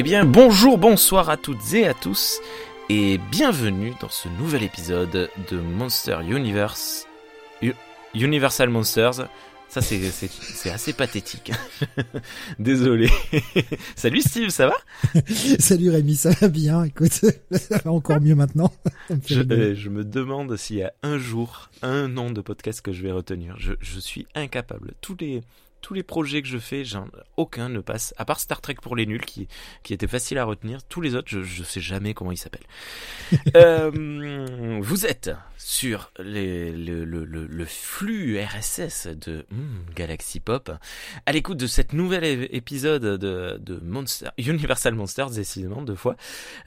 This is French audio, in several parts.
Eh bien, bonjour, bonsoir à toutes et à tous, et bienvenue dans ce nouvel épisode de Monster Universe. U- Universal Monsters. Ça, c'est, assez pathétique. Désolé. Salut Steve, ça va? Salut Rémi, ça va bien, écoute, ça va encore mieux maintenant. Je, euh, me demande s'il y a un jour, un nom de podcast que je vais retenir. Je, je suis incapable. Tous les, tous les projets que je fais, aucun ne passe, à part Star Trek pour les nuls, qui, qui était facile à retenir. Tous les autres, je, je sais jamais comment ils s'appellent. Euh, vous êtes sur les, le, le, le, le flux RSS de hmm, Galaxy Pop, à l'écoute de cet nouvel épisode de, de Monster, Universal Monsters, décidément, deux fois,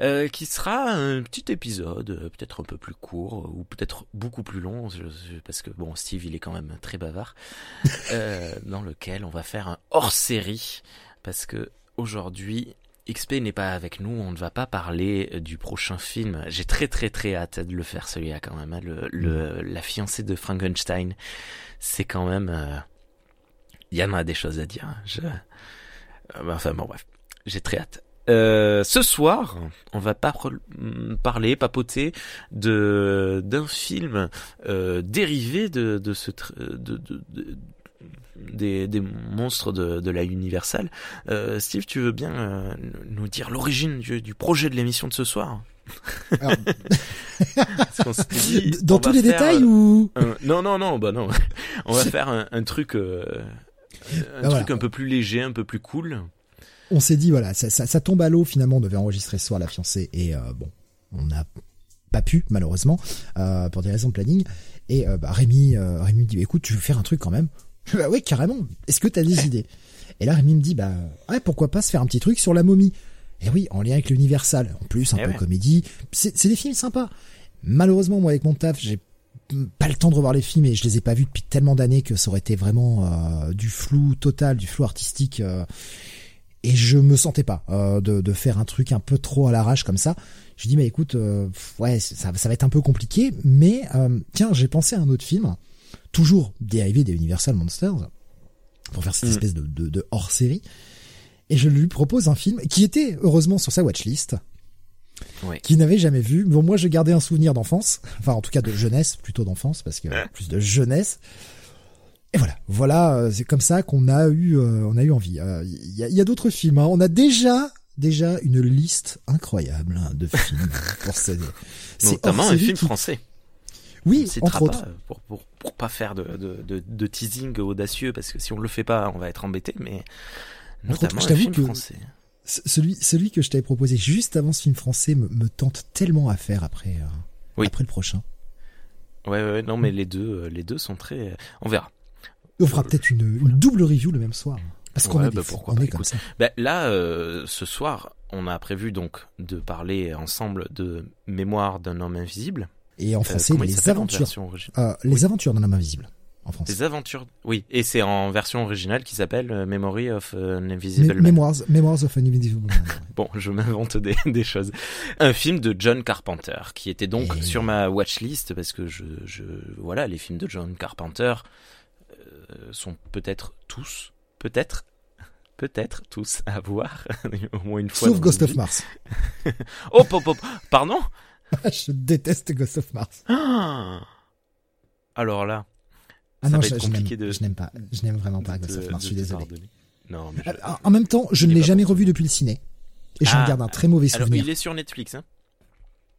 euh, qui sera un petit épisode, peut-être un peu plus court, ou peut-être beaucoup plus long, parce que bon, Steve, il est quand même très bavard, euh, dans lequel on va faire un hors-série, parce que aujourd'hui, XP n'est pas avec nous, on ne va pas parler du prochain film. J'ai très très très hâte de le faire celui-là quand même. hein. Le, le, la fiancée de Frankenstein, c'est quand même... euh, Il y en a des choses à dire. hein. Je... euh, Enfin bon bref, j'ai très hâte. Euh, ce soir, on va pas parler, papoter de d'un film euh, dérivé de, de ce tr- de, de, de- des, des monstres de, de la Universal. Euh, Steve, tu veux bien euh, nous dire l'origine du, du projet de l'émission de ce soir Alors, dit, dans tous les faire, détails euh, ou? un- Non, non, non, bah non. on va faire un, un truc, un Bah truc voilà. un peu plus léger, un peu plus cool. on s'est dit voilà, ça, ça, ça tombe à l'eau finalement, on devait enregistrer ce soir la fiancée et bon, on n'a pas pu malheureusement euh, pour des raisons de planning. Et euh, bah, Rémi, euh, Rémi dit écoute, tu veux faire un truc quand même? Bah ouais, carrément. Est-ce que t'as des idées? Et là Rémi me dit bah ouais, pourquoi pas se faire un petit truc sur la momie? Et oui, en lien avec l'Universal. En plus, un Eh peu ouais. comédie. C'est des films sympas. Malheureusement, moi avec mon taf, j'ai pas le temps de revoir les films et je les ai pas vus depuis tellement d'années que ça aurait été vraiment euh, du flou total, du flou artistique. euh, et je me sentais pas euh, de, de faire un truc un peu trop à l'arrache comme ça. Je dis mais écoute, euh, pff, ouais, ça, ça va être un peu compliqué, mais tiens, j'ai pensé à un autre film, toujours dérivé des Universal Monsters, pour faire cette Mhm. espèce de, de, de hors-série. Et je lui propose un film qui était heureusement sur sa watchlist, Oui. qui n'avait jamais vu. Bon, moi, je gardais un souvenir d'enfance, enfin en tout cas de jeunesse, plutôt d'enfance, parce que plus de jeunesse. Et voilà, voilà, euh, c'est comme ça qu'on a eu, euh, on a eu envie. Euh, Il y a, y a d'autres films. hein. On a déjà, déjà une liste incroyable hein, de films pour ce. c'est Notamment un film qui- français. Oui, On entre autres. pas, euh, pour, pour, pour pas faire de, de, de, de teasing audacieux, parce que si on le fait pas, on va être embêté, mais notamment je t'avoue film que- français. Celui, celui que je t'avais proposé juste avant ce film français me, me tente tellement à faire après, euh, Oui. après le prochain. Ouais, ouais, non, mais les deux, euh, les deux sont très. On verra. On fera peut-être une, une double review le même soir. Parce qu'on Ouais, bah, pourquoi pas, comme ça. Ben, là, euh, ce soir, on a prévu donc de parler ensemble de Mémoire d'un homme invisible. Et en Euh, français, les aventures, euh, les aventures d'un homme invisible en français. Les aventures. Oui, et c'est en version originale qui s'appelle euh, Memory of an Invisible Man. Memoirs, Memoirs of an Invisible Man. Bon, je m'invente des, des choses. Un film de John Carpenter qui était donc Et- sur ma watchlist parce que je, je voilà, les films de John Carpenter euh, sont peut-être tous, peut-être, peut-être tous à voir au moins une fois. Sauf Ghost of. Mars. Oh, pop, pop, pardon? je déteste Ghost of Mars. Ah Alors là, Ah Ça non, va je, être je n'aime, compliqué de- je n'aime pas. Je n'aime vraiment pas de Ghost of Mars. Je suis désolé. pardonner. Non, mais je- Euh, En même temps, je ne l'ai jamais revu depuis le ciné. Et j'en Ah, garde un très mauvais Alors, souvenir. il est sur Netflix, hein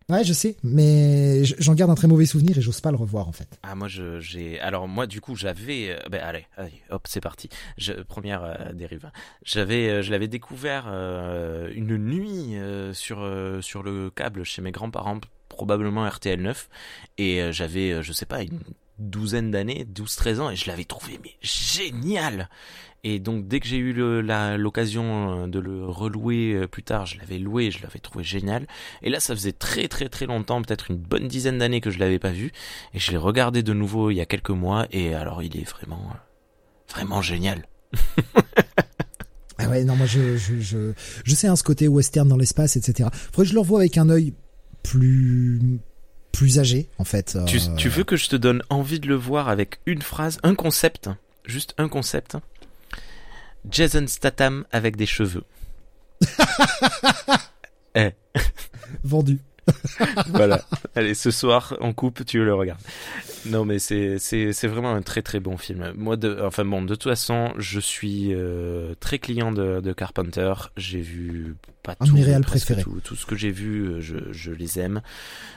Ouais, je sais, mais j'en garde un très mauvais souvenir et j'ose pas le revoir en fait. Ah moi j'ai alors moi du coup j'avais euh, ben allez, hop c'est parti. Première euh, dérive. J'avais euh, je l'avais découvert une nuit sur sur le câble chez mes grands-parents probablement RTL 9 et j'avais je sais pas une douzaine d'années 12 13 ans et je l'avais trouvé mais génial et donc dès que j'ai eu l'occasion euh, de le relouer euh, plus tard, je l'avais loué, je l'avais trouvé génial. Et là, ça faisait très très très longtemps, peut-être une bonne dizaine d'années que je l'avais pas vu. Et je l'ai regardé de nouveau il y a quelques mois. Et alors, il est vraiment euh, vraiment génial. Ah ouais, non, moi je, je, je, je sais hein, ce côté western dans l'espace, etc. Faudrait que je le revoie avec un œil plus plus âgé en fait. Tu, Euh, tu veux que je te donne envie de le voir avec une phrase, un concept, juste un concept? Jason Statham avec des cheveux. Eh. Vendu. voilà. Allez, ce soir, en coupe, tu le regardes. Non, mais c'est c'est c'est vraiment un très très bon film. Moi, de enfin bon, de toute façon, je suis euh, très client de, de Carpenter. J'ai vu pas Un tout, préférés. tout, tout ce que j'ai vu, euh, je je les aime.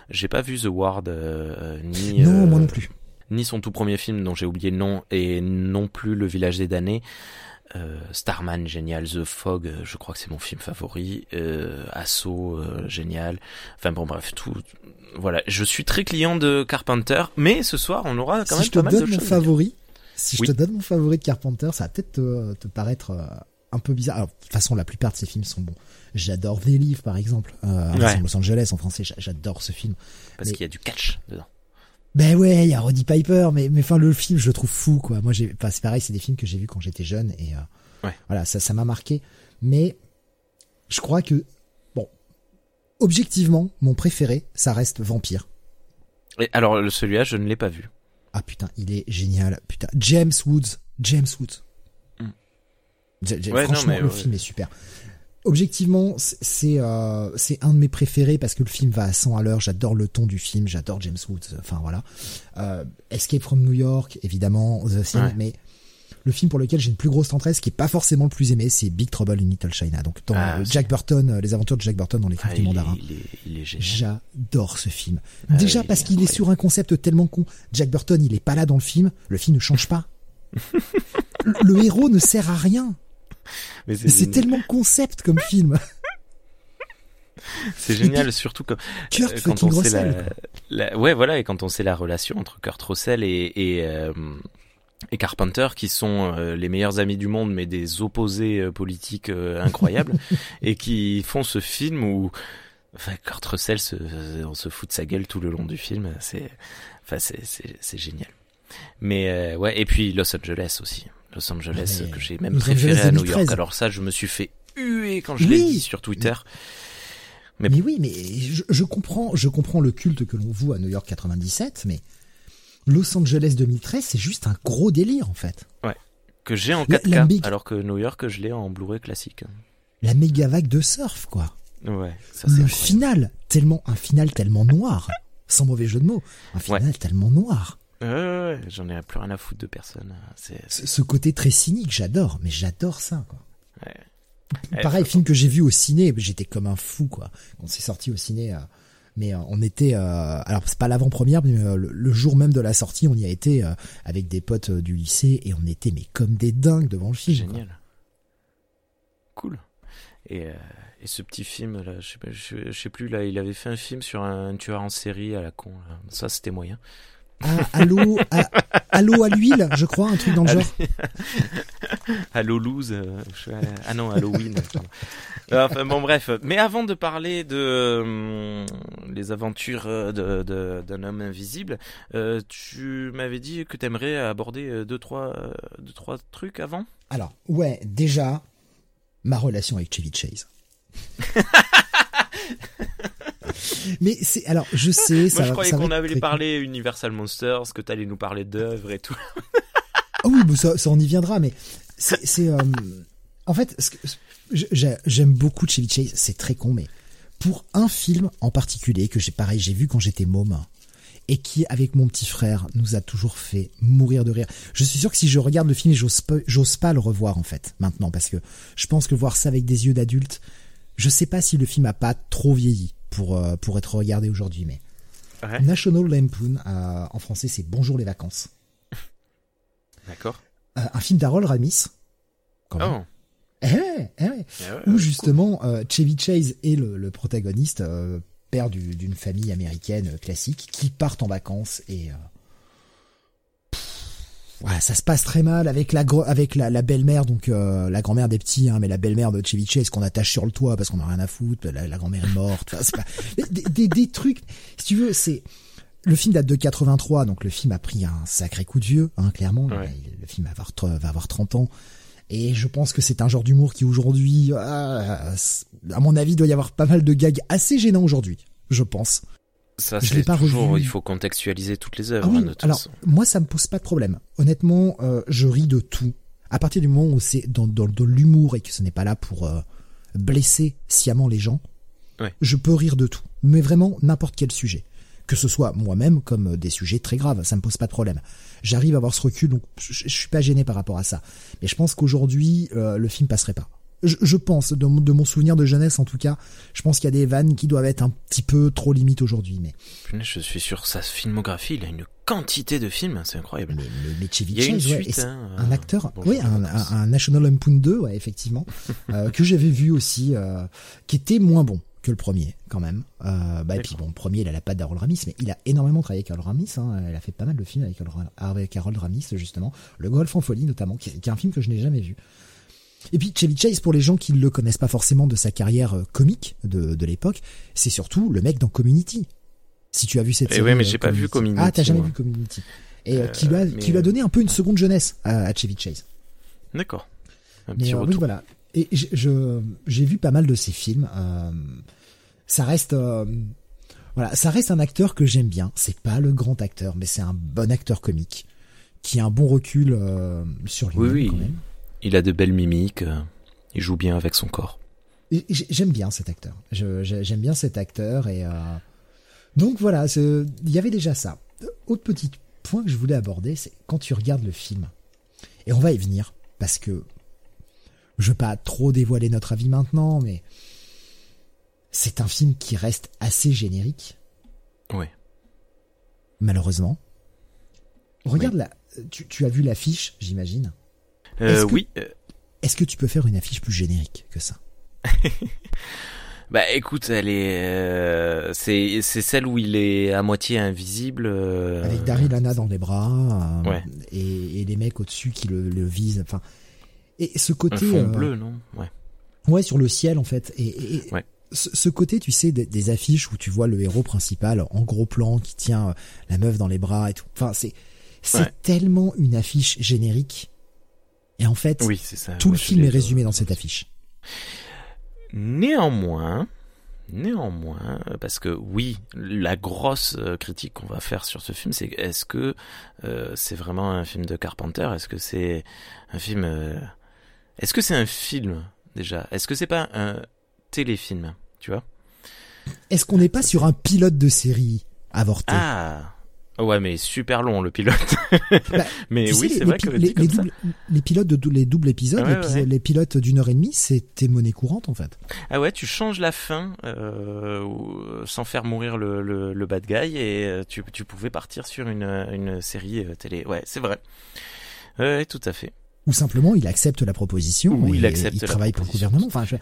J'ai pas vu The Ward euh, ni Non, euh, moi non plus. ni son tout premier film dont j'ai oublié le nom et non plus Le Village des damnés. Euh, Starman génial, The Fog, euh, je crois que c'est mon film favori. Euh, Assaut euh, génial. Enfin bon bref tout. Voilà, je suis très client de Carpenter, mais ce soir on aura quand Si même je te pas mal de donne mon choses. favori, si Oui. je te donne mon favori de Carpenter, ça va peut-être te, te paraître un peu bizarre. Alors, de toute façon, la plupart de ses films sont bons. J'adore The Leaf, par exemple. Euh, Ouais. Los Angeles en français, j'a- j'adore ce film. Parce mais- qu'il y a du catch dedans. Ben ouais, il y a Roddy Piper, mais mais enfin le film, je le trouve fou quoi. Moi j'ai, enfin c'est pareil, c'est des films que j'ai vus quand j'étais jeune et euh, Ouais. voilà, ça ça m'a marqué. Mais je crois que bon, objectivement, mon préféré, ça reste Vampire. Et alors celui-là, je ne l'ai pas vu. Ah putain, il est génial. Putain, James Woods, James Woods. J- j- Ouais, non, franchement, mais le ouais. film est super. Objectivement, c'est c'est euh, un de mes préférés parce que le film va à 100 à l'heure. J'adore le ton du film, j'adore James Woods. Enfin voilà. Euh, Escape from New York, évidemment, The Thing, Ouais. mais le film pour lequel j'ai une plus grosse tendresse, qui est pas forcément le plus aimé, c'est Big Trouble in Little China. Donc dans Ah, euh, Jack Burton, euh, les aventures de Jack Burton dans les Ah, du mandarin. il, est, il est génial. J'adore ce film. Ah Déjà parce qu'il est sur un concept tellement con. Jack Burton, il est pas là dans le film. Le film ne change pas. le, le héros ne sert à rien. Mais c'est tellement concept comme film. c'est génial, surtout quand, Kurt Euh, quand on sait la, ouais voilà et quand on sait la relation entre Kurt Russell et et, euh, et Carpenter qui sont euh, les meilleurs amis du monde mais des opposés euh, politiques incroyables et qui font ce film où enfin Kurt Russell se, on se fout de sa gueule tout le long du film c'est enfin c'est c'est c'est génial. Mais ouais et puis Los Angeles aussi Los Angeles Mais que j'ai même Los préféré Angeles à New 2013. York alors ça je me suis fait huer quand je l'ai dit sur Twitter Mais- Mais oui, mais je, je comprends, je comprends le culte que l'on voue à New York 97, mais Los Angeles 2013, c'est juste un gros délire en fait. que j'ai en La- 4K, la big- alors que New York, je l'ai en Blu-ray classique. La méga vague de surf, quoi. Ouais, ça le final, tellement un final tellement noir, sans mauvais jeu de mots, un final tellement noir. Ouais, ouais, ouais, j'en ai plus rien à foutre de personne. C'est, Ce ce côté très cynique, j'adore, mais j'adore ça, quoi. Ouais, Pareil, film que j'ai vu au ciné, j'étais comme un fou, quoi. Quand c'est sorti au ciné, euh, mais euh, on était, euh, alors c'est pas l'avant-première, mais euh, le, le jour même de la sortie, on y a été euh, avec des potes euh, du lycée et on était mais comme des dingues devant le film. quoi. Génial. Cool. Et, euh, et ce petit film là, je sais, pas, je, je sais plus là, il avait fait un film sur un tueur en série à la con. Là. Ça c'était moyen. Allô, à, allô à l'huile, je crois, un truc dans le genre. Halo Lose. euh, je- ah non, Halloween. pardon. enfin bon bref. Mais avant de parler de euh, les aventures euh, de- de- d'un homme invisible, euh, tu m'avais dit que t'aimerais aborder euh, deux trois euh, deux trois trucs avant? Alors, ouais, déjà, ma relation avec Chevy Chase. mais c'est, alors, je sais, ça Moi je va- croyais qu'on très- parlé Universal Monsters, que t'allais nous parler d'œuvres et tout. Ah oui, bah ça, ça on y viendra, mais c'est, euh, en fait, j'aime beaucoup Chevy Chase, c'est très con, mais pour un film en particulier que j'ai, pareil, j'ai vu quand j'étais môme et qui, avec mon petit frère, nous a toujours fait mourir de rire. Je suis sûr que si je regarde le film, j'ose pas, j'ose pas le revoir en fait maintenant parce que je pense que voir ça avec des yeux d'adulte, je sais pas si le film a pas trop vieilli pour euh, pour être regardé aujourd'hui, mais Ouais. National Lampoon euh, en français c'est Bonjour les vacances. D'accord. Euh, un film d'Harold Ramis. Quand même. Oh. Eh ouais, eh ouais. Ouais, Où justement Chevy Chase est le, le protagoniste, père du- d'une famille américaine classique, qui partent en vacances et voilà, ça se passe très mal avec la avec la, la belle-mère, donc euh, la grand-mère des petits, hein, mais la belle-mère de Chevy Chase qu'on attache sur le toit parce qu'on a rien à foutre, la, la grand-mère est morte, enfin, c'est pas des, des, des trucs. Si tu veux, c'est le film date de 83, donc le film a pris un sacré coup de vieux, hein, clairement. Ouais. Le film va avoir, tr- va avoir 30 ans. Et je pense que c'est un genre d'humour qui aujourd'hui, c- à mon avis, doit y avoir pas mal de gags assez gênants aujourd'hui. Je pense. Ça Je l'ai pas toujours, revu. il faut contextualiser toutes les Ah œuvres oui, hein, de toute alors façon. moi ça me pose pas de problème. Honnêtement, euh, je ris de tout. À partir du moment où c'est dans, dans, dans l'humour et que ce n'est pas là pour euh, blesser sciemment les gens, Ouais. je peux rire de tout. Mais vraiment n'importe quel sujet. Que ce soit moi-même comme des sujets très graves, ça me pose pas de problème. J'arrive à avoir ce recul, donc je, je suis pas gêné par rapport à ça. Mais je pense qu'aujourd'hui, euh, le film passerait pas. Je, je pense, de, mon- de mon souvenir de jeunesse en tout cas, je pense qu'il y a des vannes qui doivent être un petit peu trop limites aujourd'hui. Mais, je suis sur sa filmographie, il a une quantité de films, c'est incroyable. mais Chevy Il y a une ouais, hein, un acteur, oui, un, vacances. un, un National Lampoon 2, ouais, effectivement, euh, que j'avais vu aussi, euh, qui était moins bon que le premier, quand même. Euh, bah, et puis bon, le premier, il a la patte d'Harold Ramis, mais il a énormément travaillé avec Harold Ramis. Hein, il a fait pas mal de films avec Harold, avec Harold Ramis, justement. Le Golf en folie, notamment, qui, qui est un film que je n'ai jamais vu. Et puis Chevy Chase, pour les gens qui ne le connaissent pas forcément de sa carrière euh, comique de, de l'époque, c'est surtout le mec dans Community. Si tu as vu cette Eh série. ouais, mais euh, j'ai pas vu Community, Ah, t'as jamais vu Community. Et euh, qui lui a, mais- qui lui a donné un peu une seconde jeunesse à, à Chevy Chase. D'accord. Un Mais petit oui, retour. voilà. Et je j'ai vu pas mal de ses films. euh, ça reste euh, voilà, ça reste un acteur que j'aime bien. C'est pas le grand acteur, mais c'est un bon acteur comique qui a un bon recul euh, sur lui Oui, oui. quand même. Il a de belles mimiques, euh, il joue bien avec son corps. J'aime bien cet acteur. J'aime bien cet acteur et euh, donc voilà, il y avait déjà ça. Autre petit point que je voulais aborder, c'est quand tu regardes le film. Et on va y venir parce que je veux pas trop dévoiler notre avis maintenant, mais c'est un film qui reste assez générique, Ouais. malheureusement. Regarde là, tu, tu as vu l'affiche, j'imagine. Euh, Est-ce que- Oui. euh, Est-ce que tu peux faire une affiche plus générique que ça? Bah écoute, elle est, euh, c'est c'est celle où il est à moitié invisible. euh, avec Daryl Hannah dans les bras euh, Ouais. et, et les mecs au-dessus qui le, le visent enfin et ce Un côté fond euh, bleu, non? Ouais. ouais sur le ciel en fait et, Ouais. ce, ce côté tu sais des, des affiches où tu vois le héros principal en gros plan qui tient la meuf dans les bras et tout enfin c'est c'est Ouais. tellement une affiche générique et en fait Oui, c'est ça. tout le film est résumé dans cette affiche. Néanmoins, néanmoins, parce que oui, la grosse euh, critique qu'on va faire sur ce film, c'est est-ce que euh, c'est vraiment un film de Carpenter? Est-ce que c'est un film euh, Est-ce que c'est un film déjà? Est-ce que c'est pas un téléfilm Tu vois? Est-ce qu'on n'est pas sur un pilote de série avorté? Ah Ouais, mais super long le pilote. Bah, mais oui, c'est les, vrai les, que les, comme les ça. les pilotes de les doubles épisodes, Ouais, ouais. les pilotes d'une heure et demie, c'était monnaie courante en fait. Ah ouais, tu changes la fin euh, sans faire mourir le, le, le bad guy et euh, tu, tu pouvais partir sur une, une série euh, télé. Ouais, c'est vrai. Ouais, tout à fait. Ou simplement, il accepte la proposition. Ou il accepte il travaille pour le gouvernement. Enfin, je-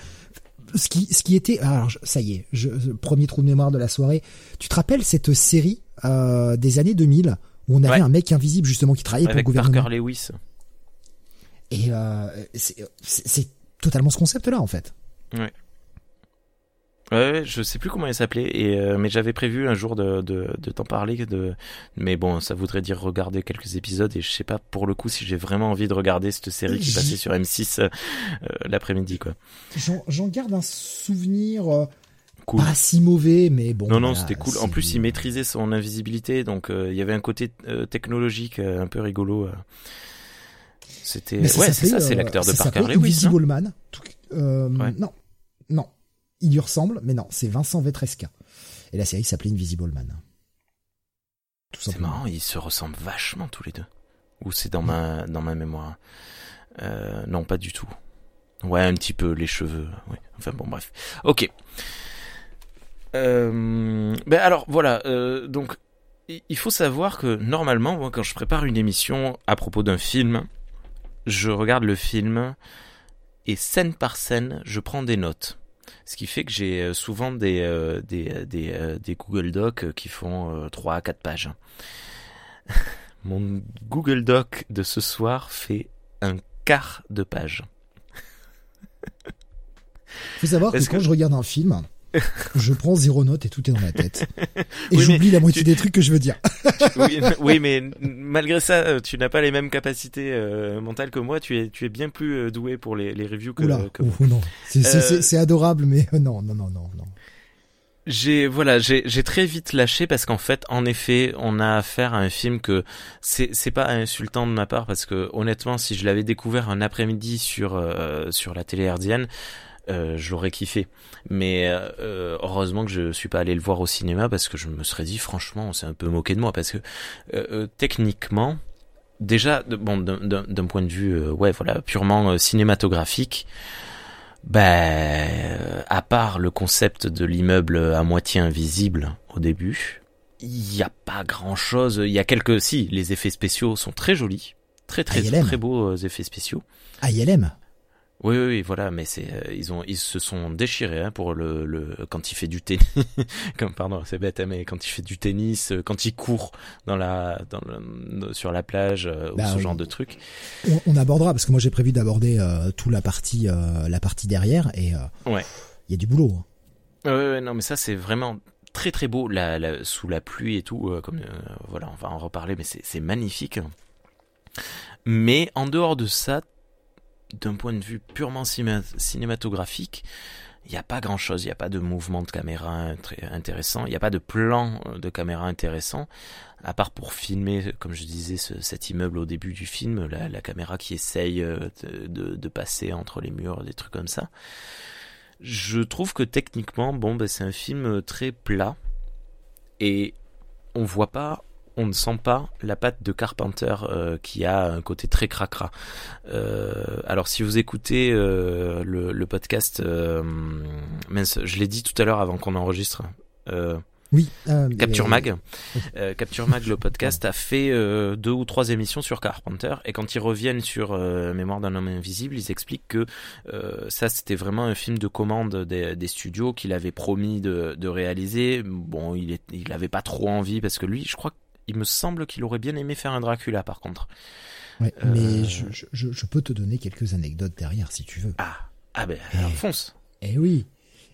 ce qui, ce qui était, alors ça y est, je, premier trou de mémoire de la soirée. Tu te rappelles cette série euh, des années 2000 où on avait Ouais. un mec invisible justement qui travaillait Avec pour le gouvernement. Parker Lewis. Et euh, c'est totalement ce concept-là en fait. Ouais, ouais, je sais plus comment il s'appelait, et euh, mais j'avais prévu un jour de, de, de t'en parler. De... Mais bon, ça voudrait dire regarder quelques épisodes, et je sais pas pour le coup si j'ai vraiment envie de regarder cette série qui passait sur M6 euh, euh, l'après-midi, quoi. J'en garde un souvenir Cool. pas si mauvais, mais bon. non, non, voilà, c'était cool. En plus, il maîtrisait son invisibilité, donc euh, il y avait un côté euh, technologique euh, un peu rigolo. C'était ouais, c'est ça, c'est l'acteur de Parker Lewis. hein. Invisible Man. Ouais. Non, non. Il lui ressemble, mais non, c'est Vincent Vetresca. Et la série s'appelait Invisible Man. Tout C'est marrant, ils se ressemblent vachement tous les deux. Ou c'est dans ma dans ma mémoire. Euh, non, pas du tout. Ouais, un petit peu les cheveux. Ouais. Enfin bon, bref. Ok. Euh, ben alors voilà. euh, donc il faut savoir que normalement, moi, quand je prépare une émission à propos d'un film, je regarde le film et scène par scène, je prends des notes. Ce qui fait que j'ai euh, souvent des, euh, des, des, euh, des Google Docs euh, qui font euh, 3 à 4 pages. Mon Google Doc de ce soir fait un quart de page. Faut savoir que Est-ce quand que- je regarde un film, je prends zéro note et tout est dans ma tête. Et Oui, j'oublie la moitié tu- des trucs que je veux dire. oui, oui, mais malgré ça, euh, tu n'as pas les mêmes capacités euh, mentales que moi. Tu es, tu es bien plus euh, doué pour les, les reviews que, Oula, que moi. oh, non. C'est c'est- Euh, c'est- c'est adorable, mais non, non, non, non, non. J'ai voilà, j'ai j'ai très vite lâché parce qu'en fait, en effet, on a affaire à un film que c'est c'est pas insultant de ma part parce que honnêtement, si je l'avais découvert un après-midi sur euh, sur la télé herdienne, euh, j'aurais kiffé. Mais euh, heureusement que je suis pas allé le voir au cinéma parce que je me serais dit franchement, on s'est un peu moqué de moi parce que euh, techniquement, déjà, bon, d'un point de vue, ouais, voilà, purement cinématographique. Ben, à part le concept de l'immeuble à moitié invisible au début, il n'y a pas grand chose. Il y a quelques, si, les effets spéciaux sont très jolis, très très très, très beaux effets spéciaux. Ah, ILM. Oui, oui, voilà, mais c'est euh, ils ont ils se sont déchirés hein, pour le, le quand il fait du tennis, comme pardon, c'est bête, hein, mais quand il fait du tennis, euh, quand il court dans la dans le, sur la plage euh, ou bah ce genre de truc. On, on, abordera parce que moi j'ai prévu d'aborder euh, toute la partie la partie derrière et ouais, il y a du boulot. Hein. Ouais, non, mais ça c'est vraiment très très beau la, la, sous la pluie et tout, comme voilà, on va en reparler, mais c'est magnifique. Mais en dehors de ça, d'un point de vue purement cinématographique, il n'y a pas grand chose, il n'y a pas de mouvement de caméra très intéressant, il n'y a pas de plan euh, de caméra intéressant, à part pour filmer, comme je disais, cet immeuble au début du film, la, caméra qui essaye euh, de, passer entre les murs, des trucs comme ça. Je trouve que techniquement, bon, ben, c'est un film très plat, et on voit pas on ne sent pas la patte de Carpenter euh, qui a un côté très cracra. Euh, alors si vous écoutez euh, le, podcast, mince, je l'ai dit tout à l'heure avant qu'on enregistre. oui. Capture Mag. Capture Mag, le podcast, a fait deux ou trois émissions sur Carpenter et quand ils reviennent sur Mémoire d'un homme invisible, ils expliquent que ça c'était vraiment un film de commande des, studios qu'il avait promis de, réaliser. Bon, il, est, il avait pas trop envie parce que lui, je crois il me semble qu'il aurait bien aimé faire un Dracula par contre. Ouais, mais euh, je, je, je, peux te donner quelques anecdotes derrière si tu veux. Ah, ah ben alors eh. fonce. Eh oui,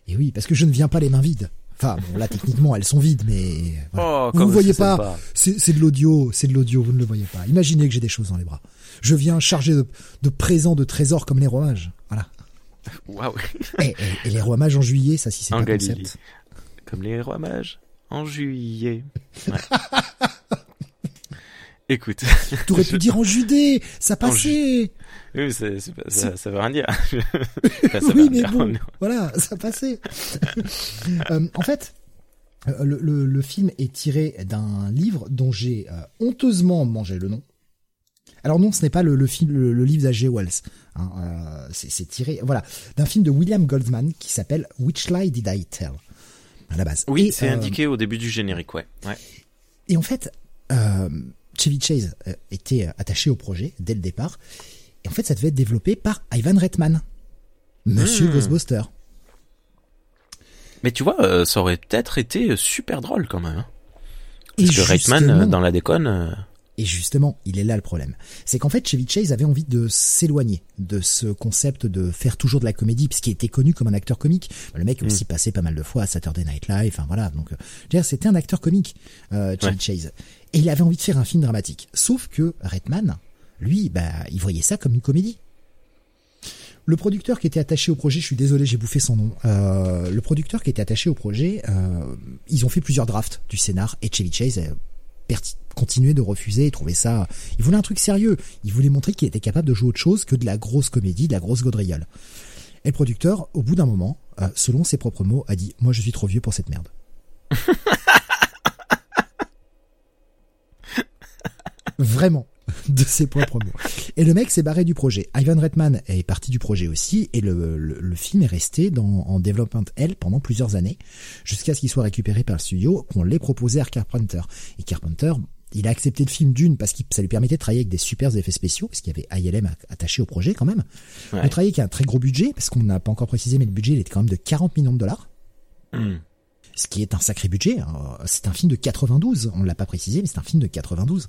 eh oui, parce que je ne viens pas les mains vides. Enfin, bon, là techniquement elles sont vides, mais oh, vous ne voyez pas. C'est de l'audio, c'est de l'audio, vous ne le voyez pas. Imaginez que j'ai des choses dans les bras. Je viens chargé de, de présents, de trésors comme les rois mages. Voilà. Waouh. Et, et, les rois mages en juillet, ça si c'est pas concept. Comme les rois mages en juillet. Ouais. Écoute. Tu aurais pu dire en juillet, ça passait. Oui, c'est, ça, ça veut rien dire. oui, mais bon, voilà, ça passait. euh, en fait, euh, le, le, le, film est tiré d'un livre dont j'ai euh, honteusement mangé le nom. Alors non, ce n'est pas le, le film, le, livre d'A.G. Wells. Hein, euh, c'est tiré, voilà, d'un film de William Goldman qui s'appelle Which Lie Did I Tell? À la base. Oui, c'est indiqué au début du générique, ouais. ouais. Et en fait, euh, Chevy Chase euh, était attaché au projet dès le départ. Et en fait, ça devait être développé par Ivan Reitman, Monsieur hmm. Ghostbuster. Mais tu vois, euh, ça aurait peut-être été super drôle quand même. Hein. Parce que Reitman, euh, dans la déconne... Et justement, il est là le problème. C'est qu'en fait, Chevy Chase avait envie de s'éloigner de ce concept de faire toujours de la comédie, puisqu'il était connu comme un acteur comique. Le mec aussi mm. passé pas mal de fois à Saturday Night Live, enfin voilà. Donc, euh, c'était un acteur comique, euh, Chevy Chase. Et il avait envie de faire un film dramatique. Sauf que Redman, lui, bah, il voyait ça comme une comédie. Le producteur qui était attaché au projet, je suis désolé, j'ai bouffé son nom. Euh, le producteur qui était attaché au projet, euh, ils ont fait plusieurs drafts du scénar et Chevy Chase continuer de refuser et trouver ça. Il voulait un truc sérieux. Il voulait montrer qu'il était capable de jouer autre chose que de la grosse comédie, de la grosse gaudriole. Et le producteur, au bout d'un moment, euh, selon ses propres mots, a dit Moi, je suis trop vieux pour cette merde. Vraiment. de ses propres mots. Et le mec s'est barré du projet. Ivan Reitman est parti du projet aussi, et le, le, film est resté dans, en development L pendant plusieurs années, jusqu'à ce qu'il soit récupéré par le studio, qu'on l'ait proposé à Carpenter. Et Carpenter, il a accepté le film d'une parce que ça lui permettait de travailler avec des super effets spéciaux, parce qu'il y avait ILM attaché au projet quand même. Ouais. On travaillait avec un très gros budget, parce qu'on n'a pas encore précisé, mais le budget il était quand même de 40 millions de dollars. Hmm. Ce qui est un sacré budget. C'est un film de 92, on l'a pas précisé, mais c'est un film de 92.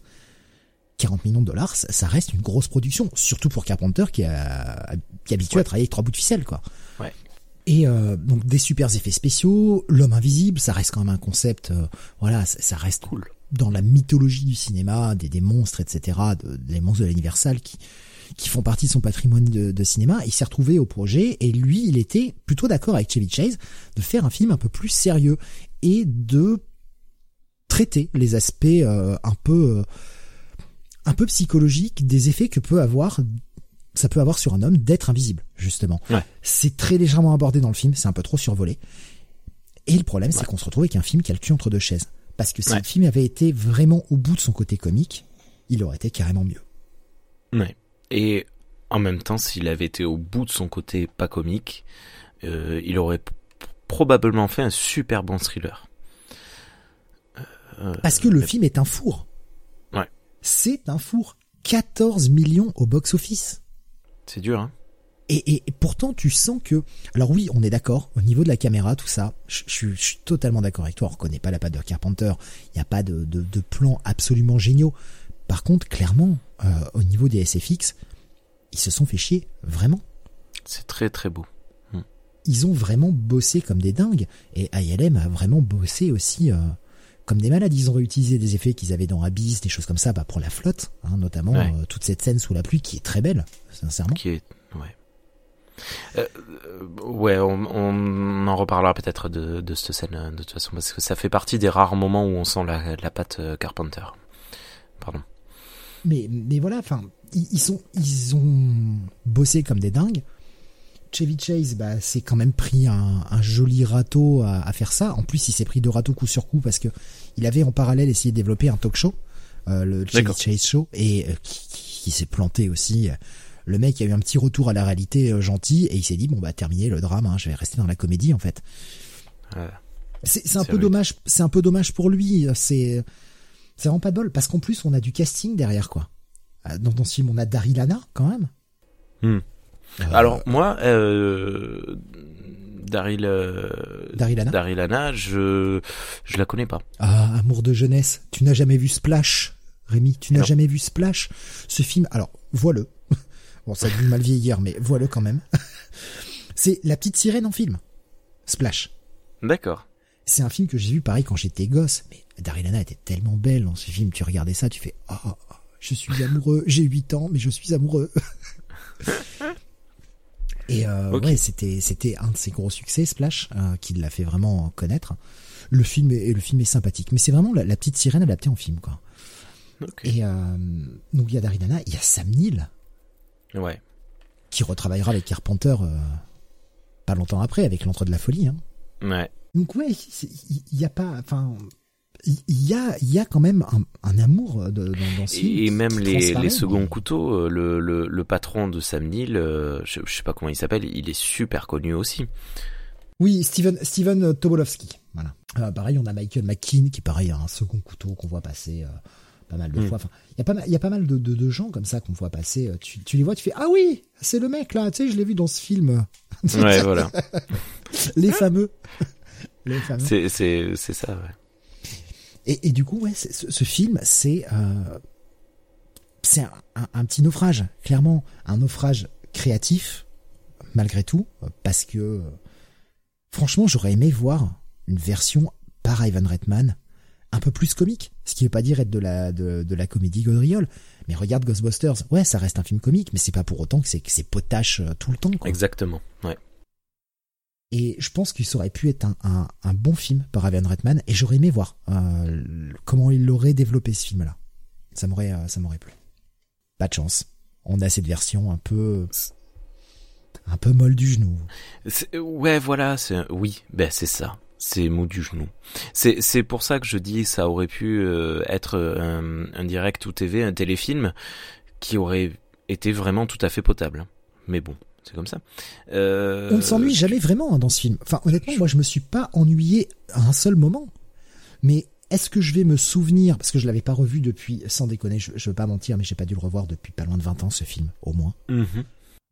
40 millions de dollars, ça, reste une grosse production, surtout pour Carpenter qui, a, qui est habitué à travailler avec trois bouts de ficelle, quoi. Ouais. Et euh, donc des super effets spéciaux, l'homme invisible, ça reste quand même un concept, euh, voilà, ça, reste cool dans la mythologie du cinéma, des, des monstres, etc., de, des monstres de l'Universal qui qui font partie de son patrimoine de, de cinéma. Il s'est retrouvé au projet et lui, il était plutôt d'accord avec Chevy Chase de faire un film un peu plus sérieux et de traiter les aspects euh, un peu un peu psychologique des effets que peut avoir ça peut avoir sur un homme d'être invisible, justement. Ouais. C'est très légèrement abordé dans le film, c'est un peu trop survolé. Et le problème, c'est Ouais. qu'on se retrouve avec un film qui a le cul entre deux chaises. Parce que si Ouais. le film avait été vraiment au bout de son côté comique, il aurait été carrément mieux. Ouais. Et en même temps, s'il avait été au bout de son côté pas comique, euh, il aurait probablement fait un super bon thriller. Euh, Parce que le mais- film est un four. C'est un four. 14 millions au box-office. C'est dur, hein Et, et- et pourtant, tu sens que... Alors oui, on est d'accord, au niveau de la caméra, tout ça, je, je suis- je suis totalement d'accord avec toi, on reconnaît pas la patte de Carpenter, il n'y a pas de, de, de plans absolument géniaux. Par contre, clairement, euh, au niveau des SFX, ils se sont fait chier, vraiment. C'est très très beau. Ils ont vraiment bossé comme des dingues, et ILM a vraiment bossé aussi... euh, comme des malades, ils ont réutilisé des effets qu'ils avaient dans Abyss, des choses comme ça, bah pour la flotte, hein, notamment Ouais. euh, toute cette scène sous la pluie qui est très belle, sincèrement. Qui est ouais. Euh, euh, ouais, on, on en reparlera peut-être de, de cette scène de toute façon parce que ça fait partie des rares moments où on sent la, la patte Carpenter. Pardon. Mais, mais voilà, enfin, ils, ils sont, ils ont bossé comme des dingues. Chevy Chase, bah, s'est quand même pris un, un joli râteau à, à faire ça. En plus, il s'est pris deux râteaux coup sur coup parce que il avait en parallèle essayé de développer un talk show, euh, le Chevy. Chase Show, et euh, qui, qui- qui s'est planté aussi. Le mec a eu un petit retour à la réalité euh, gentil et il s'est dit bon bah terminé le drame, hein, je vais rester dans la comédie en fait. C'est c'est un C'est peu rude. dommage, c'est un peu dommage pour lui. C'est c'est vraiment pas de bol parce qu'en plus on a du casting derrière quoi. Dans, dans ce film on a Daryl Hannah quand même. Hmm. Euh, Alors moi, euh, Daryl, euh, Daryl Hannah. Daryl Hannah, je je la connais pas. Ah, amour de jeunesse. Tu n'as jamais vu Splash, Rémi? Tu n'as jamais vu Splash? Ce film, alors, vois-le. Bon, ça a dû mal vieillir, mais vois-le quand même. C'est la petite sirène en film. Splash. D'accord. C'est un film que j'ai vu pareil quand j'étais gosse. Mais Daryl Hannah était tellement belle dans ce film. Tu regardais ça, tu fais, ah, ah, ah, je suis amoureux. J'ai 8 ans, mais je suis amoureux. Et euh, ouais, c'était c'était un de ses gros succès, Splash, euh, qui l'a fait vraiment connaître. Le film est, le film est sympathique, mais c'est vraiment la, la petite sirène adaptée en film, quoi. Et euh, donc il y a Daryl Hannah, il y a Sam Neill Ouais. qui retravaillera avec Carpenter pas longtemps après avec l'entre de la folie. Hein. Ouais. Donc ouais, il il y, a pas, enfin, il y a y a quand même un, un amour de, dans, dans ce film Et, même les, les seconds couteaux, euh, le, le, le patron de Sam Neill, euh, je, je sais pas comment il s'appelle, il est super connu aussi. Oui, Steven, Steven Tobolowski. Voilà. Euh, pareil, on a Michael McKean qui, pareil, a un second couteau qu'on voit passer euh, pas mal de Mm. fois. Enfin, il y a pas mal, il y a pas mal de, de, de gens comme ça qu'on voit passer. Euh, Tu, tu les vois, tu fais ah oui, c'est le mec là. Tu sais, je l'ai vu dans ce film. Ouais, voilà. Les fameux. Les fameux. C'est, c'est, c'est ça, ouais. Et, du coup, ouais, ce, film, c'est euh, c'est un, petit naufrage, clairement, un naufrage créatif, malgré tout, parce que franchement, j'aurais aimé voir une version par Ivan Reitman un peu plus comique, ce qui veut pas dire être de la de, de la comédie gaudriole, mais regarde Ghostbusters, ouais, ça reste un film comique, mais c'est pas pour autant que c'est que c'est potache euh, tout le temps. Exactement. Ouais. Et je pense qu'il aurait pu être un, bon film par Ivan Reitman, et j'aurais aimé voir euh, comment il aurait développé ce film-là. Ça m'aurait, euh, ça m'aurait plu. Pas de chance. On a cette version un peu, un peu molle du genou. Ouais, voilà, oui, ben c'est ça. C'est mou du genou. C'est c'est pour ça que je dis ça aurait pu euh, être un, un direct ou TV, un téléfilm qui aurait été vraiment tout à fait potable. Mais bon, c'est comme ça. Euh, On ne s'ennuie jamais vraiment hein, dans ce film. Enfin, honnêtement, moi, je me suis pas ennuyé à un seul moment. Mais est-ce que je vais me souvenir, parce que je l'avais pas revu depuis, sans déconner, je, je veux pas mentir, mais j'ai pas dû le revoir depuis pas loin de 20 ans, ce film, au moins. mhm.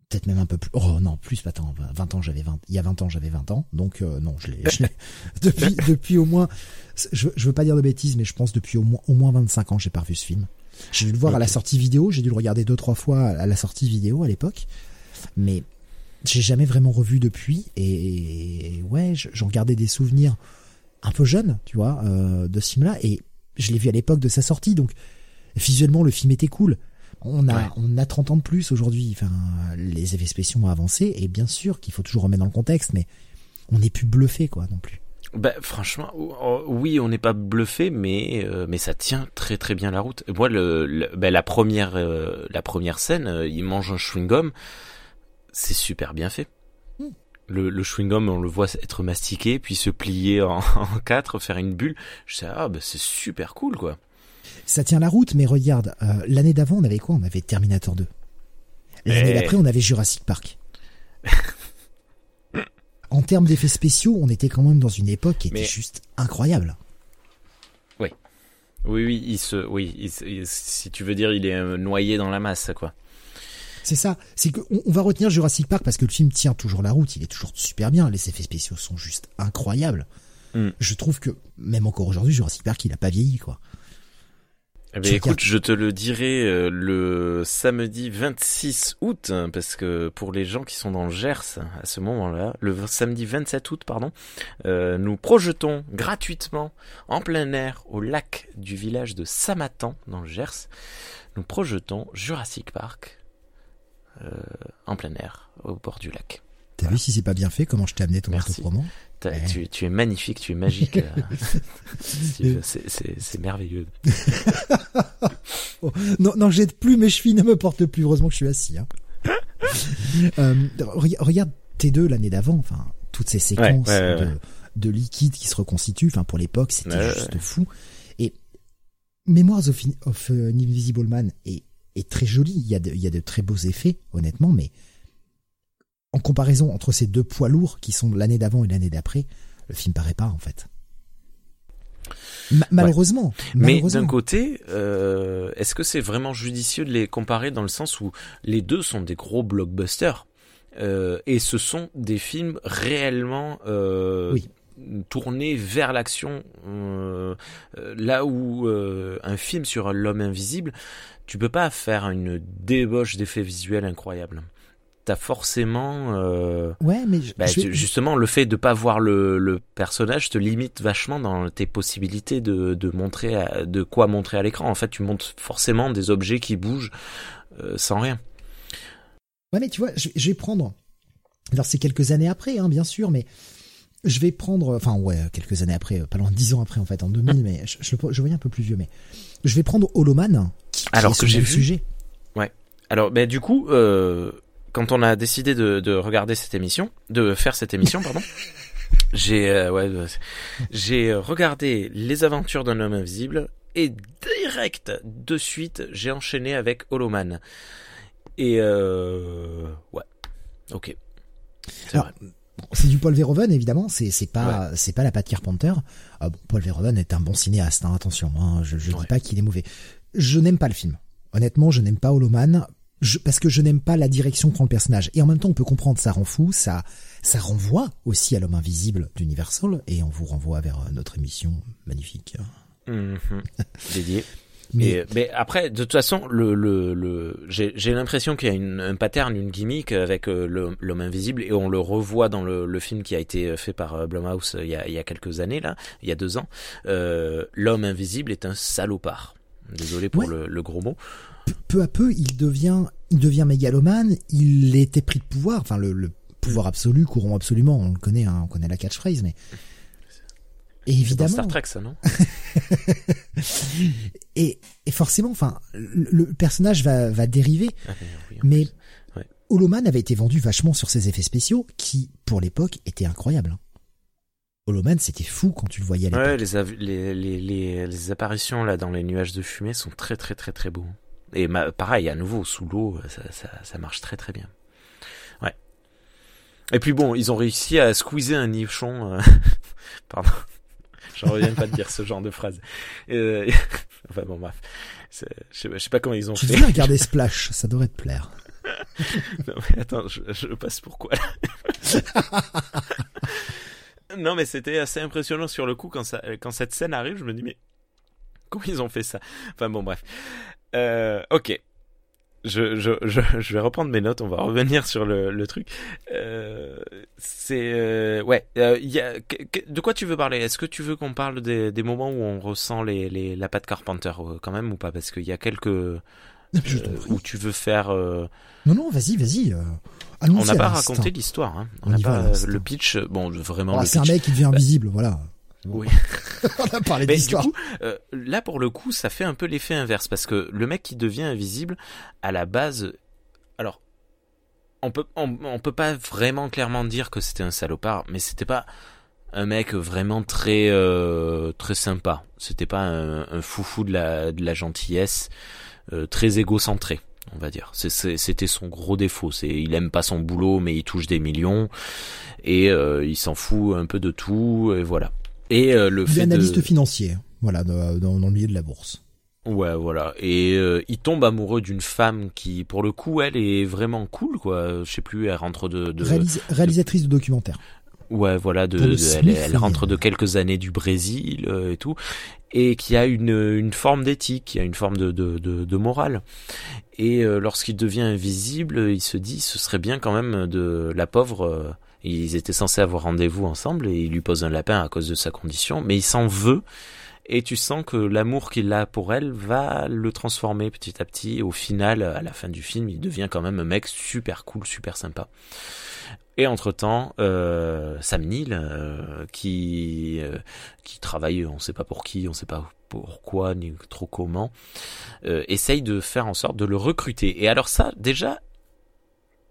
peut-être même un peu plus. Oh non, plus, attends, 20 ans, j'avais 20. Il y a 20 ans, j'avais 20 ans. Donc euh, non, je l'ai. depuis, depuis au moins. Je, je veux pas dire de bêtises, mais je pense depuis au moins, au moins 25 ans, j'ai pas revu ce film. J'ai dû le voir à la sortie vidéo. J'ai dû le regarder deux, trois fois à la sortie vidéo à l'époque. Mais j'ai jamais vraiment revu depuis. Et, ouais, je- j'en gardais des souvenirs un peu jeunes, tu vois, euh, de ce film-là. Et je l'ai vu à l'époque de sa sortie. Donc visuellement, le film était cool. On a, Ouais. on a 30 ans de plus aujourd'hui. Enfin, les effets spéciaux ont avancé et bien sûr qu'il faut toujours remettre dans le contexte, mais on n'est plus bluffé, quoi, non plus. Bah, franchement, oh, oui, on n'est pas bluffé, mais euh, mais ça tient très très bien la route. Moi, le, bah, la première euh, la première scène, euh, il mange un chewing gum, c'est super bien fait. Hmm. Le, le chewing gum, on le voit être mastiqué, puis se plier en, en quatre, faire une bulle. Je sais, ah bah c'est super cool quoi. Ça tient la route, mais regarde, l'année d'avant, on avait quoi? On avait Terminator 2. L'année d'après, on avait Jurassic Park. en termes d'effets spéciaux, on était quand même dans une époque qui était juste incroyable. Oui. Oui, oui, il se, oui, si tu veux dire, il est euh, noyé dans la masse, quoi. C'est ça. C'est qu'on on va retenir Jurassic Park parce que le film tient toujours la route. Il est toujours super bien. Les effets spéciaux sont juste incroyables. Hmm. Je trouve que même encore aujourd'hui, Jurassic Park, il a pas vieilli, quoi. Eh ben, écoute, je te le dirai euh, le samedi 26 août, hein, parce que pour les gens qui sont dans le Gers à ce moment-là, le samedi 27 août, pardon, euh, nous projetons gratuitement en plein air au lac du village de Samatan dans le Gers. Nous projetons Jurassic Park en plein air au bord du lac. T'as vu si c'est pas bien fait comment je t'ai amené ton marteau promo tu, es magnifique, tu es magique. Euh, c'est merveilleux. oh, non, non, jette plus, mes chevilles ne me portent plus. Heureusement que je suis assis. Hein. euh, regarde T2 l'année d'avant, enfin, toutes ces séquences de, de, liquide qui se reconstituent. Enfin, pour l'époque, c'était juste fou. Et Memoirs of, of Invisible Man est, est très joli. Il y, a de, il y a de très beaux effets, honnêtement, mais en comparaison entre ces deux poids lourds qui sont l'année d'avant et l'année d'après, le film paraît pas en fait. malheureusement, Mais d'un côté, euh, est-ce que c'est vraiment judicieux de les comparer dans le sens où les deux sont des gros blockbusters euh, et ce sont des films réellement euh, tournés vers l'action, là où un film sur l'homme invisible, tu peux pas faire une débauche d'effets visuels incroyables. T'as forcément euh, ouais mais bah, justement le fait de pas voir le, le, personnage te limite vachement dans tes possibilités de, de montrer de quoi montrer à l'écran. En fait tu montres forcément des objets qui bougent euh, sans rien. Ouais mais tu vois je, vais prendre alors c'est quelques années après hein, bien sûr mais je vais prendre enfin ouais quelques années après pas loin de dix ans après en fait en 2000 mais je, je, voyais un peu plus vieux mais je vais prendre Holoman alors que j'ai vu. sujet. Ouais. Alors ben du coup euh, quand on a décidé de, de, regarder cette émission, de faire cette émission, pardon, j'ai euh, ouais, j'ai regardé Les Aventures d'un homme invisible et direct de suite j'ai enchaîné avec Holoman. Et euh, ouais, ok. C'est du Paul Verhoeven évidemment, c'est c'est pas c'est pas la patte Carpenter. Ah Paul Verhoeven est un bon cinéaste, hein, attention, hein, je je dis pas qu'il est mauvais. Je n'aime pas le film. Honnêtement, je n'aime pas Holoman parce que je n'aime pas la direction que prend le personnage. Et en même temps, on peut comprendre, ça rend fou, ça, ça renvoie aussi à l'homme invisible d'Universal, et on vous renvoie vers notre émission magnifique. Mhm. Dédié. Mais, mais après, de toute façon, le, le, le j'ai l'impression qu'il y a une, un pattern, une gimmick avec euh, l'homme invisible, et on le revoit dans le, le, film qui a été fait par euh, Blumhouse il y a, il y a quelques années là, il y a deux ans. Euh, l'homme invisible est un salopard. Désolé pour le, le, gros mot peu à peu, il devient, il devient mégalomane. Il était pris de pouvoir, enfin le, pouvoir mm. absolu, courant absolument. On le connaît, hein, on connaît la catchphrase, mais et évidemment. Star Trek, ça, non et, et, forcément, enfin, le, personnage va, va dériver, ah, mais ouais. Holoman avait été vendu vachement sur ses effets spéciaux, qui, pour l'époque, étaient incroyables. Hein. Holoman, c'était fou quand tu le voyais à l'époque. Ouais, les, les, les, les, apparitions là dans les nuages de fumée sont très très très très beaux. Et pareil, à nouveau, sous l'eau, ça, ça, ça, marche très très bien. Ouais. Et puis bon, ils ont réussi à squeezer un nichon. Euh... Pardon. J'en reviens pas de dire ce genre de phrase. Euh... enfin bon, bref. Je sais, sais pas comment ils ont tu fait. Tu devrais regarder Splash, ça devrait te plaire. non mais attends, je, je passe pourquoi là Non mais c'était assez impressionnant sur le coup quand ça, quand cette scène arrive, je me dis mais comment ils ont fait ça? Enfin bon bref. Euh, ok. Je, je, je, je, vais reprendre mes notes, on va revenir sur le, le truc. Euh, c'est... Euh, ouais, euh, y a, de quoi tu veux parler? Est-ce que tu veux qu'on parle des, des moments où on ressent les, les, la patte Carpenter euh, quand même ou pas? Parce qu'il y a quelques... Je euh, ou tu veux faire euh, Non, non, vas-y, vas-y. euh, On n'a pas raconté l'histoire. Hein. On On n'a pas le pitch. Bon, vraiment Oh, le c'est un mec qui devient invisible, voilà. Oui. On a parlé du d'histoire. coup, euh, là pour le coup, ça fait un peu l'effet inverse parce que le mec qui devient invisible, à la base, alors on peut on, on peut pas vraiment clairement dire que c'était un salopard, mais c'était pas un mec vraiment très euh, très sympa. C'était pas un, un foufou de la de la gentillesse, euh, très égocentré. On va dire, c'était son gros défaut. C'est, il aime pas son boulot, mais il touche des millions et euh, il s'en fout un peu de tout. Et voilà. Et euh, le fait analyste de financier, voilà, dans, le milieu de la bourse. Ouais, voilà. Et euh, il tombe amoureux d'une femme qui, pour le coup, elle est vraiment cool, quoi. Je sais plus, elle rentre de, de... Réalis- réalisatrice de documentaire. ouais, voilà, de, de- elle, rentre de quelques années du Brésil euh, et tout, et qui a une, une forme d'éthique, qui a une forme de, de, de, de morale. Et euh, lorsqu'il devient invisible, il se dit, ce serait bien quand même de la pauvre. Ils étaient censés avoir rendez-vous ensemble et il lui pose un lapin à cause de sa condition, mais il s'en veut. Et tu sens que l'amour qu'il a pour elle va le transformer petit à petit. Au final, à la fin du film, il devient quand même un mec super cool, super sympa. Et entre-temps, euh, Sam Neill, euh, qui euh, qui travaille, on sait pas pour qui, on sait pas pourquoi ni trop comment, essaye de faire en sorte de le recruter. Et alors ça, déjà,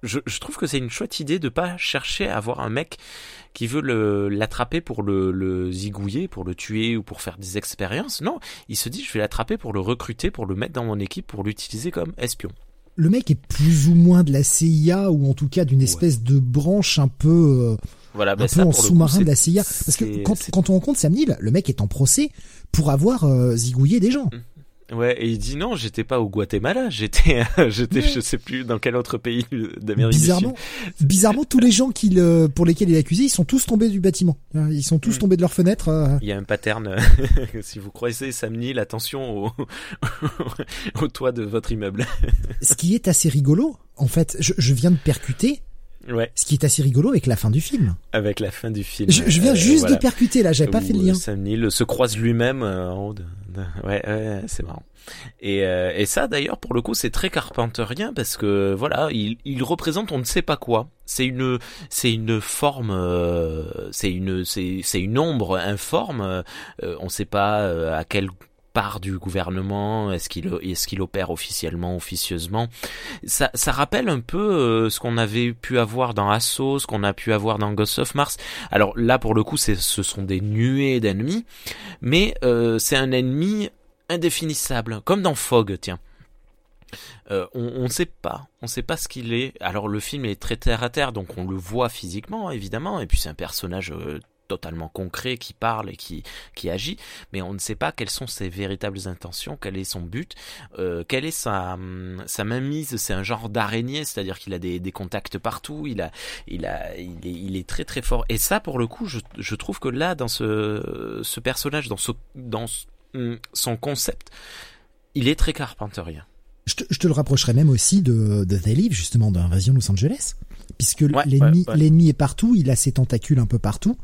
je, je trouve que c'est une chouette idée de pas chercher à avoir un mec qui veut le l'attraper pour le, le zigouiller, pour le tuer ou pour faire des expériences. Non, il se dit je vais l'attraper pour le recruter, pour le mettre dans mon équipe, pour l'utiliser comme espion. Le mec est plus ou moins de la CIA ou en tout cas d'une espèce de branche un peu, euh, Voilà, un ben peu en coup, sous-marin de la CIA. Parce que quand, quand on rencontre Sam Neill, le mec est en procès pour avoir euh, zigouillé des gens. Ouais, et il dit non, j'étais pas au Guatemala, j'étais, j'étais, Ouais. je sais plus dans quel autre pays d'Amérique du Sud. Bizarrement, bizarrement, tous les gens euh, pour lesquels il est accusé, ils sont tous tombés du bâtiment. Ils sont tous Mm. tombés de leur fenêtre. euh. Il y a un pattern. si vous croisez Sam Neill, attention au, au toit de votre immeuble. Ce qui est assez rigolo, en fait, je, je viens de percuter. Ouais, Ce qui est assez rigolo avec la fin du film. avec la fin du film. Je, je viens Euh, juste voilà. de percuter là, j'avais pas fait le lien. euh, Sam Neill se croise lui-même euh, en haut de, ouais, ouais, c'est marrant. Et, euh, et ça d'ailleurs pour le coup c'est très carpenterien parce que voilà il, il représente on ne sait pas quoi. C'est une c'est une forme euh, c'est une c'est c'est une ombre informe. euh, on ne sait pas euh, à quelle part du gouvernement est-ce qu'il est-ce opère officiellement officieusement ça ça rappelle un peu euh, ce qu'on avait pu avoir dans Assaut ce qu'on a pu avoir dans Ghost of Mars alors là, pour le coup, ce sont des nuées d'ennemis, mais euh, c'est un ennemi indéfinissable, comme dans Fog, tiens. Euh, on on ne sait pas, on sait pas ce qu'il est. Alors le film est très terre à terre, donc on le voit physiquement, évidemment, et puis c'est un personnage euh, totalement concret qui parle et qui qui agit, mais on ne sait pas quelles sont ses véritables intentions, quel est son but, euh, quelle est sa hum, sa mainmise. C'est un genre d'araignée, c'est-à-dire qu'il a des, des contacts partout, il a il a il est, il est très très fort. Et ça, pour le coup, je je trouve que là, dans ce ce personnage, dans ce dans ce- hum, son concept, il est très carpenterien. Je te, je te le rapprocherais même aussi de, de The Live, justement, d'Invasion Los Angeles. Puisque Ouais, l'ennemi, ouais, ouais. l'ennemi est partout, il a ses tentacules un peu partout.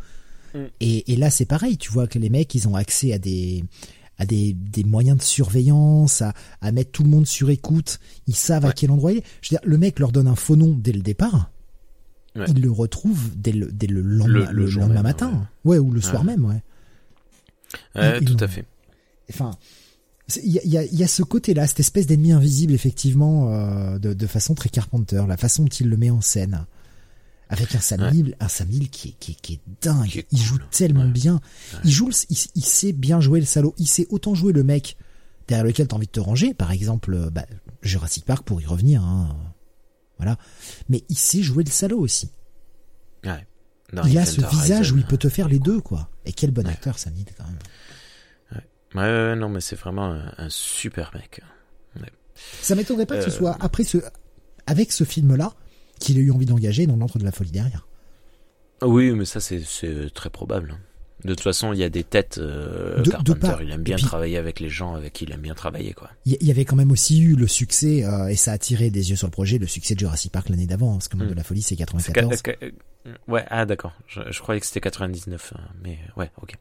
Mm. Et, et là, c'est pareil, tu vois que les mecs, ils ont accès à des, à des, des moyens de surveillance, à, à mettre tout le monde sur écoute. Ils savent à quel endroit il est. Je veux dire, le mec leur donne un faux nom dès le départ. Ouais. Il le retrouve dès le, dès le lendemain, Le- le le jour lendemain même, matin. Ouais. ou le soir même, ouais. Ils- tout ils à fait. Enfin, il y y, y a ce côté-là, cette espèce d'ennemi invisible, effectivement, euh, de, de façon très Carpenter, la façon dont il le met en scène. Avec un Sam Ouais. Un Sam qui est, qui est, qui est dingue. Qui est Il joue tellement Ouais. bien. Il joue, il, il sait bien jouer le salaud. Il sait autant jouer le mec derrière lequel t'as envie de te ranger. Par exemple, euh, bah, Jurassic Park pour y revenir. Hein. Voilà. Mais il sait jouer le salaud aussi. Ouais. Il a ce visage Horizon, où il peut te faire les deux, quoi. Et quel bon acteur, Sam Neill, quand même. Ouais, ouais, ouais, non, mais c'est vraiment un, un super mec. Ça m'étonnerait pas que ce Euh, soit après ce, avec ce film-là, qu'il ait eu envie d'engager dans l'entre de la folie derrière. Oui, mais ça, c'est, très probable. De toute façon, il y a des têtes. Euh, De- de Carpenter, part. il aime bien puis- travailler avec les gens avec qui il aime bien travailler, quoi. Il y- avait quand même aussi eu le succès, euh, et ça a attiré des yeux sur le projet, le succès de Jurassic Park l'année d'avant, parce que monde Hmm. de la folie c'est C'est 94. que- que- euh, ouais, ah d'accord. Je, je croyais que c'était 99, hein, mais ouais, ok.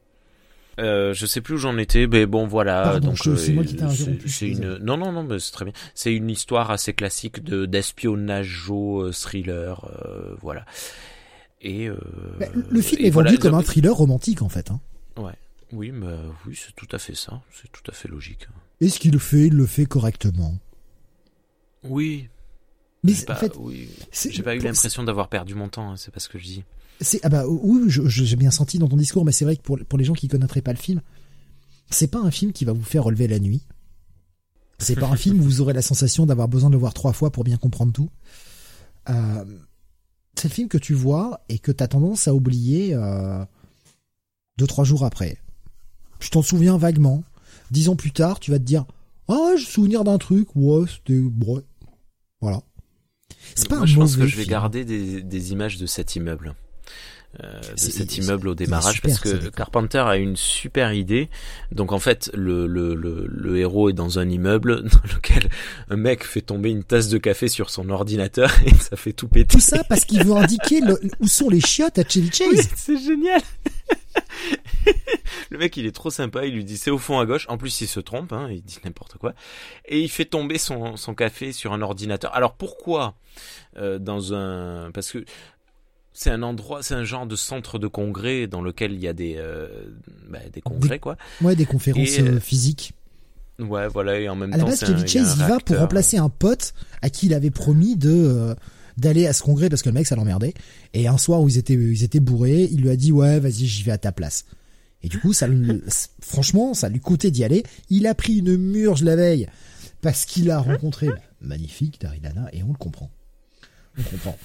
Euh, je sais plus où j'en étais, mais bon voilà. Pardon, donc euh, moi qui t'ai interrompu, je C'est une non non non mais c'est très bien. C'est une histoire assez classique de d'espionnage euh, thriller, euh, voilà. Et Bah, le film et est voilà, vendu comme un thriller romantique en fait. Hein. Ouais. Oui, mais oui, c'est tout à fait ça. C'est tout à fait logique. Et ce qu'il le fait, il le fait correctement? Oui. Mais pas, en fait, oui. J'ai pas eu l'impression d'avoir perdu mon temps. hein, c'est pas ce que je dis. C'est ah bah oui, je- je- j'ai bien senti dans ton discours, mais c'est vrai que pour pour les gens qui connaîtraient pas le film, c'est pas un film qui va vous faire relever la nuit. C'est pas un film où vous aurez la sensation d'avoir besoin de le voir trois fois pour bien comprendre tout. Euh, c'est le film que tu vois et que t'as tendance à oublier euh, deux trois jours après. Tu t'en souviens vaguement. Dix ans plus tard, tu vas te dire ah ouais, j'ai souvenir d'un truc. Ouais, c'était ouais. Voilà. C'est pas Moi, un je pense que je vais garder des, des images de cet immeuble. Euh, de cet immeuble au démarrage super, parce ce que. Carpenter a une super idée. Donc en fait, le, le, le, le héros est dans un immeuble dans lequel un mec fait tomber une tasse de café sur son ordinateur et ça fait tout péter. Tout ça parce qu'il veut indiquer le- où sont les chiottes à Chevy Chase. Oui, c'est génial. le mec, il est trop sympa. Il lui dit c'est au fond à gauche. En plus, il se trompe. Hein, il dit n'importe quoi. Et il fait tomber son, son café sur un ordinateur. Alors pourquoi euh, dans un parce que c'est un endroit, c'est un genre de centre de congrès dans lequel il y a des euh, bah, des congrès quoi. Ouais, des conférences Et, euh, euh, physiques. Ouais, voilà. Et en même À la temps, base, c'est un- Chevy il y a un Chase, il va pour remplacer un pote à qui il avait promis de euh, d'aller à ce congrès parce que le mec ça l'emmerdait. Et un soir où ils étaient ils étaient bourrés, il lui a dit ouais vas-y j'y vais à ta place. Et du coup ça franchement ça lui coûtait d'y aller. Il a pris une murge la veille parce qu'il a rencontré magnifique Daridana et on le comprend. On comprend.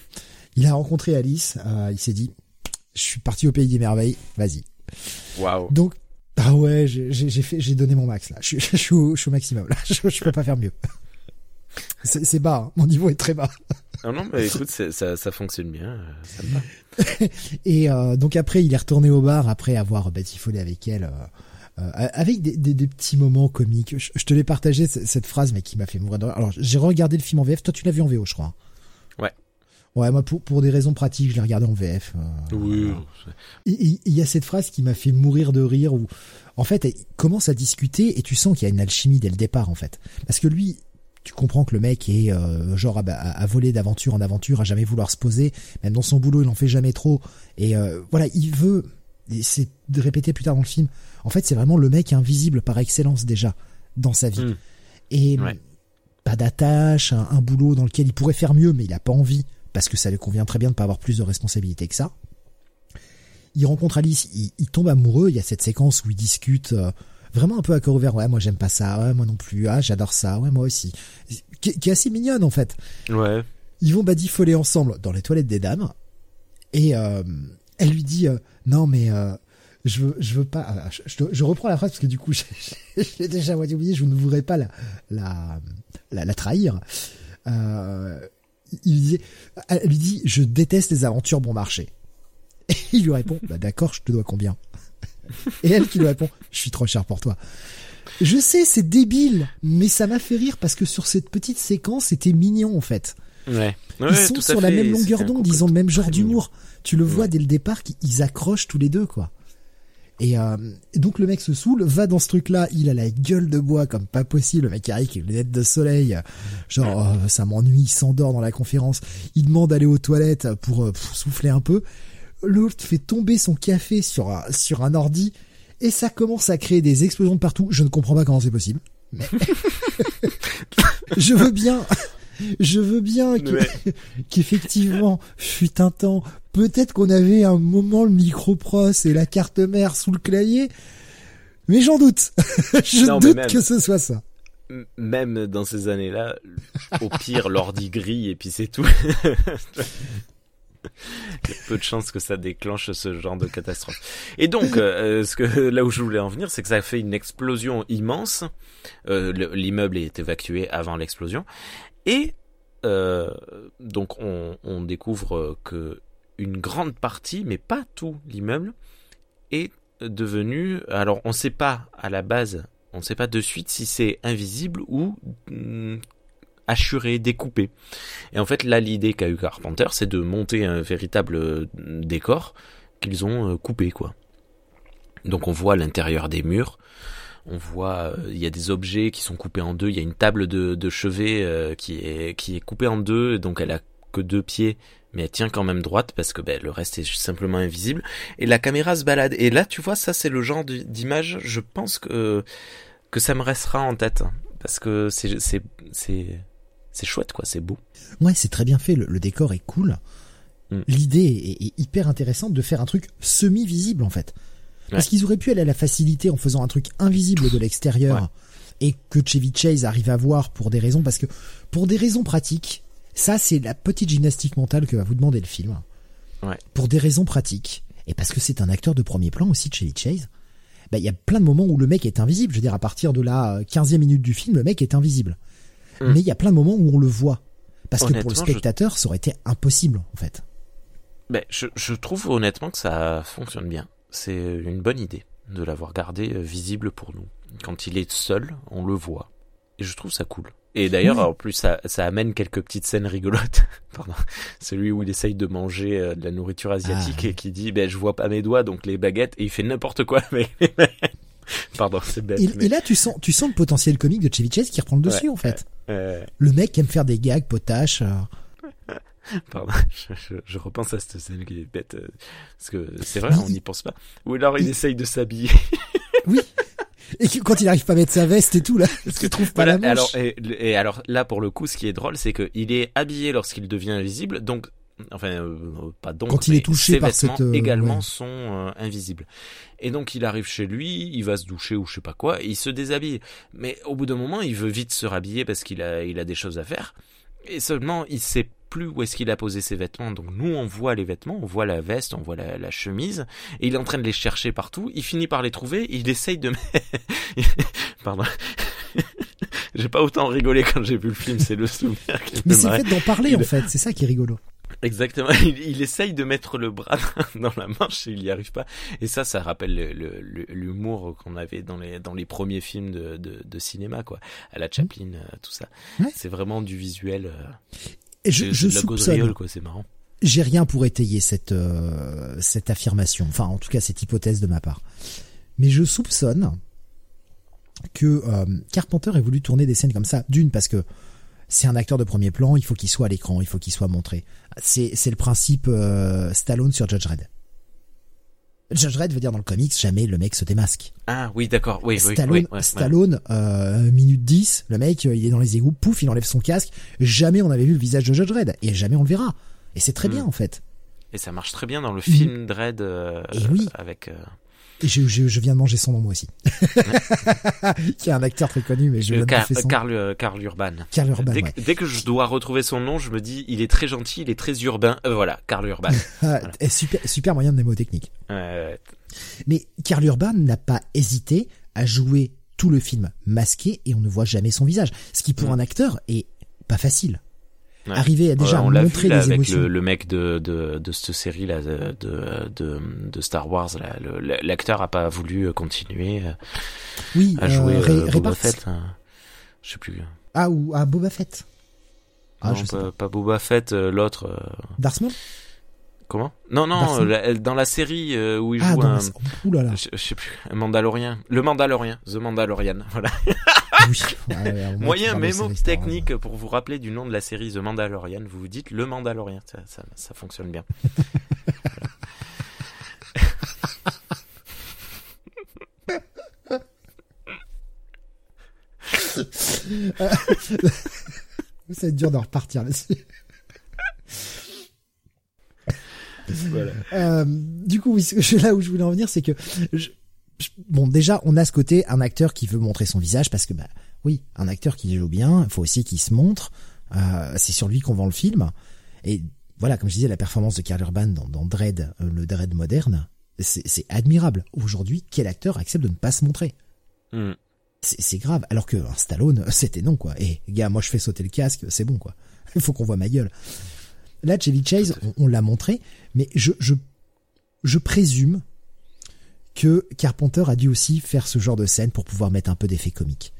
Il a rencontré Alice. euh, il s'est dit je suis parti au pays des merveilles. Vas-y. Waouh. Donc, ah ouais, j'ai fait, j'ai donné mon max là. Je, suis- je, suis au, je suis au maximum là. Je, je peux pas faire mieux. C'est bas, hein. mon niveau est très bas. Non, non, mais écoute, ça, ça fonctionne bien. euh, Ça me va. Et euh, donc après, il est retourné au bar après avoir batifolé avec elle, euh, euh, avec des, des, des petits moments comiques. Je, je te l'ai partagé cette phrase, mais qui m'a fait mourir de rire. Alors, j'ai regardé le film en VF. Toi, tu l'as vu en VO, je crois. Ouais. Ouais, moi, pour, pour des raisons pratiques, je l'ai regardé en VF. euh, Oui. Il y a cette phrase qui m'a fait mourir de rire où, en fait, il commence à discuter et tu sens qu'il y a une alchimie dès le départ, en fait. Parce que lui, tu comprends que le mec est euh, genre à, à- à voler d'aventure en aventure, à jamais vouloir se poser. Même dans son boulot, il en fait jamais trop. Et euh, voilà, il veut. C'est de répéter plus tard dans le film. En fait, c'est vraiment le mec invisible par excellence déjà dans sa vie. Mm. Et Ouais. pas d'attache, un, un boulot dans lequel il pourrait faire mieux, mais il a pas envie parce que ça lui convient très bien de pas avoir plus de responsabilités que ça. Il rencontre Alice, il, il tombe amoureux. Il y a cette séquence où ils discutent euh, vraiment un peu à corps ouvert. Ouais, moi j'aime pas ça. Ouais, moi non plus. Ah, j'adore ça. Ouais, moi aussi. Qui, qui est assez mignonne en fait. Ouais. Ils vont badifoler ensemble dans les toilettes des dames. Et euh, elle lui dit euh, non mais je veux je veux pas. ah, Je, je- je reprends la phrase parce que du coup j'ai j'ai déjà à moitié oublié. Je ne voudrais pas la la la, la trahir. Euh, il disait, elle lui dit je déteste les aventures bon marché. Et il lui répond bah d'accord je te dois combien? Et elle qui lui répond je suis trop cher pour toi. Je sais c'est débile mais ça m'a fait rire parce que sur cette petite séquence c'était mignon en fait. Ouais. Ils sont tout sur la fait, même longueur d'onde, ils ont le même genre d'humour. Tu le vois Ouais. dès le départ qu'ils accrochent tous les deux, quoi. Et, euh, et donc le mec se saoule, va dans ce truc-là, il a la gueule de bois comme pas possible, le mec arrive avec les lunettes de soleil, genre oh, ça m'ennuie, il s'endort dans la conférence, il demande d'aller aux toilettes pour, euh, pour souffler un peu, l'autre fait tomber son café sur un, sur un ordi, et ça commence à créer des explosions de partout, je ne comprends pas comment c'est possible. Mais... je veux bien, je veux bien qu'effectivement, fut un temps, peut-être qu'on avait un moment le micro-pros et la carte mère sous le clavier, mais j'en doute. Je Non, doute même. que ce soit ça. Même dans ces années-là, au pire, l'ordi grille et puis c'est tout. Il y a peu de chances que ça déclenche ce genre de catastrophe. Et donc, euh, ce que là où je voulais en venir, c'est que ça a fait une explosion immense. Euh, le- L'immeuble est évacué avant l'explosion, et euh, donc on, découvre que une grande partie, mais pas tout l'immeuble, est devenu. Alors, on ne sait pas à la base, on ne sait pas de suite si c'est invisible ou hum, hachuré, découpé. Et en fait, là, l'idée qu'a eu Carpenter, c'est de monter un véritable euh, décor qu'ils ont euh, coupé, quoi. Donc on voit l'intérieur des murs. On voit, euh, il y a des objets qui sont coupés en deux. Il y a une table de, de chevet euh, qui est qui est coupée en deux, donc elle a que deux pieds, mais elle tient quand même droite parce que ben, le reste est simplement invisible. Et la caméra se balade. Et là, tu vois, ça c'est le genre d'image. Je pense que que ça me restera en tête parce que c'est c'est c'est c'est chouette quoi, c'est beau. Ouais, c'est très bien fait. Le, décor est cool. Mm. L'idée est, est hyper intéressante de faire un truc semi-visible en fait. Parce qu'ils auraient pu aller à la facilité en faisant un truc invisible de l'extérieur et que Chevy Chase arrive à voir pour des raisons, parce que pour des raisons pratiques, ça c'est la petite gymnastique mentale que va vous demander le film. Ouais. Pour des raisons pratiques, et parce que c'est un acteur de premier plan aussi, Chevy Chase, bah, il y a plein de moments où le mec est invisible. Je veux dire, à partir de la 15e minute du film, le mec est invisible. Mm. Mais il y a plein de moments où on le voit. Parce que pour le spectateur, ça aurait été impossible, en fait. Ben, je, je trouve honnêtement que ça fonctionne bien c'est une bonne idée de l'avoir gardé euh, visible pour nous. Quand il est seul, on le voit. Et je trouve ça cool. Et d'ailleurs, en plus, ça, ça amène quelques petites scènes rigolotes. Pardon. Celui où il essaye de manger euh, de la nourriture asiatique Ah. et qui dit, ben, je vois pas mes doigts, donc les baguettes, et il fait n'importe quoi avec Pardon, c'est bête. Et, mais... et là, tu sens, tu sens le potentiel comique de Chevy Chase qui reprend le dessus, Ouais, en fait. Euh, Le mec aime faire des gags potaches. Euh. pardon, je, je, je repense à cette scène qui est bête. euh, Parce que c'est vrai, on n'y pense pas. Ou alors il Il- essaye de s'habiller. Oui. Et que- quand il arrive pas à mettre sa veste et tout, là, parce qu'il trouve pas Voilà, la manche. alors, et, et alors là, pour le coup, ce qui est drôle, c'est qu'il est habillé lorsqu'il devient invisible, donc, enfin, euh, pas donc, Quand il est touché ses par vêtements cette, euh, également ouais. sont euh, invisibles. Et donc, il arrive chez lui, il va se doucher ou je sais pas quoi, et il se déshabille. Mais au bout d'un moment, il veut vite se rhabiller parce qu'il a, il a des choses à faire. Et seulement, il sait plus où est-ce qu'il a posé ses vêtements. Donc nous, on voit les vêtements, on voit la veste, on voit la, la chemise, et il est en train de les chercher partout. Il finit par les trouver, il essaye de... Pardon. j'ai pas autant rigolé quand j'ai vu le film, c'est le souvenir qui Mais c'est le fait d'en parler, Il- en fait. C'est ça qui est rigolo. Exactement. Il, il essaye de mettre le bras dans la manche et il y arrive pas. Et ça, ça rappelle le- le- le- l'humour qu'on avait dans les dans les premiers films de, de, de cinéma, quoi. À la Chaplin, euh, tout ça. Ouais. C'est vraiment du visuel. Je, c'est- je c'est de la soupçonne. quoi. C'est marrant. J'ai rien pour étayer cette, euh, cette affirmation. Enfin, en tout cas, cette hypothèse de ma part. Mais je soupçonne que euh, Carpenter ait voulu tourner des scènes comme ça. D'une, parce que c'est un acteur de premier plan, il faut qu'il soit à l'écran, il faut qu'il soit montré. C'est, c'est le principe euh, Stallone sur Judge Red. Judge Red veut dire dans le comics, jamais le mec se démasque. Ah oui, d'accord. Oui, Stallone, oui. Stallone euh, minute 10, le mec, euh, il est dans les égouts, pouf, il enlève son casque. Jamais on avait vu le visage de Judge Red. Et jamais on le verra. Et c'est très Mm. bien, en fait. Et ça marche très bien dans le film Dread euh, oui. avec. euh, Et je, je, je viens de manger son nom moi aussi. qui est un acteur très connu, mais je viens euh, Car- son. Karl, euh, Karl Urban. Karl Urban, dès, ouais. que, dès que je dois retrouver son nom, je me dis, il est très gentil, il est très urbain. Euh, voilà, Karl Urban. Voilà. super, super moyen de mnémotechnique. Euh, Mais Karl Urban n'a pas hésité à jouer tout le film masqué et on ne voit jamais son visage. Ce qui pour Mm. un acteur est pas facile. Ouais. Arriver à déjà on l'a montrer vu là, les avec émotions. le, le mec de, de, de cette série là de, de, de, Star Wars l'acteur a pas voulu continuer euh, Oui, à jouer euh, Ray, euh, Ray Boba Parks. Fett. hein. Je sais plus. Ah, ou à Boba Fett. Ah, non, je sais pas, pas Boba Fett, euh, l'autre. euh, Darth Maul? Comment? Non, non, la- dans la série euh, où il Ah, joue un. la... Ouh là là. Je, je sais plus, un Mandalorien. Le Mandalorien, The Mandalorian, voilà. Oui. Ouais, ouais, Moyen mémo technique pour vous rappeler du nom de la série The Mandalorian. Vous vous dites le Mandalorien, ça, ça, ça fonctionne bien. Ça va être dur de repartir là-dessus. voilà. Euh, du coup, oui, là où je voulais en venir, c'est que je- je- bon, déjà, on a ce côté un acteur qui veut montrer son visage parce que bah oui, un acteur qui joue bien, il faut aussi qu'il se montre. Euh, c'est sur lui qu'on vend le film. Et voilà, comme je disais, la performance de Karl Urban dans, dans Dread, euh, le Dread moderne, c'est admirable. Aujourd'hui, quel acteur accepte de ne pas se montrer Hmm. C'est c'est grave. Alors que un Stallone, c'était non quoi. Et gars, moi je fais sauter le casque, c'est bon quoi. Il faut qu'on voit ma gueule. Là, Chevy Chase, on, on l'a montré, mais je, je, je présume que Carpenter a dû aussi faire ce genre de scène pour pouvoir mettre un peu d'effet comique,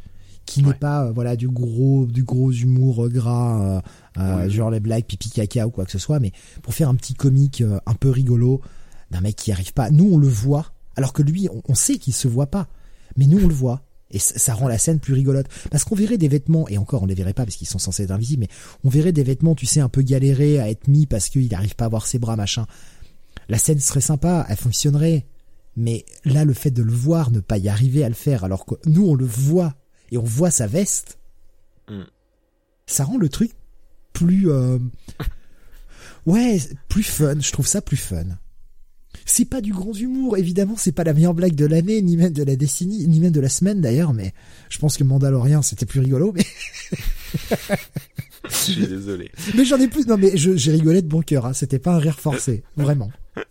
qui n'est pas euh, voilà du gros du gros humour euh, gras, euh, euh, genre les blagues pipi caca ou quoi que ce soit, mais pour faire un petit comique euh, un peu rigolo d'un mec qui arrive pas. Nous, on le voit Alors que lui, on, sait qu'il se voit pas. Mais nous, on le voit. Et ça, rend la scène plus rigolote. Parce qu'on verrait des vêtements, et encore on les verrait pas parce qu'ils sont censés être invisibles, mais on verrait des vêtements, tu sais, un peu galérés à être mis parce qu'il n'arrive pas à voir ses bras, machin. La scène serait sympa, elle fonctionnerait. Mais là, le fait de le voir, ne pas y arriver à le faire, alors que nous, on le voit, et on voit sa veste, mm. ça rend le truc plus... Euh... Ouais, plus fun, je trouve ça plus fun. C'est pas du grand humour, évidemment, c'est pas la meilleure blague de l'année, ni même de la décennie, ni même de la semaine d'ailleurs, mais je pense que Mandalorian c'était plus rigolo, mais. je suis désolé. Mais j'en ai plus, non mais j'ai rigolé de bon cœur, hein. c'était pas un rire forcé, vraiment.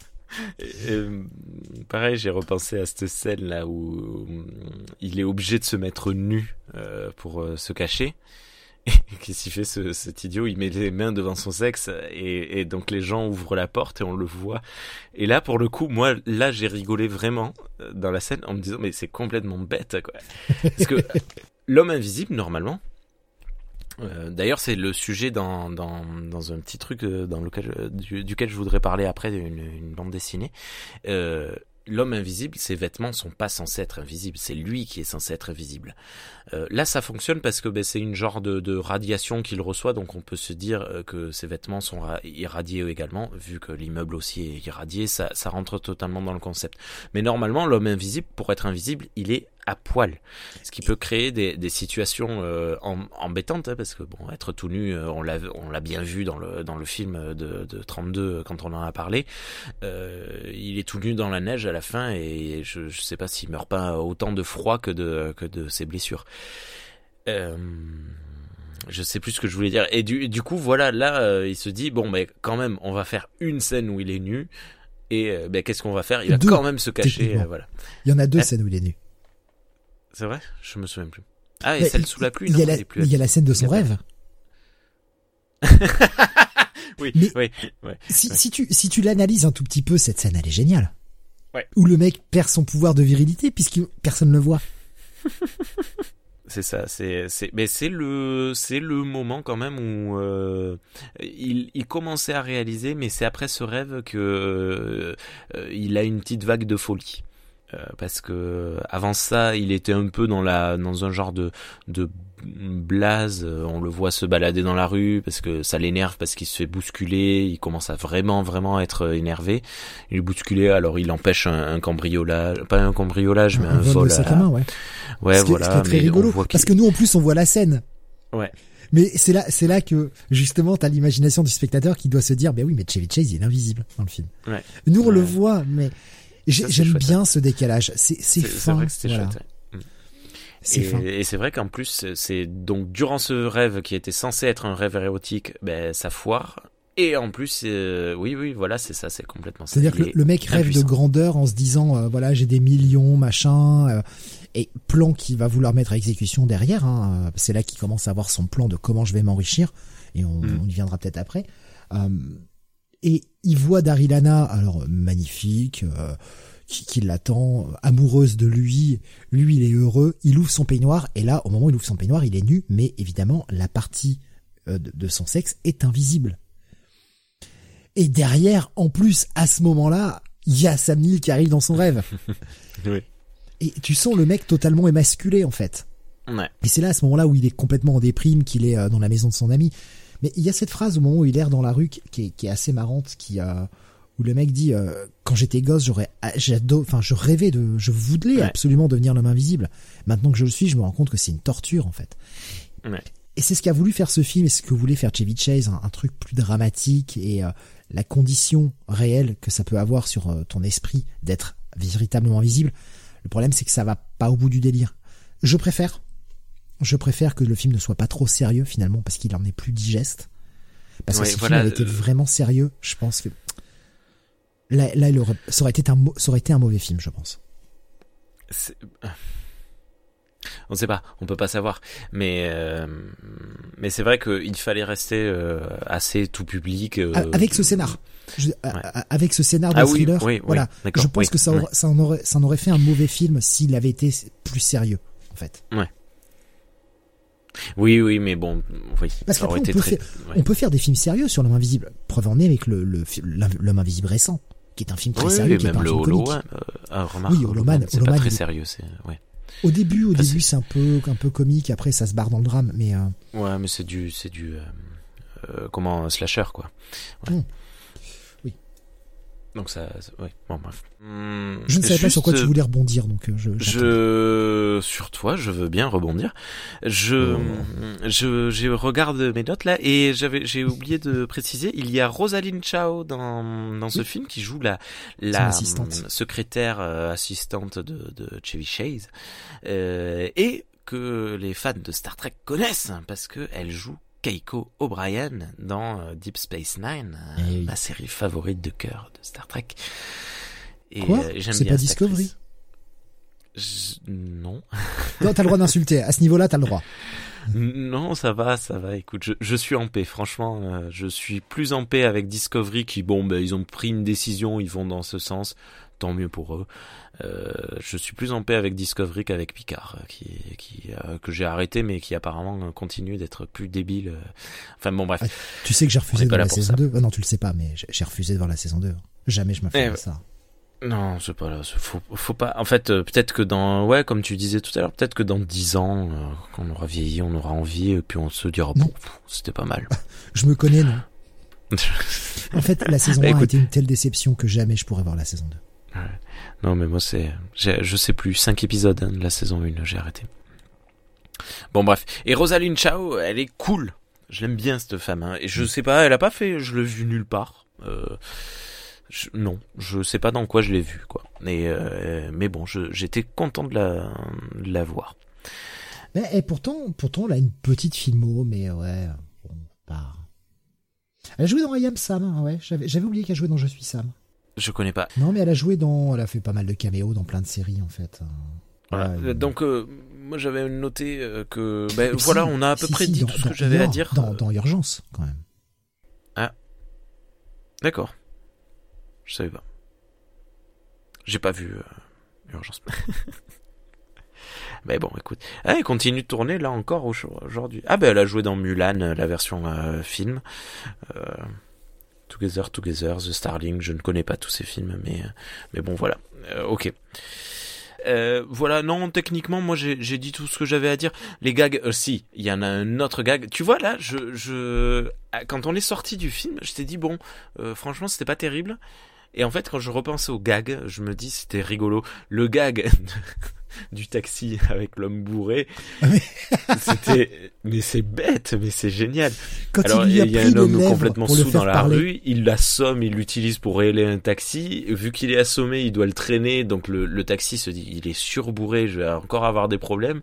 pareil, j'ai repensé à cette scène là où il est obligé de se mettre nu euh, pour euh, se cacher. Qu'est-ce qu'il fait ce, cet idiot? Il met les mains devant son sexe et, et, donc les gens ouvrent la porte et on le voit. Et là, pour le coup, moi, là, j'ai rigolé vraiment euh, dans la scène en me disant mais c'est complètement bête quoi. Parce que l'homme invisible, normalement. Euh, D'ailleurs, c'est le sujet dans, dans, dans, un petit truc euh, dans lequel, euh, duquel je voudrais parler après, une, une bande dessinée. Euh, l'homme invisible, ses vêtements sont pas censés être invisibles, c'est lui qui est censé être invisible. Euh, là, ça fonctionne parce que ben, c'est une genre de, de radiation qu'il reçoit, donc on peut se dire euh, que ses vêtements sont irradiés également, vu que l'immeuble aussi est irradié, ça, ça rentre totalement dans le concept. Mais normalement, l'homme invisible, pour être invisible, il est à poil, ce qui peut créer des, des situations euh, embêtantes, hein, parce que bon, être tout nu, euh, on l'a on l'a bien vu dans le dans le film de, de 32 quand on en a parlé, euh, il est tout nu dans la neige à la fin et je je sais pas s'il meurt pas autant de froid que de que de ses blessures. Euh, je sais plus ce que je voulais dire. Et du, du coup, voilà, là, euh, il se dit bon, mais quand même, on va faire une scène où il est nu. Et ben, qu'est-ce qu'on va faire? Il va quand même se cacher. voilà. Il y en a deux scènes où il est nu. C'est vrai? Je me souviens plus. Ah, et celle sous la pluie, Il y, a la, il y a la scène de son rêve. oui, oui, si, si tu, si tu l'analyses un tout petit peu, cette scène, elle est géniale. Ouais. Où le mec perd son pouvoir de virilité puisque personne ne le voit. c'est ça, c'est c'est mais c'est le c'est le moment quand même où euh, il il commençait à réaliser mais c'est après ce rêve que euh, il a une petite vague de folie. Euh, parce que avant ça, il était un peu dans la dans un genre de de blase. Euh, on le voit se balader dans la rue parce que ça l'énerve parce qu'il se fait bousculer. Il commence à vraiment vraiment être énervé. Il est bousculé, alors il empêche un, cambriolage, pas un cambriolage, mais un, vol. à... main, ouais. Ouais, voilà. très rigolo parce que nous en plus on voit la scène. Ouais. Mais c'est là, c'est là que justement t'as l'imagination du spectateur qui doit se dire, ben oui, mais Chevy Chase il est invisible dans le film. Ouais. Nous on le voit, mais J'aime bien ce décalage. C'est c'est fin. Vrai que c'était chouette. Et, et c'est vrai qu'en plus, c'est donc durant ce rêve qui était censé être un rêve érotique, ben ça foire. Et en plus, euh, oui, oui, voilà, c'est ça, c'est complètement. C'est-à-dire que le, mec rêve de grandeur en se disant, euh, voilà, j'ai des millions, machin, euh, et plan qu'il va vouloir mettre à exécution derrière. Hein, c'est là qu'il commence à avoir son plan de comment je vais m'enrichir, et on, mm. on y viendra peut-être après et il voit Darilana, alors magnifique, euh, qui, qui l'attend, amoureuse de lui. Lui, il est heureux. Il ouvre son peignoir et là, au moment où il ouvre son peignoir, il est nu, mais évidemment, la partie euh, de, son sexe est invisible. Et derrière, en plus, à ce moment-là, il y a Sam Neill qui arrive dans son rêve. oui. Et tu sens le mec totalement émasculé en fait. Ouais. Et c'est là à ce moment-là où il est complètement en déprime, qu'il est euh, dans la maison de son ami. Mais il y a cette phrase au moment où il erre dans la rue qui est, qui est assez marrante, qui euh, où le mec dit euh, quand j'étais gosse, j'aurais, ah, j'adore, enfin, je rêvais de, je voulais absolument devenir l'homme invisible. Maintenant que je le suis, je me rends compte que c'est une torture en fait. Ouais. Et c'est ce qu'a voulu faire ce film, et ce que voulait faire Chevy Chase, un, truc plus dramatique et euh, la condition réelle que ça peut avoir sur ton esprit d'être véritablement visible. Le problème, c'est que ça va pas au bout du délire. Je préfère, je préfère que le film ne soit pas trop sérieux finalement parce qu'il en est plus digeste. Parce que si le film avait été euh, vraiment sérieux, je pense que là, là ça aurait été un ça aurait été un mauvais film, je pense. On ne sait pas, on peut pas savoir, mais euh, mais c'est vrai qu'il fallait rester euh, assez tout public. avec ce scénar, avec ce scénar de ah thriller, voilà. je pense que ça, aurait, ça, en aurait, ça en aurait fait un mauvais film s'il avait été plus sérieux, en fait. Ouais. Oui, oui, mais bon, oui. Parce on, peut faire, des films sérieux sur l'homme invisible. Preuve en est avec le, l'homme invisible récent, qui est un film très sérieux, qui est même un le. Holoman, euh, ah, remarque, Oui, Holoman, c'est pas très il- sérieux, c'est ouais. Au début, au Enfin, début, c'est un peu, un peu comique. Après, ça se barre dans le drame. Mais euh, Ouais, mais c'est du, c'est du, euh, euh, comment, un slasher, quoi. Ouais. Oui. Donc ça, ça- ouais, bon, bref. Hum, je ne savais pas sur quoi tu voulais rebondir, donc euh, je. Je, sur toi, je veux bien rebondir. Je, Oh. je, je regarde mes notes là et j'avais, j'ai oublié de préciser, il y a Rosaline Chao dans, dans ce film qui joue la, la assistante. hum, secrétaire euh, assistante de, de Chevy Chase, euh, et que les fans de Star Trek connaissent parce que elle joue Keiko O'Brien dans euh, Deep Space Nine, Eh oui. ma série favorite de cœur de Star Trek. Et Quoi euh, C'est pas Discovery. Je- Non. Non, t'as le droit d'insulter. À ce niveau-là, t'as le droit. Non, ça va, ça va. Écoute, je, je suis en paix. Franchement, euh, je suis plus en paix avec Discovery qui, bon, ben, ils ont pris une décision, ils vont dans ce sens. Tant mieux pour eux. Euh, je suis plus en paix avec Discovery qu'avec Picard, euh, qui, qui, euh, que j'ai arrêté, mais qui apparemment continue d'être plus débile. Enfin bon, bref. Ah, Tu sais que j'ai refusé de voir la saison ça. 2. Euh, non, tu le sais pas, mais j'ai- refusé de voir la saison 2. Jamais je me Eh ferais ouais. ça. Non, c'est pas là. Faut, faut pas. En fait, euh, peut-être que dans, ouais, comme tu disais tout à l'heure, peut-être que dans dix ans, quand on aura vieilli, on aura envie, et puis on se dira, bon, c'était pas mal. Je me connais, non En fait, la saison Bah, 1 a été une telle déception que jamais je pourrais voir la saison 2. Non, mais moi, c'est. Je sais plus. Cinq épisodes hein, de la saison 1, j'ai arrêté. Bon, bref. Et Rosaline Chao, elle est cool. Je l'aime bien, cette femme. hein. Et je sais pas, elle a pas fait. Je l'ai vue nulle part. Euh, je- non, je sais pas dans quoi je l'ai vue, quoi. Et, euh, mais bon, j'étais content de la, de la voir. Mais et pourtant, pourtant, elle a une petite filmo, mais ouais, bon. Elle a joué dans I Am Sam, hein, ouais. J'avais j'avais oublié qu'elle jouait dans Je suis Sam. Je connais pas. Non, mais elle a joué dans, elle a fait pas mal de caméos dans plein de séries en fait. Voilà. Donc, euh, moi, j'avais noté euh, que. Ben, voilà, si, on a à peu si, près si, dit dans- tout ce que j'avais à dire. Dans, dans Urgence, quand même. D'accord. Je savais pas. J'ai pas vu euh, Urgence. Mais bon, écoute. Ah, elle continue de tourner là encore au- aujourd'hui. Ah ben elle a joué dans Mulan, euh, la version euh, film. Euh, Together, Together, The Starling. Je ne connais pas tous ces films, mais bon voilà. Euh, ok. Euh, voilà, non, techniquement, moi j'ai j'ai dit tout ce que j'avais à dire. Les gags, euh, si, il y en a un autre gag. Tu vois là, je, je, ah, quand on est sorti du film, je t'ai dit bon, euh, franchement, c'était pas terrible. Et en fait, quand je repense au gag, je me dis c'était rigolo. Le gag du taxi avec l'homme bourré, Ah c'était, mais c'est bête, mais c'est génial. Quand Alors, il lui a il y a un homme complètement sous dans la parler. rue, il l'assomme, il l'utilise pour éler un taxi. Vu qu'il est assommé, il doit le traîner, donc le, le taxi se dit, il est surbourré, je vais encore avoir des problèmes.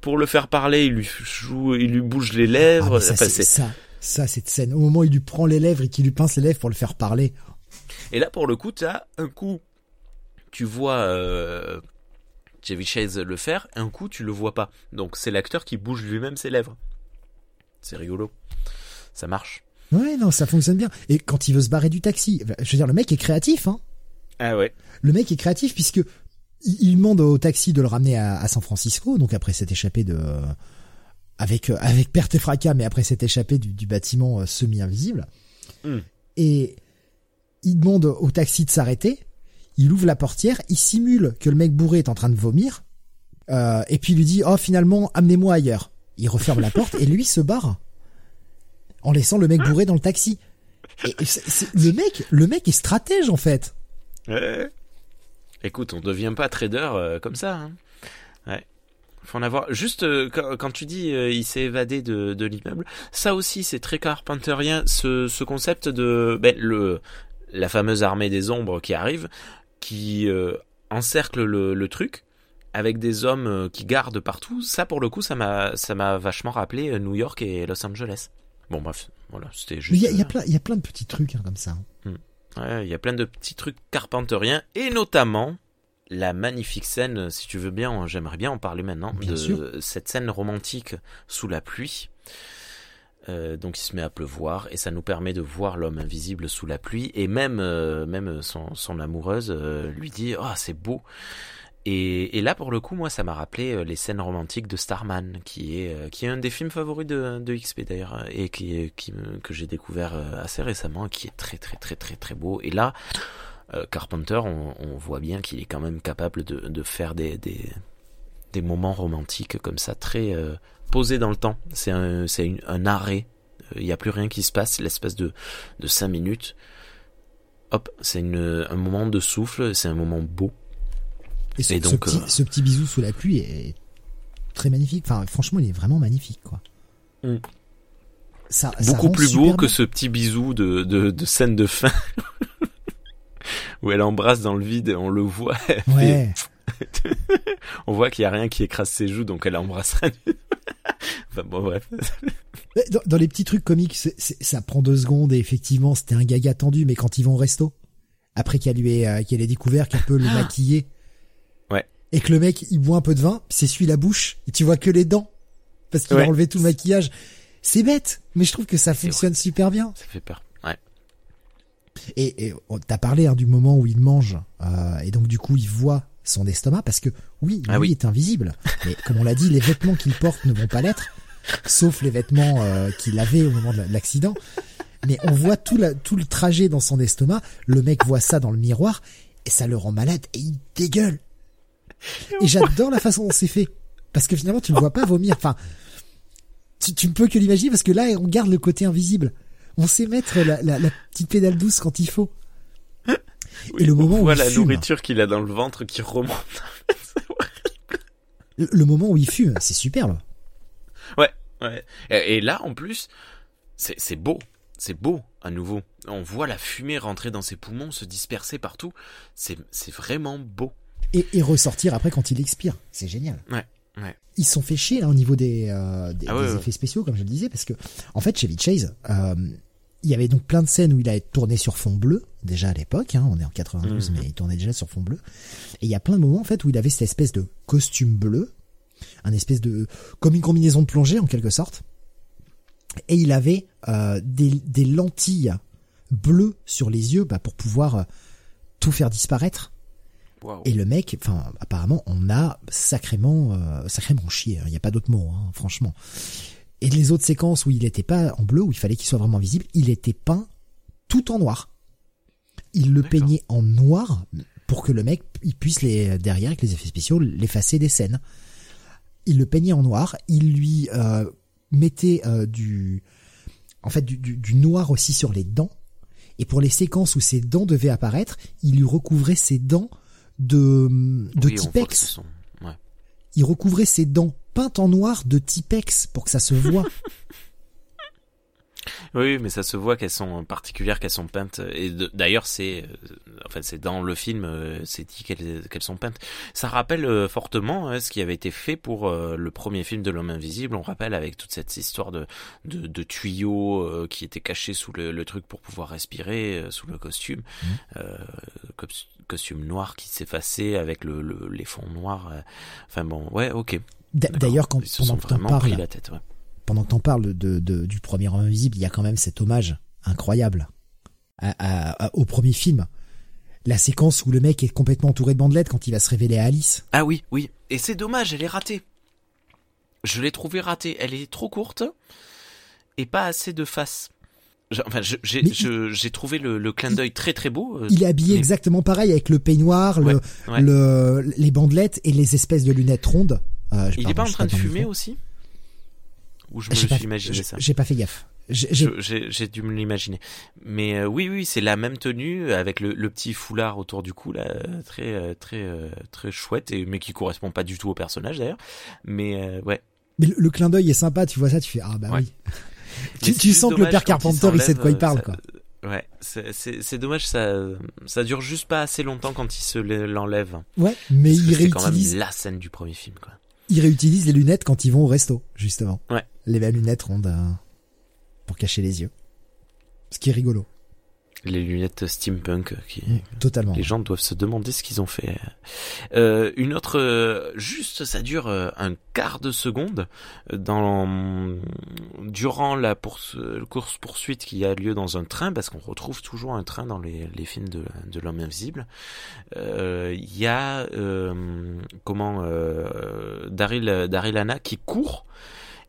Pour le faire parler, il lui joue, il lui bouge les Ah, lèvres. ça, Enfin, c'est- ça, ça, cette scène. Au moment où il lui prend les lèvres et qu'il lui pince les lèvres pour le faire parler. Et là, pour le coup, t'as un coup, tu vois euh, Chevy Chase le faire, un coup, tu le vois pas. Donc, c'est l'acteur qui bouge lui-même ses lèvres. C'est rigolo. Ça marche. Ouais, non, ça fonctionne bien. Et quand il veut se barrer du taxi, je veux dire, le mec est créatif, hein. Ah ouais. Le mec est créatif puisque il demande au taxi de le ramener à, à San Francisco, donc après s'être échappé de avec euh, avec perte et fracas, mais après s'être échappé du, du bâtiment euh, semi-invisible. Hmm. Et il demande au taxi de s'arrêter. Il ouvre la portière, il simule que le mec bourré est en train de vomir, euh, et puis il lui dit oh finalement amenez-moi ailleurs. Il referme la porte et lui se barre en laissant le mec bourré dans le taxi. Et, et le mec, le mec est stratège en fait. Ouais. Écoute, on devient pas trader euh, comme ça. Hein. Ouais. Faut en avoir. Juste euh, quand, quand tu dis euh, il s'est évadé de, de l'immeuble, ça aussi c'est très carpenterien. Ce, ce concept de ben, le la fameuse armée des ombres qui arrive, qui euh, encercle le, le truc avec des hommes euh, qui gardent partout. Ça pour le coup, ça m'a ça m'a vachement rappelé euh, New York et Los Angeles. Bon bref, voilà, c'était juste. il y y a plein, il y a plein de petits trucs hein, comme ça. Il y a plein de petits trucs carpenteriens et notamment la magnifique scène, si tu veux bien, j'aimerais bien en parler maintenant, Bien de sûr. cette scène romantique sous la pluie. Euh, donc il se met à pleuvoir et ça nous permet de voir l'homme invisible sous la pluie et même euh, même son, son amoureuse euh, lui dit ah c'est beau. Et, et là pour le coup moi ça m'a rappelé les scènes romantiques de Starman qui est qui est un des films favoris de, XP d'ailleurs et qui, que j'ai découvert assez récemment qui est très très très très très beau. Et là Carpenter, on, voit bien qu'il est quand même capable de, faire des, des, moments romantiques comme ça, très posés dans le temps. C'est un, c'est un arrêt. Il n'y a plus rien qui se passe, l'espace de, de 5 minutes. Hop, c'est un moment de souffle, c'est un moment beau. Et, ce, donc, ce, petit, ce, petit, bisou sous la pluie est très magnifique. Enfin, franchement, il est vraiment magnifique, quoi. Mm. Ça, Beaucoup plus beau que ce petit bisou de, de, de scène de fin où elle embrasse dans le vide et on le voit. Ouais. on voit qu'il y a rien qui écrase ses joues, donc elle embrassera. Enfin bon, bref. Dans, dans, les petits trucs comiques, ça prend deux secondes et effectivement, c'était un gaga tendu, mais quand ils vont au resto, après qu'elle lui ait, euh, qu'elle ait découvert qu'elle peut le ah. maquiller. Ouais. Et que le mec, il boit un peu de vin, s'essuie la bouche, et tu vois que les dents. Parce qu'il a enlevé tout le maquillage. C'est bête, mais je trouve que ça fonctionne super bien. Ça fait peur. Ouais. Et, et t'as parlé hein, du moment où il mange, euh, et donc du coup il voit son estomac parce que oui, ah lui est invisible. Mais comme on l'a dit, les vêtements qu'il porte ne vont pas l'être, sauf les vêtements euh, qu'il avait au moment de l'accident. Mais on voit tout, la, tout le trajet dans son estomac. Le mec voit ça dans le miroir et ça le rend malade et il dégueule. Et j'adore la façon dont c'est fait parce que finalement tu ne vois pas vomir. Enfin, tu, tu ne peux que l'imaginer parce que là on garde le côté invisible. On sait mettre la, la, la petite pédale douce quand il faut. et le moment on voit la nourriture qu'il a dans le ventre qui remonte. le, le, moment où il fume, c'est superbe. Ouais, ouais. Et, et là, en plus, c'est beau. C'est beau, à nouveau. On voit la fumée rentrer dans ses poumons, se disperser partout. C'est vraiment beau. Et, et ressortir après quand il expire. C'est génial. Ouais. Ouais. Ils sont fait chier là au niveau des, euh, des, ah des effets spéciaux, comme je le disais, parce que en fait, Chevy Chase, euh, il y avait donc plein de scènes où il a tourné sur fond bleu déjà à l'époque, hein, on est en 92 mmh. mais il tournait déjà sur fond bleu. Et il y a plein de moments en fait où il avait cette espèce de costume bleu, un espèce de comme une combinaison de plongée en quelque sorte. Et il avait euh, des, des, lentilles bleues sur les yeux bah, pour pouvoir euh, tout faire disparaître. Wow. Et le mec, enfin apparemment, on a sacrément, euh, sacrément chié. Hein. Il n'y a pas d'autre mot, hein, franchement. Et les autres séquences où il n'était pas en bleu, où il fallait qu'il soit vraiment visible, il était peint tout en noir. Il le peignait en noir pour que le mec il puisse les derrière avec les effets spéciaux l'effacer des scènes. Il le peignait en noir, il lui euh, mettait euh, du en fait du, du, du, noir aussi sur les dents. Et pour les séquences où ses dents devaient apparaître, il lui recouvrait ses dents de de oui, Tipex. Ouais. Il recouvrait ses dents peinte en noir de Tipex pour que ça se voit. Oui, mais ça se voit qu'elles sont particulières, qu'elles sont peintes. Et d'ailleurs, c'est, euh, enfin, c'est dans le film, euh, c'est dit qu'elles, sont peintes. Ça rappelle euh, fortement hein, ce qui avait été fait pour le premier film de l'homme invisible. On rappelle avec toute cette histoire de de, de tuyaux qui étaient cachés sous le, le, truc pour pouvoir respirer sous le costume, mmh. costume noir qui s'effaçait avec le, le, les fonds noirs. Enfin bon, ouais, ok. D'ailleurs, quand pendant que t'en parles, la tête, ouais. pendant que t'en parles de, de, du premier homme invisible, il y a quand même cet hommage incroyable à, à, à, au premier film. La séquence où le mec est complètement entouré de bandelettes quand il va se révéler à Alice. Ah oui, oui. Et c'est dommage, elle est ratée. Je l'ai trouvée ratée. Elle est trop courte et pas assez de face. Enfin, j'ai trouvé le, le clin d'œil très très beau. Euh, il est habillé mais... exactement pareil avec le peignoir, le, ouais, ouais. le, les bandelettes et les espèces de lunettes rondes. Euh, il est pas en train de fumer aussi? Ou je me suis pas, imaginé ça? J'ai pas fait gaffe. J'ai dû me l'imaginer. Mais euh, oui, oui, c'est la même tenue avec le, le, petit foulard autour du cou, là, très, euh, très, très chouette, et, mais qui correspond pas du tout au personnage d'ailleurs. Mais euh, ouais. Mais le, le, clin d'œil est sympa, tu vois ça, tu fais ah bah ouais. oui. tu, tu sens que le père Carpenter il sait de quoi il parle ça, quoi. Ouais, c'est dommage, ça, ça dure juste pas assez longtemps quand il se l'enlève. Ouais, mais il réutilise. C'est quand même la scène du premier film, quoi ils réutilisent les lunettes quand ils vont au resto, justement. Ouais. Les mêmes lunettes rondes euh, pour cacher les yeux. Ce qui est rigolo. Les lunettes steampunk qui totalement. Les gens doivent se demander ce qu'ils ont fait. Euh, une autre euh, juste ça dure euh, un quart de seconde dans durant la course course poursuite qui a lieu dans un train parce qu'on retrouve toujours un train dans les, les films de, de l'homme invisible. Il euh, y a comment Daryl Daryl Anna qui court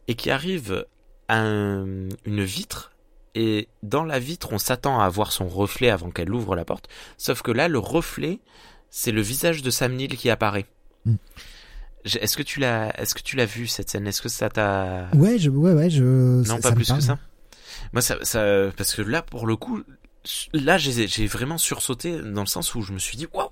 et qui arrive à un, une vitre et dans la vitre, on s'attend à voir son reflet avant qu'elle ouvre la porte. Sauf que là, le reflet, c'est le visage de Sam Neill qui apparaît. Mm. Je- Est-ce que tu l'as, est-ce que tu l'as vu cette scène? Est-ce que ça t'a Ouais, je, ouais, ouais, je. non ça- pas ça plus que ça. Moi, ça, ça, parce que là, pour le coup, là, j'ai j'ai vraiment sursauté dans le sens où je me suis dit, waouh,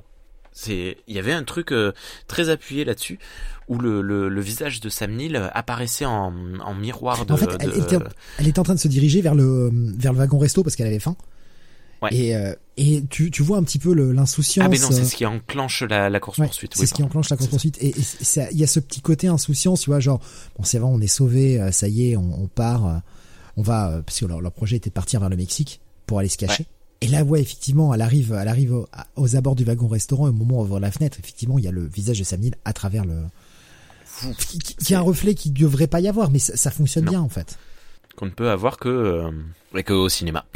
c'est, il y avait un truc euh, très appuyé là-dessus où le, le, le visage de Sam Neill apparaissait en, en miroir de. En fait, elle de- était, elle était en train de se diriger vers le vers le wagon resto parce qu'elle avait faim. Ouais. Et euh, et tu tu vois un petit peu l'insouciance. Ah mais non, euh, c'est ce qui enclenche la, la course Ouais, poursuite. c'est ce qui enclenche la course poursuite. Et il y a ce petit côté insouciance, tu vois, genre, bon, c'est vrai, on est sauvé, euh, ça y est, on, on part, euh, on va, euh, parce que leur, leur projet était de partir vers le Mexique pour aller se cacher. Et là, ouais, effectivement, elle arrive, elle arrive aux abords du wagon restaurant, et au moment où on ouvre la fenêtre, effectivement, il y a le visage de Sam Neill à travers le, qui, qui- qui a un reflet qui devrait pas y avoir, mais ça, ça fonctionne Non. bien, en fait. Qu'on ne peut avoir que, euh, ouais, que au cinéma.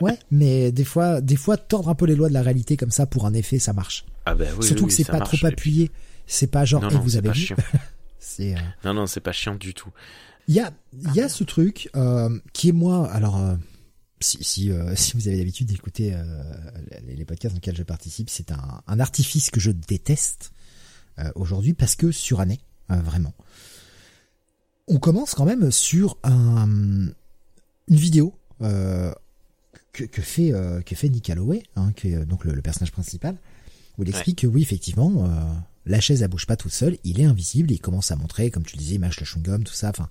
Ouais, mais des fois, des fois, tordre un peu les lois de la réalité comme ça pour un effet, ça marche. Ah ben oui. Surtout oui, que c'est pas marche. trop Et puis- appuyé. C'est pas genre, Non, eh, non, vous c'est avez pas vu. chiant. C'est, euh, Non, non, c'est pas chiant du tout. Il y a, il y a ce truc euh, qui est moi. Alors, euh, si si, euh, si vous avez l'habitude d'écouter euh, les, podcasts dans lesquels je participe, c'est un, un artifice que je déteste euh, aujourd'hui parce que surannée, euh, vraiment. On commence quand même sur un, une vidéo que, que fait que fait Nick Holloway, hein, qui est donc le, le personnage principal, où il explique que oui, effectivement, la chaise elle bouge pas toute seule, il est invisible, et il commence à montrer, comme tu le disais, il mâche le chewing-gum, tout ça, enfin.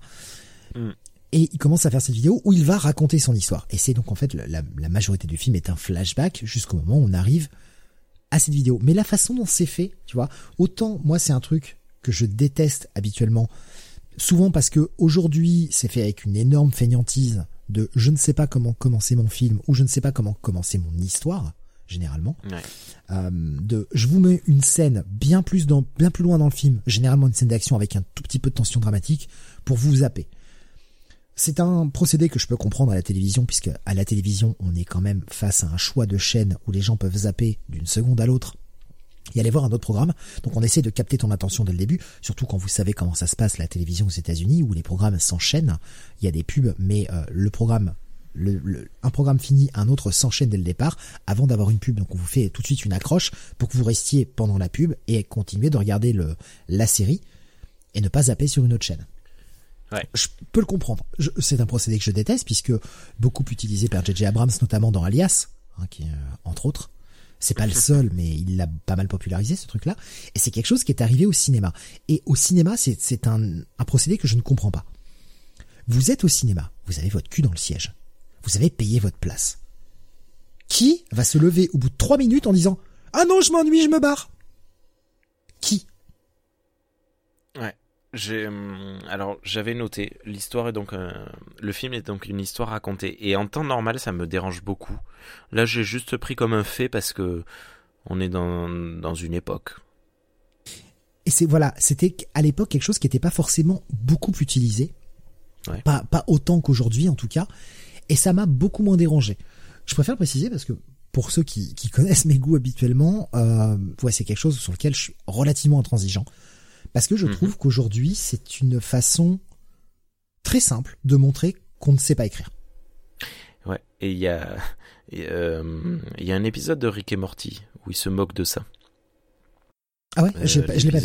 Mm. Et il commence à faire cette vidéo où il va raconter son histoire. Et c'est donc en fait la, majorité du film est un flashback jusqu'au moment où on arrive à cette vidéo. Mais la façon dont c'est fait, tu vois, autant moi c'est un truc que je déteste habituellement, souvent parce que aujourd'hui c'est fait avec une énorme feignantise de je ne sais pas comment commencer mon film ou je ne sais pas comment commencer mon histoire généralement Ouais. euh, de je vous mets une scène bien plus dans bien plus loin dans le film généralement une scène d'action avec un tout petit peu de tension dramatique pour vous zapper c'est un procédé que je peux comprendre à la télévision puisque à la télévision on est quand même face à un choix de chaîne où les gens peuvent zapper d'une seconde à l'autre et aller voir un autre programme. Donc on essaie de capter ton attention dès le début, surtout quand vous savez comment ça se passe la télévision aux États-Unis où les programmes s'enchaînent. Il y a des pubs, mais euh, le programme, le, un programme fini, un autre s'enchaîne dès le départ avant d'avoir une pub. Donc on vous fait tout de suite une accroche pour que vous restiez pendant la pub et continuer de regarder le, la série et ne pas zapper sur une autre chaîne. Ouais. Je peux le comprendre. Je- C'est un procédé que je déteste puisque beaucoup utilisé par J.J. Abrams, notamment dans Alias, hein, qui euh, entre autres. C'est pas le seul, mais il l'a pas mal popularisé ce truc-là. Et c'est quelque chose qui est arrivé au cinéma. Et au cinéma, c'est c'est un, un procédé que je ne comprends pas. Vous êtes au cinéma, vous avez votre cul dans le siège, vous avez payé votre place. Qui va se lever au bout de trois minutes en disant Ah non, je m'ennuie, je me barre Qui? Ouais. J'ai hum, alors j'avais noté l'histoire est donc euh, le film est donc une histoire racontée et en temps normal ça me dérange beaucoup. Là j'ai juste pris comme un fait parce que on est dans dans une époque. Et c'est voilà, c'était à l'époque quelque chose qui n'était pas forcément beaucoup utilisé, Ouais. pas pas autant qu'aujourd'hui en tout cas, et ça m'a beaucoup moins dérangé. Je préfère préciser parce que pour ceux qui, qui connaissent mes goûts habituellement, euh, ouais, c'est quelque chose sur lequel je suis relativement intransigeant, parce que je Mhm. trouve qu'aujourd'hui c'est une façon très simple de montrer qu'on ne sait pas écrire. Ouais. Et il y a euh, il y a un épisode de Rick et Morty où il se moque de ça. Ah ouais, Euh, pas- je l'ai pas vu.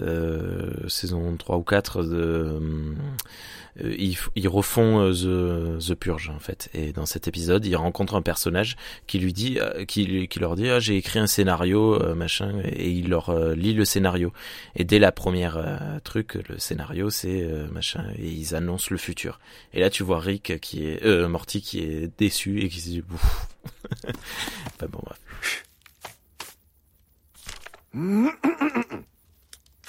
Euh, saison 3 ou 4 de euh, euh, ils, ils refont euh, The, The Purge en fait. Et dans cet épisode ils rencontrent un personnage qui lui dit qui, qui leur dit ah, j'ai écrit un scénario machin et il leur euh, lit le scénario. Et dès la première truc le scénario c'est machin et ils annoncent le futur. Et là tu vois Rick qui est euh, Morty qui est déçu et qui se dit Ouf. enfin bon bref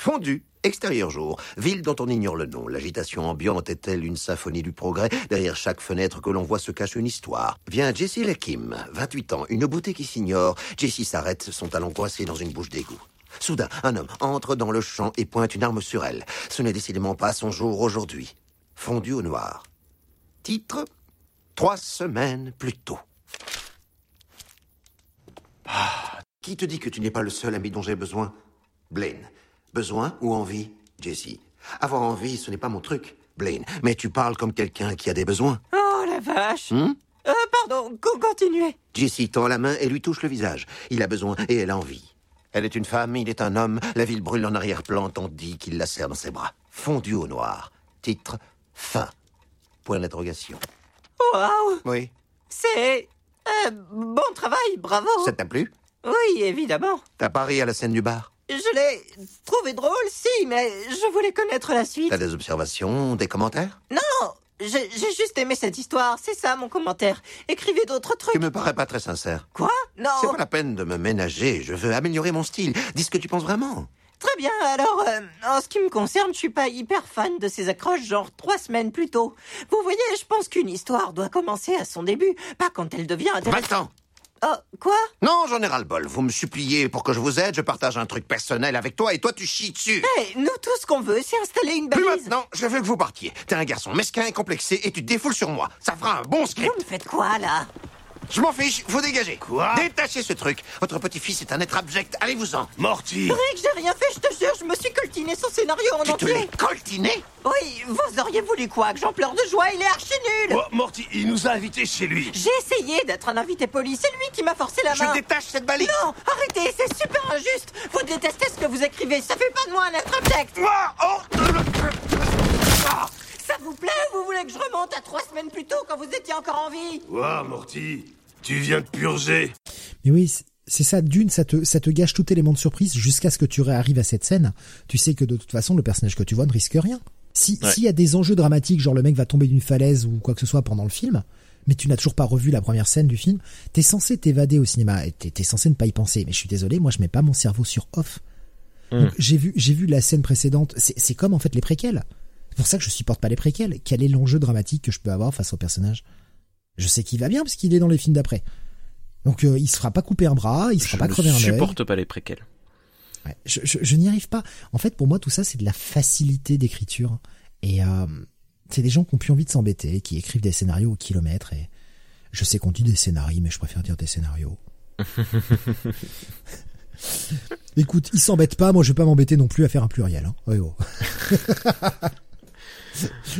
Fondu, extérieur jour, ville dont on ignore le nom. L'agitation ambiante est-elle une symphonie du progrès? Derrière chaque fenêtre que l'on voit se cache une histoire. Vient Jessie Lekim, 28 ans, une beauté qui s'ignore. Jessie s'arrête, son talon coincé dans une bouche d'égout. Soudain, un homme entre dans le champ et pointe une arme sur elle. Ce n'est décidément pas son jour aujourd'hui. Fondu au noir. Titre Trois semaines plus tôt. Ah, qui te dit que tu n'es pas le seul ami dont j'ai besoin? Blaine. Besoin ou envie Jessie? Avoir envie, ce n'est pas mon truc, Blaine. Mais tu parles comme quelqu'un qui a des besoins. Oh, la vache. Hmm? Euh, pardon, co- continuez. Jessie tend la main et lui touche le visage. Il a besoin et elle a envie. Elle est une femme, il est un homme. La ville brûle en arrière-plan, on dit qu'il la serre dans ses bras. Fondu au noir. Titre Fin. Point d'interrogation. Waouh, Oui. c'est... euh, bon travail, bravo. Ça t'a plu? Oui, évidemment. T'as pari à la scène du bar? Je l'ai trouvé drôle, si, mais je voulais connaître la suite. T'as des observations, des commentaires? Non, j'ai juste aimé cette histoire, c'est ça mon commentaire. Écrivez d'autres Tu trucs. me parais pas très sincère. Quoi? Non. C'est pas la peine de me ménager, je veux améliorer mon style. Dis ce que tu penses vraiment. Très bien, alors, euh, en ce qui me concerne, je suis pas hyper fan de ces accroches, genre trois semaines plus tôt. Vous voyez, je pense qu'une histoire doit commencer à son début, pas quand elle devient intéressante. Oh, quoi? Non, j'en ai ras-le-bol. Vous me suppliez pour que je vous aide, je partage un truc personnel avec toi et toi tu chies dessus. Eh, nous tout ce qu'on veut, c'est installer une Plus balise. maintenant, je veux que vous partiez. T'es un garçon mesquin et complexé et tu te défoules sur moi. Ça fera un bon script. Vous me faites quoi, là? Je m'en fiche, vous dégagez. Quoi Détachez ce truc. Votre petit-fils est un être abject, allez-vous-en. Morty Rick, j'ai rien fait, je te jure, je me suis coltiné son scénario en Tu te entier. l'es coltiné Oui, vous auriez voulu quoi Que j'en pleure de joie, il est archi nul Oh, Morty, il nous a invités chez lui J'ai essayé d'être un invité poli, c'est lui qui m'a forcé la main Je détache cette balise. Non, arrêtez, c'est super injuste Vous détestez ce que vous écrivez, ça fait pas de moi un être abject Ah, oh, Ça vous plaît ou vous voulez que je remonte à trois semaines plus tôt quand vous étiez encore en vie? Ouah, Morty, tu viens de purger Mais oui, c'est- ça, d'une, ça te, ça te gâche tout élément de surprise jusqu'à ce que tu réarrives à cette scène. Tu sais que de toute façon, le personnage que tu vois ne risque rien. Si, Ouais. s'il y a des enjeux dramatiques, genre le mec va tomber d'une falaise ou quoi que ce soit pendant le film, mais tu n'as toujours pas revu la première scène du film, t'es censé t'évader au cinéma et t'es, censé ne pas y penser. Mais je suis désolé, moi je mets pas mon cerveau sur off. Mm. Donc, j'ai vu, j'ai vu la scène précédente. C'est, c'est comme en fait les préquels. C'est pour ça que je supporte pas les préquels. Quel est l'enjeu dramatique que je peux avoir face au personnage? Je sais qu'il va bien parce qu'il est dans les films d'après. Donc euh, il se fera pas couper un bras, il se Je fera pas crever un œil. supporte pas les préquels. Ouais, je, je, je n'y arrive pas. En fait, pour moi, tout ça, c'est de la facilité d'écriture. Et euh, c'est des gens qui ont plus envie de s'embêter, qui écrivent des scénarios au kilomètre. Et je sais qu'on dit des scénarios, mais je préfère dire des scénarios. Écoute, ils s'embêtent pas. Moi, je vais pas m'embêter non plus à faire un pluriel. Hein. Ouais, oh.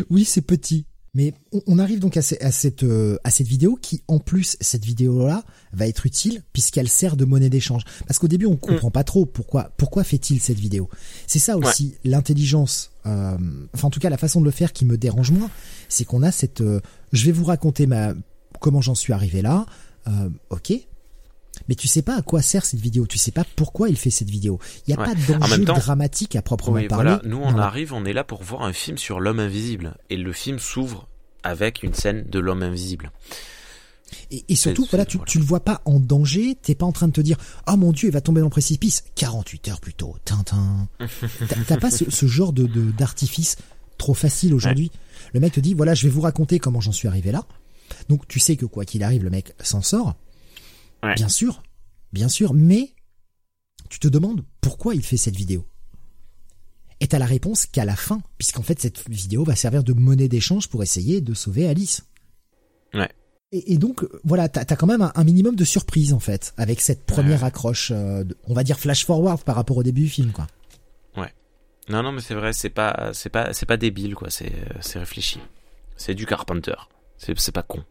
oui, c'est petit. Mais on, arrive donc à, à cette euh, à cette vidéo qui, en plus, cette vidéo-là va être utile puisqu'elle sert de monnaie d'échange. Parce qu'au début, on comprend pas trop pourquoi pourquoi fait-il cette vidéo. C'est ça aussi l'intelligence. euh, enfin, en tout cas, la façon de le faire qui me dérange moins, c'est qu'on a cette. euh, je vais vous raconter ma comment j'en suis arrivé là. Euh, ok. Mais tu sais pas à quoi sert cette vidéo, tu sais pas pourquoi il fait cette vidéo. Il y a Ouais. pas En d'enjeu dramatique à proprement Oui, parler. voilà. Nous, on arrive, on est là pour voir un film sur l'homme invisible. Et le film s'ouvre avec une scène de l'homme invisible. Et, et surtout, voilà, tu, voilà. tu le vois pas en danger, t'es pas en train de te dire, oh mon dieu, il va tomber dans le précipice. 48 heures plus tôt, Tintin. T'as- pas ce, ce genre de de- d'artifice trop facile aujourd'hui? Le mec te dit, voilà, je vais vous raconter comment j'en suis arrivé là. Donc tu sais que quoi qu'il arrive, le mec s'en sort. Ouais. Bien sûr, bien sûr, mais tu te demandes pourquoi il fait cette vidéo. Et t'as la réponse qu'à la fin, puisqu'en fait cette vidéo va servir de monnaie d'échange pour essayer de sauver Alice. Ouais. Et, et donc voilà, t'as as quand même un, un minimum de surprise en fait avec cette première accroche, euh, de- on va dire flash forward par rapport au début du film quoi. Non, non, mais c'est vrai, c'est pas, c'est pas, c'est pas débile, quoi. C'est, euh, c'est réfléchi. C'est du Carpenter. C'est, c'est pas con.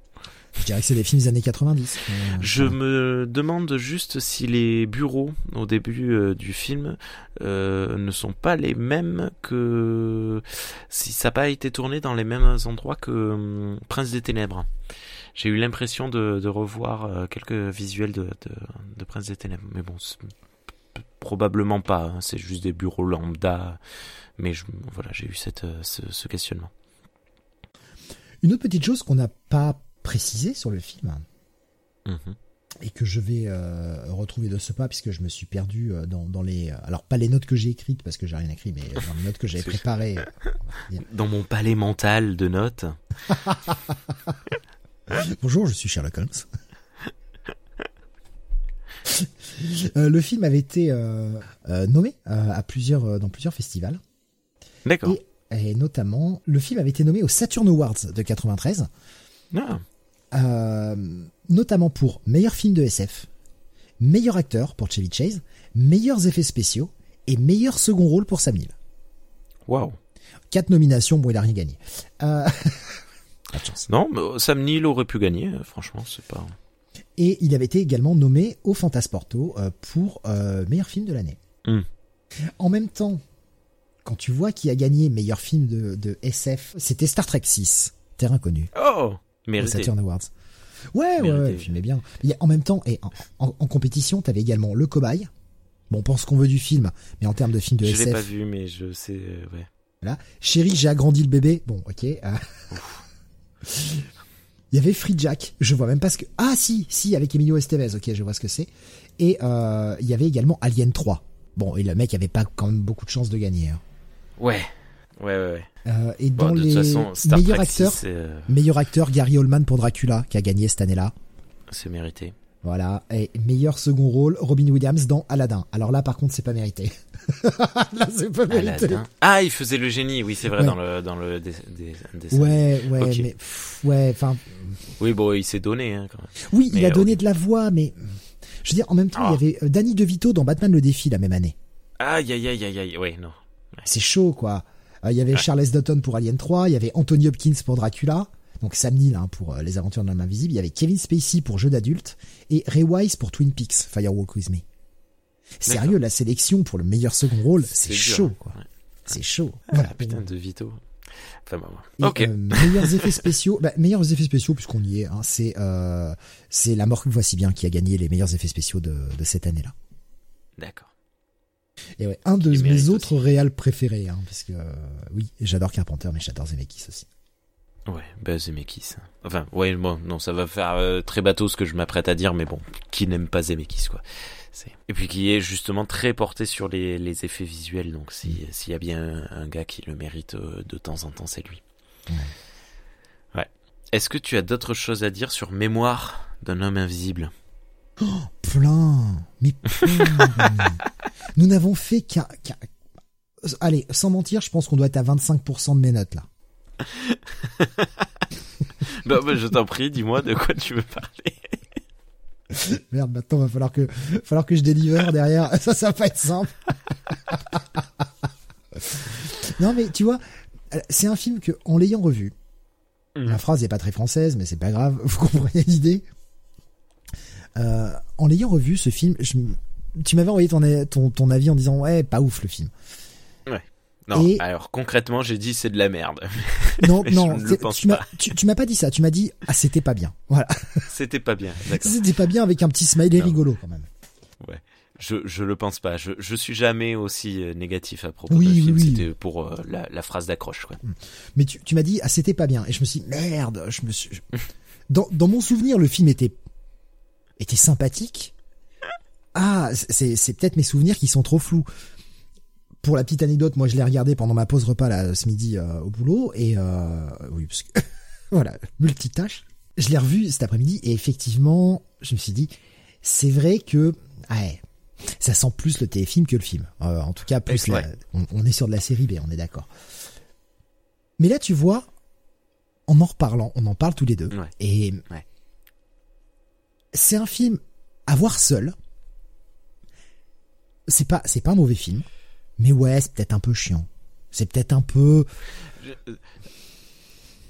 Je dirais que c'est des films des années 90. euh, Je me demande juste si les bureaux au début euh, du film euh, ne sont pas les mêmes que si ça n'a pas été tourné dans les mêmes endroits que hum, Prince des Ténèbres. J'ai eu l'impression de, de revoir euh, quelques visuels de, de, de Prince des Ténèbres, mais bon, probablement pas. hein, c'est juste des bureaux lambda. Mais je, voilà, j'ai eu cette, ce, ce questionnement. Une autre petite chose qu'on n'a pas précisé sur le film Mhm. et que je vais euh, retrouver de ce pas puisque je me suis perdu euh, dans, dans les alors pas les notes que j'ai écrites parce que j'ai rien écrit mais dans les notes que j'avais préparées Dans mon palais mental de notes. Bonjour, je suis Sherlock Holmes. Euh, le film avait été euh, euh, nommé euh, à plusieurs euh, dans plusieurs festivals D'accord. et, et notamment le film avait été nommé aux Saturn Awards de 93 Ah, euh, notamment pour meilleur film de SF, meilleur acteur pour Chevy Chase, meilleurs effets spéciaux et meilleur second rôle pour Sam Neill. waouh. Quatre nominations, bon il a rien gagné. Euh, Pas de chance. Non, mais euh, Sam Neill aurait pu gagner, franchement, c'est pas... Et il avait été également nommé au Fantasporto pour euh, meilleur film de l'année. Hmm. En même temps, quand tu vois qui a gagné meilleur film de, de SF, c'était Star Trek 6, Terrain connu, Oh Mérité. Saturn Awards. Ouais, ouais, Mérité. ouais, est bien. Il y a- en même temps, et en, en- en compétition, t'avais également Le Cobaye. Bon, on pense qu'on veut du film, mais en termes de film de Je l'ai SF, pas vu, mais je sais, euh, ouais. Voilà. Chérie, j'ai agrandi le bébé. Bon, ok. euh. Il y avait Free Jack. Je vois même pas ce que. Ah si, si, avec Emilio Estevez. Ok, je vois ce que c'est. Et euh, il y avait également Alien 3. Bon, et le mec avait pas quand même beaucoup de chances de gagner. hein. Ouais. Ouais, ouais, ouais. Euh, et Bon, dans les façon, Star meilleurs Trek acteurs, 6, c'est, euh, meilleur acteur Gary Oldman pour Dracula qui a gagné cette année-là. c'est mérité. Voilà. Et meilleur second rôle Robin Williams dans Aladdin. Alors là, par contre, c'est pas mérité. là, c'est pas mérité. Aladdin. Ah, il faisait le génie, oui, c'est vrai, Ouais. dans le, dans le dé- dé- dessin. Ouais, ouais, Ok. mais pff, ouais, enfin, Oui, bon, il s'est donné, hein, quand même. Oui, il Mais, a euh, donné de la voix, mais je veux dire, en même temps, Ah. il y avait euh, Danny DeVito dans Batman le défi la même année. Aïe, aïe, aïe, aïe, aïe, ouais, non. C'est chaud, quoi. Euh, Il y avait Charles Dutton pour Alien 3, il y avait Anthony Hopkins pour Dracula, donc Sam Neill hein, pour euh, Les Aventures de l'homme invisible, il y avait Kevin Spacey pour Jeu d'adulte et Ray Wise pour Twin Peaks, Firewalk With Me. Sérieux, la sélection pour le meilleur second rôle, c'est chaud, hein. quoi. Ouais. C'est chaud. Ah, Voilà. putain, de Vito. Enfin, bon, Et, bon. Ok. euh, meilleurs effets spéciaux, bah, meilleurs effets spéciaux puisqu'on y est, hein, c'est euh, c'est la mort que voici bien qui a gagné les meilleurs effets spéciaux de, de cette année-là. D'accord. Et ouais, un de mes autres réals préférés, hein, parce que euh, oui, j'adore Carpenter, mais j'adore Zemeckis aussi. Ouais, bah, Zemeckis. Enfin, ouais, bon, non, ça va faire euh, très bateau ce que je m'apprête à dire, mais bon, qui n'aime pas Zemeckis, quoi. Et puis qui est justement très porté sur les, les effets visuels, donc si, Mm. s'il y a bien un, un gars qui le mérite euh, de temps en temps, c'est lui. Ouais. Ouais. Est-ce que tu as d'autres choses à dire sur Mémoire d'un homme invisible? Plein, mais plein. Nous n'avons fait qu'un, allez, sans mentir, je pense qu'on doit être à 25% de mes notes là. Non, bah, je t'en prie, dis-moi de quoi tu veux parler. Merde, maintenant va falloir que, falloir que je délivre derrière. Ça, ça va pas être simple. non, mais tu vois, c'est un film que, en l'ayant revu, Mhm. la phrase n'est pas très française, mais c'est pas grave, vous comprenez l'idée. Euh, en l'ayant revu, ce film, je tu m'avais envoyé ton, ton, ton avis en disant ouais, pas ouf le film. Non, Et- alors concrètement, j'ai dit c'est de la merde. Non, non, je ne le pense tu m'as, pas. tu, tu m'as pas dit ça. Tu m'as dit ah c'était pas bien. Voilà, C'était pas bien, d'accord. c'était pas bien avec un petit smiley Non. rigolo quand même. Je, je le pense pas. Je, je suis jamais aussi euh, négatif à propos Oui, oui, film. oui. C'était pour euh, la, la phrase d'accroche, quoi. Mais tu, tu m'as dit ah c'était pas bien et je me suis dit, merde, je me suis dans dans mon souvenir le film était était sympathique. Ah, c'est c'est peut-être mes souvenirs qui sont trop flous. Pour la petite anecdote, moi je l'ai regardé pendant ma pause repas là ce midi euh, au boulot et euh, oui parce que voilà multitâche. Je l'ai revu cet après-midi et effectivement je me suis dit c'est vrai que ouais ça sent plus le téléfilm que le film. Euh, en tout cas plus la- on, on est sur de la série B, on est d'accord. Mais là tu vois en en reparlant, on en parle tous les deux Ouais. et Ouais. C'est un film à voir seul. C'est pas c'est pas un mauvais film, mais ouais, c'est peut-être un peu chiant. C'est peut-être un peu Je-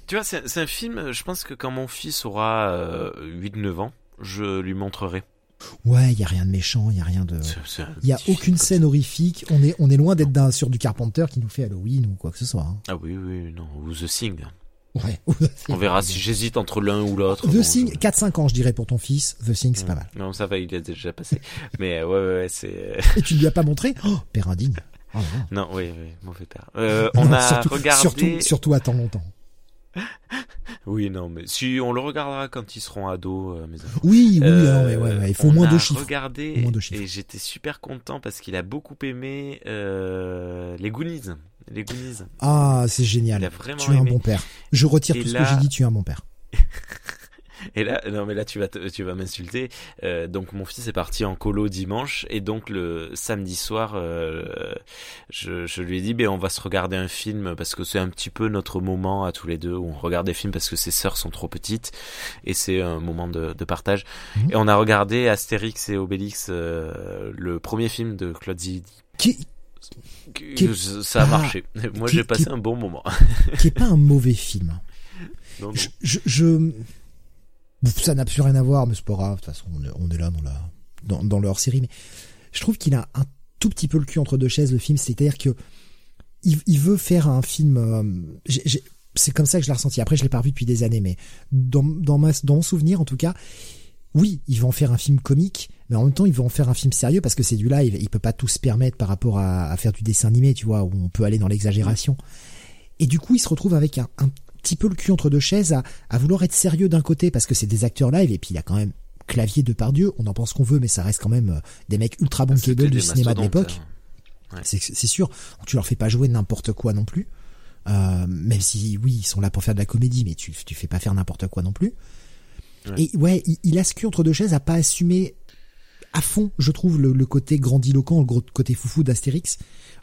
Tu vois, c'est un film, je pense que quand mon fils aura euh, 8-9 ans, je lui montrerai. ouais, il y a rien de méchant, il y a rien de il y a aucune scène horrifique, on est on est loin d'être sur du Carpenter qui nous fait Halloween ou quoi que ce soit. hein. Ah oui, oui, non. Ou The Thing. Ouais. On verra si j'hésite entre l'un ou l'autre. The Bon, Thing, je- 4-5 ans, je dirais, pour ton fils. The Thing, c'est pas mal. Non, ça va, il est déjà passé. Mais euh, ouais, ouais, ouais, c'est... Et tu lui as pas montré? Oh, père indigne. Oh. Non, oui, oui, mauvais père. Euh, on Non, a surtout, regardé... surtout, surtout attends longtemps. Oui, non, mais si on le regardera quand ils seront ados, euh, mes. Oui, oui, Euh, non, mais ouais, ouais, il faut au moins a deux chiffres. regardé Au moins deux chiffres. et j'étais super content parce qu'il a beaucoup aimé euh, les Goonies. Les Goonies. Ah, c'est Il génial. a vraiment Tu es un bon père. Je retire Et tout ce que j'ai dit, tu es un bon père. Et là, non mais là tu vas tu vas m'insulter. Euh, donc mon fils est parti en colo dimanche et donc le samedi soir, euh, je, je lui ai dit ben on va se regarder un film parce que c'est un petit peu notre moment à tous les deux où on regarde des films parce que ses sœurs sont trop petites et c'est un moment de, de partage. Mhm. Et on a regardé Astérix et Obélix, euh, le premier film de Claude Zidi. Qui, Qui- Ça a Ah, marché. Moi j'ai passé qui- un bon moment. qui est pas un mauvais film. Non, non. je, je, je- ça n'a plus rien à voir, mais c'est. De toute façon, on est, là dans la dans, leur série, mais je trouve qu'il a un tout petit peu le cul entre deux chaises le film. C'est-à-dire que il, veut faire un film. euh, c'est comme ça que je l'ai ressenti. Après, je l'ai pas revu depuis des années, mais dans dans mon souvenir, en tout cas, oui, il va en faire un film comique, mais en même temps, il va en faire un film sérieux parce que c'est du live. Il peut pas tout se permettre par rapport à, faire du dessin animé, tu vois, où on peut aller dans l'exagération. Et du coup, il se retrouve avec un petit peu le cul entre deux chaises à, à vouloir être sérieux d'un côté parce que c'est des acteurs live et puis il a quand même clavier de par Dieu. On en pense qu'on veut, mais ça reste quand même euh, des mecs ultra Ah, bankable du des cinéma de l'époque. hein. C'est c'est sûr. Tu leur fais pas jouer n'importe quoi non plus. Euh, même si oui, ils sont là pour faire de la comédie, mais tu tu fais pas faire n'importe quoi non plus. Ouais. Et ouais, il, il a ce cul entre deux chaises à pas assumer à fond, je trouve, le, le côté grandiloquent, le gros côté foufou d'Astérix,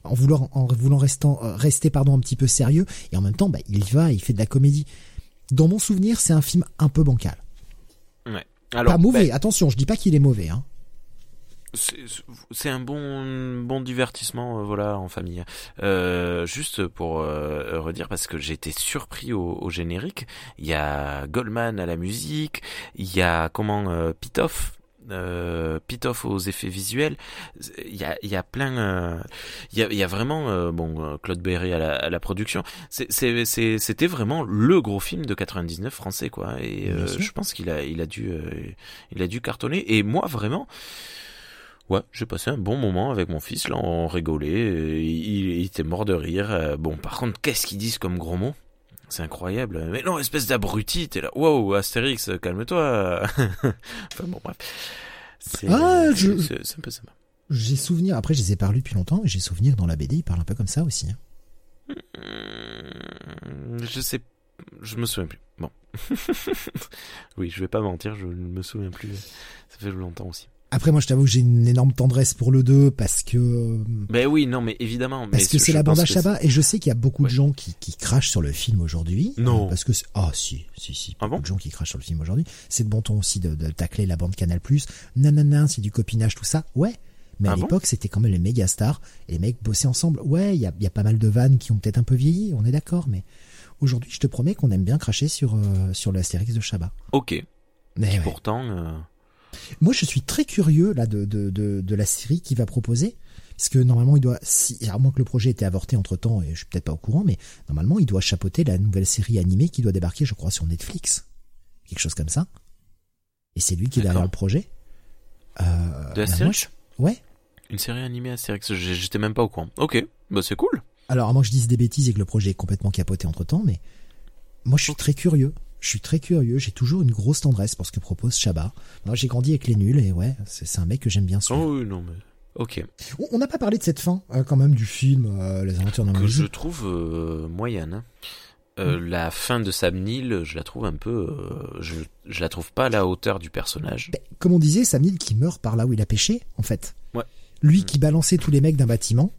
en voulant, en voulant restant, euh, rester pardon, un petit peu sérieux, et en même temps, bah, il y va, il fait de la comédie. Dans mon souvenir, c'est un film un peu bancal. Ouais. Alors, pas mauvais, ben, attention, je dis pas qu'il est mauvais. Hein. c'est un bon bon divertissement euh, voilà en famille euh, juste pour euh, redire parce que j'ai été surpris au, au générique il y a Goldman à la musique il y a comment Pitoff euh, Pitoff aux effets visuels. Il y a y a plein euh, il y a y a vraiment euh, bon euh, Claude Berry à la, à la production. C'était vraiment le gros film de 99 français quoi. Et euh, je pense qu'il a il a dû il a dû cartonner. Et moi vraiment Ouais, j'ai passé un bon moment avec mon fils, là, on rigolait, il, il était mort de rire. Bon, par contre, qu'est-ce qu'ils disent comme gros mots C'est incroyable. Mais non, espèce d'abruti, t'es là, wow, Astérix, calme-toi. enfin bon, bref. C'est Ah, je- c'est- un peu ça. J'ai souvenir, après je les ai pas relus depuis longtemps, et j'ai souvenir dans la BD, il parle un peu comme ça aussi. hein. Hum, Je sais, je me souviens plus. Bon. oui, je vais pas mentir, je ne me souviens plus. Ça fait longtemps aussi. Après, moi, je t'avoue que j'ai une énorme tendresse pour le 2 parce que Ben oui, non, mais évidemment. parce mais que c'est la bande à Chabat et je sais qu'il y a beaucoup Ouais. de gens qui, qui crachent sur le film aujourd'hui. Non. Euh, Parce que c'est- ah si si si Ah beaucoup bon de gens qui crachent sur le film aujourd'hui. C'est de bon ton aussi de, de tacler la bande Canal Plus. Nanana, c'est du copinage tout ça. Ouais. Mais à Ah bon l'époque, c'était quand même les méga stars et les mecs bossaient ensemble. Ouais, il y a, y a pas mal de vannes qui ont peut-être un peu vieilli, on est d'accord, mais aujourd'hui, je te promets qu'on aime bien cracher sur euh, sur l'Astérix de Chabat. Ok. Mais Qui ouais. pourtant. euh, Moi, je suis très curieux là de, de, de, de la série qu'il va proposer. Parce que normalement, il doit, si, à moins que le projet ait été avorté entre temps, et je suis peut-être pas au courant, mais normalement, il doit chapeauter la nouvelle série animée qui doit débarquer, je crois, sur Netflix. Quelque chose comme ça. Et c'est lui qui est derrière le projet. Euh, De bah, moi, Astérix je- Ouais. Une série animée Astérix, j'étais même pas au courant. Ok, bah c'est cool. Alors, à moins que je dise des bêtises et que le projet est complètement capoté entre temps, mais moi, je suis très curieux. Je suis très curieux. J'ai toujours une grosse tendresse pour ce que propose Chabat. Moi, j'ai grandi avec les nuls et ouais, c'est un mec que j'aime bien suivre. Oh oui, non mais. Ok. On- n'a pas parlé de cette fin, euh, quand même, du film euh, Les Aventures d'un Que je trouve euh, moyenne. hein. Mm. La fin de Sam Neill, je la trouve un peu. je, je la trouve pas à la hauteur du personnage. Ben, comme on disait, Sam Neill qui meurt par là où il a pêché, en fait. Ouais. Lui Mm. qui balançait tous les mecs d'un bâtiment,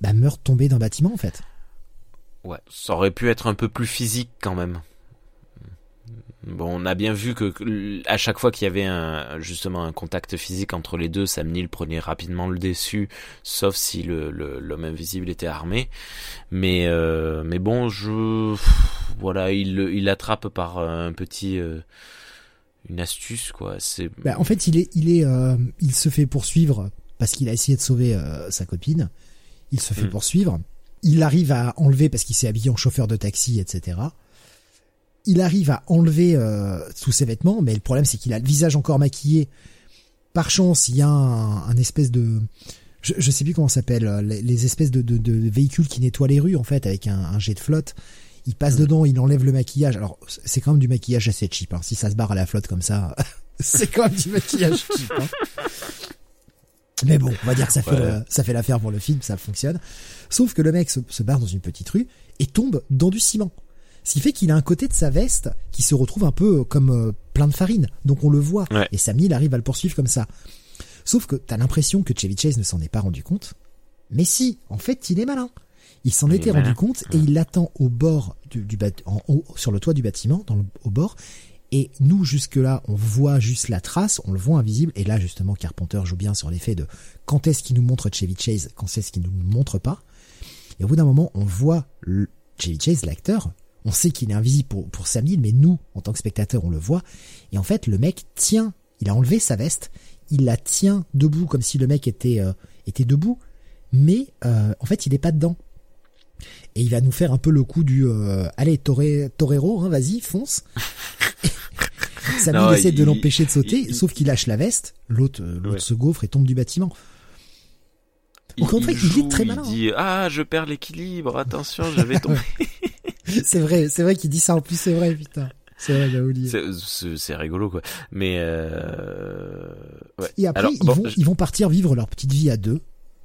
bah meurt tombé d'un bâtiment, en fait. Ouais, ça aurait pu être un peu plus physique quand même. Bon, on a bien vu que, à chaque fois qu'il y avait un, justement un contact physique entre les deux, Sam Neill prenait rapidement le dessus, sauf si le le- l'homme invisible était armé. Mais euh, mais bon, je voilà, il il attrape par un petit euh, une astuce quoi. C'est Bah, en fait, il est, il est, euh, il se fait poursuivre parce qu'il a essayé de sauver euh, sa copine. Il se fait Mm. poursuivre. Il arrive à enlever parce qu'il s'est habillé en chauffeur de taxi, etc. Il arrive à enlever euh, tous ses vêtements, mais le problème c'est qu'il a le visage encore maquillé. Par chance, il y a un, un espèce de, je, je sais plus comment ça s'appelle, euh, les, les espèces de, de, de véhicules qui nettoient les rues en fait avec un, un jet de flotte. Il passe Mm. dedans, il enlève le maquillage. Alors c'est quand même du maquillage assez cheap. Hein. Si ça se barre à la flotte comme ça, c'est quand même du maquillage cheap. hein. Mais bon, on va dire que ça fait Ouais. le- ça fait l'affaire pour le film, ça fonctionne. Sauf que le mec se, se barre dans une petite rue et tombe dans du ciment. Ce qui fait qu'il a un côté de sa veste qui se retrouve un peu comme euh, plein de farine. Donc on le voit. Ouais. Et Sam Neill arrive à le poursuivre comme ça. Sauf que t'as l'impression que Chevy Chase ne s'en est pas rendu compte. Mais si, en fait, il est malin. Il s'en Il était rendu compte et il l'attend au bord du, du en haut, sur le toit du bâtiment, dans le, au bord. Et nous, jusque-là, on voit juste la trace, on le voit invisible. Et là, justement, Carpenter joue bien sur l'effet de quand est-ce qu'il nous montre Chevy Chase, quand est-ce qu'il nous montre pas. Et au bout d'un moment, on voit le Chevy Chase, l'acteur, On sait qu'il est invisible pour, pour Sam Neill, mais nous, en tant que spectateurs, on le voit. Et en fait, le mec tient, il a enlevé sa veste, il la tient debout comme si le mec était, euh, était debout, mais euh, en fait, il est pas dedans. Et il va nous faire un peu le coup du euh, allez Torero, hein, vas-y, fonce. Sam Neill essaie de l'empêcher de sauter, il- sauf qu'il lâche la veste, l'autre euh, l'autre Ouais. se gaufre et tombe du bâtiment. Au contraire, il est très malin, hein. Il dit ah je perds l'équilibre, attention, je vais tomber. c'est vrai, c'est vrai qu'il dit ça en plus, c'est vrai, putain. C'est vrai, j'ai oublié. C'est- rigolo quoi. Mais euh... ouais. Et après, Alors, ils, bon, vont, je- ils vont partir vivre leur petite vie à deux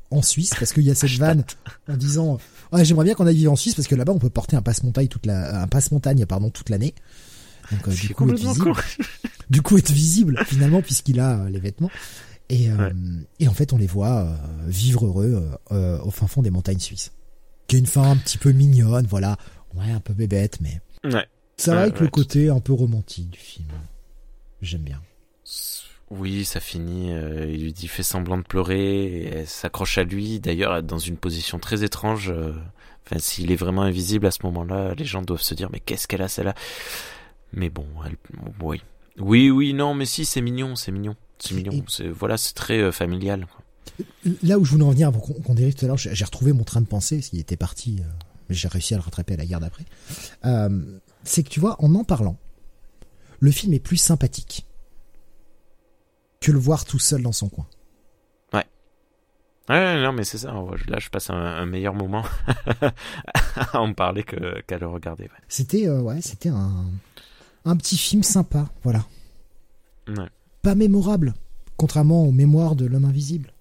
en Suisse parce qu'il y a cette vanne en disant ouais, j'aimerais bien qu'on aille vivre en Suisse parce que là-bas on peut porter un passe-montagne toute la un passe-montagne pardon toute l'année. Donc euh, du coup être visible, du coup être visible finalement puisqu'il a euh, les vêtements et euh, Ouais. et en fait on les voit euh, vivre heureux au fin fond des montagnes suisses. Qui est une fin un petit peu mignonne, voilà, ouais un peu bébête mais Ouais. ça va Ouais, avec ouais, le côté un peu romantique du film. J'aime bien. Oui, ça finit. euh, il lui dit fait semblant de pleurer. Et elle s'accroche à lui. D'ailleurs, dans une position très étrange. euh, Enfin, s'il est vraiment invisible à ce moment-là, les gens doivent se dire mais qu'est-ce qu'elle a celle-là? Mais bon, elle... oui, oui, oui, non, mais si, c'est mignon, c'est mignon, c'est mignon. Et- C'est voilà, c'est très euh, familial. quoi. Là où je voulais en venir avant qu'on dérive tout à l'heure, j'ai retrouvé mon train de pensée, qu'il était parti, euh, j'ai réussi à le rattraper à la gare d'après. Euh, c'est que tu vois, en en parlant, le film est plus sympathique que le voir tout seul dans son coin. Ouais, non, mais c'est ça. Là, je passe un, un meilleur moment à en parler qu'à le regarder. ouais. C'était, euh, ouais, c'était un, un petit film sympa, voilà. Ouais. Pas mémorable, contrairement aux mémoires de l'homme invisible.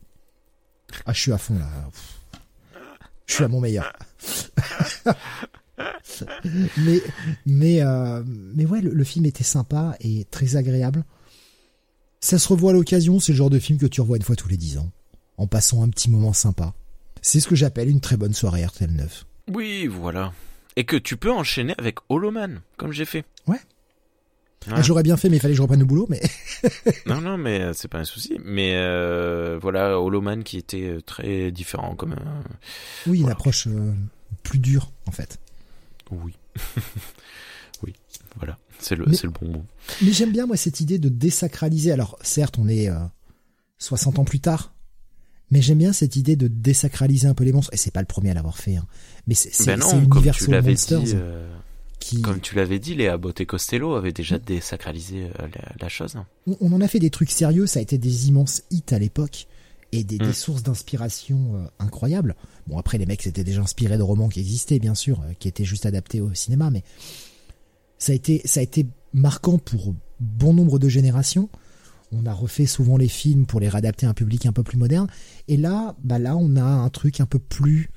Ah, je suis à fond là. Je suis à mon meilleur. mais mais euh, mais ouais, le, le film était sympa et très agréable. Ça se revoit à l'occasion, c'est le genre de film que tu revois une fois tous les dix ans, en passant un petit moment sympa. C'est ce que j'appelle une très bonne soirée RTL 9. Oui, voilà. Et que tu peux enchaîner avec Holoman, comme j'ai fait. Ouais. Ouais. Ah, J'aurais bien fait, mais il fallait que je reprenne le boulot. Mais Non, non, mais euh, c'est pas un souci. Mais euh, voilà, Holoman qui était euh, très différent comme un... oui, une Voilà. approche euh, plus dure en fait. Oui. oui, voilà. C'est le, Mais- le bon mot. Mais j'aime bien moi cette idée de désacraliser. Alors certes, on est euh, 60 ans plus tard, mais j'aime bien cette idée de désacraliser un peu les monstres. Et c'est pas le premier à l'avoir fait, hein. mais c'est Ben c'est Monsters dit, euh, qui. comme tu l'avais dit, Léa Botte Costello avait déjà désacralisé euh, la, la chose. On, on en a fait des trucs sérieux. Ça a été des immenses hits à l'époque et des, Mm. des sources d'inspiration euh, incroyables. Bon après les mecs s'étaient déjà inspirés de romans qui existaient bien sûr, euh, qui étaient juste adaptés au cinéma, mais ça a été ça a été marquant pour bon nombre de générations. On a refait souvent les films pour les réadapter à un public un peu plus moderne. Et là, bah là, on a un truc un peu plus,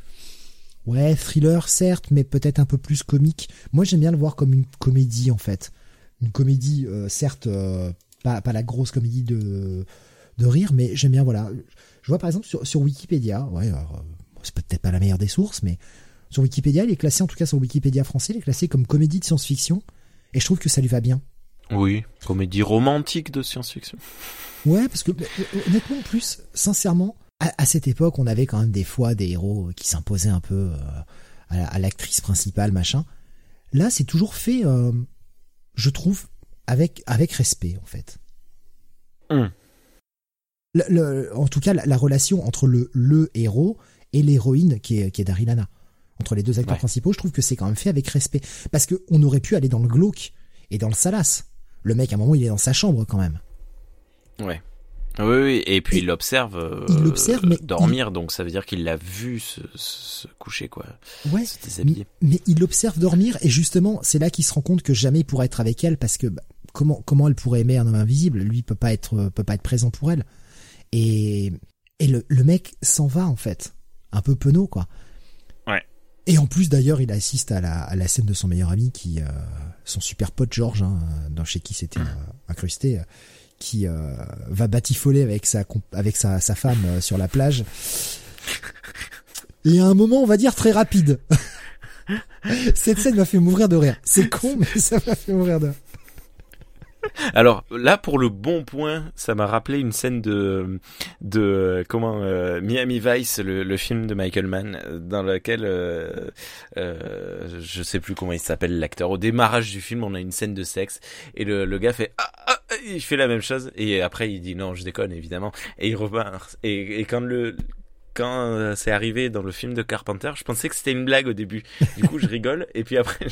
ouais, thriller certes, mais peut-être un peu plus comique. Moi, j'aime bien le voir comme une comédie en fait, une comédie euh, certes euh, pas pas la grosse comédie de de rire, mais j'aime bien voilà. Je vois par exemple sur sur Wikipédia, ouais, alors, euh, c'est peut-être pas la meilleure des sources, mais sur Wikipédia, il est classé en tout cas sur Wikipédia français, il est classé comme comédie de science-fiction. Et je trouve que ça lui va bien. Oui, comédie romantique de science-fiction. Ouais, parce que honnêtement, en plus, sincèrement, à, à cette époque, on avait quand même des fois des héros qui s'imposaient un peu euh, à, la- à l'actrice principale, machin. Là, c'est toujours fait, euh, je trouve, avec avec respect, en fait. Hum. Le- le- en tout cas, la, la relation entre le le héros et l'héroïne, qui est qui est entre les deux acteurs Ouais. principaux, je trouve que c'est quand même fait avec respect, parce que on aurait pu aller dans le glauque et dans le salace. Le mec, à un moment, il est dans sa chambre quand même. Ouais. Oui, oui, et puis Et il l'observe euh, il l'observe, mais dormir, donc ça veut dire qu'il l'a vu se, se, se coucher, quoi, Ouais, se mais, déshabiller. mais il l'observe dormir et justement, c'est là qu'il se rend compte que jamais il pourra être avec elle parce que bah, comment comment elle pourrait aimer un homme invisible? Lui peut pas être peut pas être présent pour elle. Et et le, le mec s'en va en fait, un peu penaud quoi. Ouais. Et en plus d'ailleurs, il assiste à la à la scène de son meilleur ami qui euh, son super pote George, hein, dans chez qui c'était euh, incrusté. Qui euh, va batifoler avec sa avec sa, sa femme euh, sur la plage. Et à un moment, on va dire très rapide. Cette scène m'a fait mourir de rire. C'est con, mais ça m'a fait mourir de rire. Alors là, pour le bon point, ça m'a rappelé une scène de de comment euh, Miami Vice, le, film de Michael Mann, dans lequel euh, euh, je sais plus comment il s'appelle l'acteur. Au démarrage du film, on a une scène de sexe et le, le gars fait ah, ah, il fait la même chose. Et après il dit non, je déconne évidemment. Et il repart. Et, et quand le quand euh, c'est arrivé dans le film de Carpenter, je pensais que c'était une blague au début. Du coup, je rigole et puis après,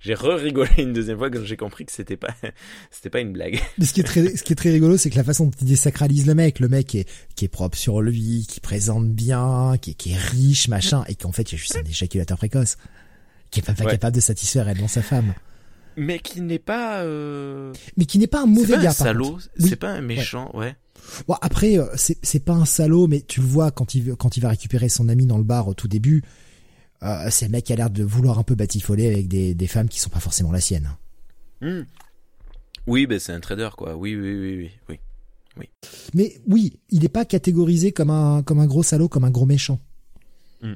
j'ai re-rigolé une deuxième fois quand j'ai compris que c'était pas, c'était pas une blague. Mais ce qui est très, ce qui est très rigolo, c'est que la façon dont il désacralise le mec, le mec est, qui est propre sur lui, qui présente bien, qui est, qui est riche, machin, et qu'en fait, il y a juste un éjaculateur précoce, qui est pas, pas capable de satisfaire réellement sa femme. Mais qui n'est pas, euh... mais qui n'est pas un mauvais gars. C'est pas un salaud, c'est pas un méchant, ouais. ouais. Bon, après, euh, c'est, pas un salaud, mais tu le vois quand il, quand il va récupérer son ami dans le bar au tout début. Euh, c'est le mec qui a l'air de vouloir un peu batifoler avec des, des femmes qui sont pas forcément la sienne. Mmh. Oui, ben c'est un trader, quoi. Oui, oui, oui, oui, oui. oui. Mais oui, il n'est pas catégorisé comme un, comme un gros salaud, comme un gros méchant. Mmh.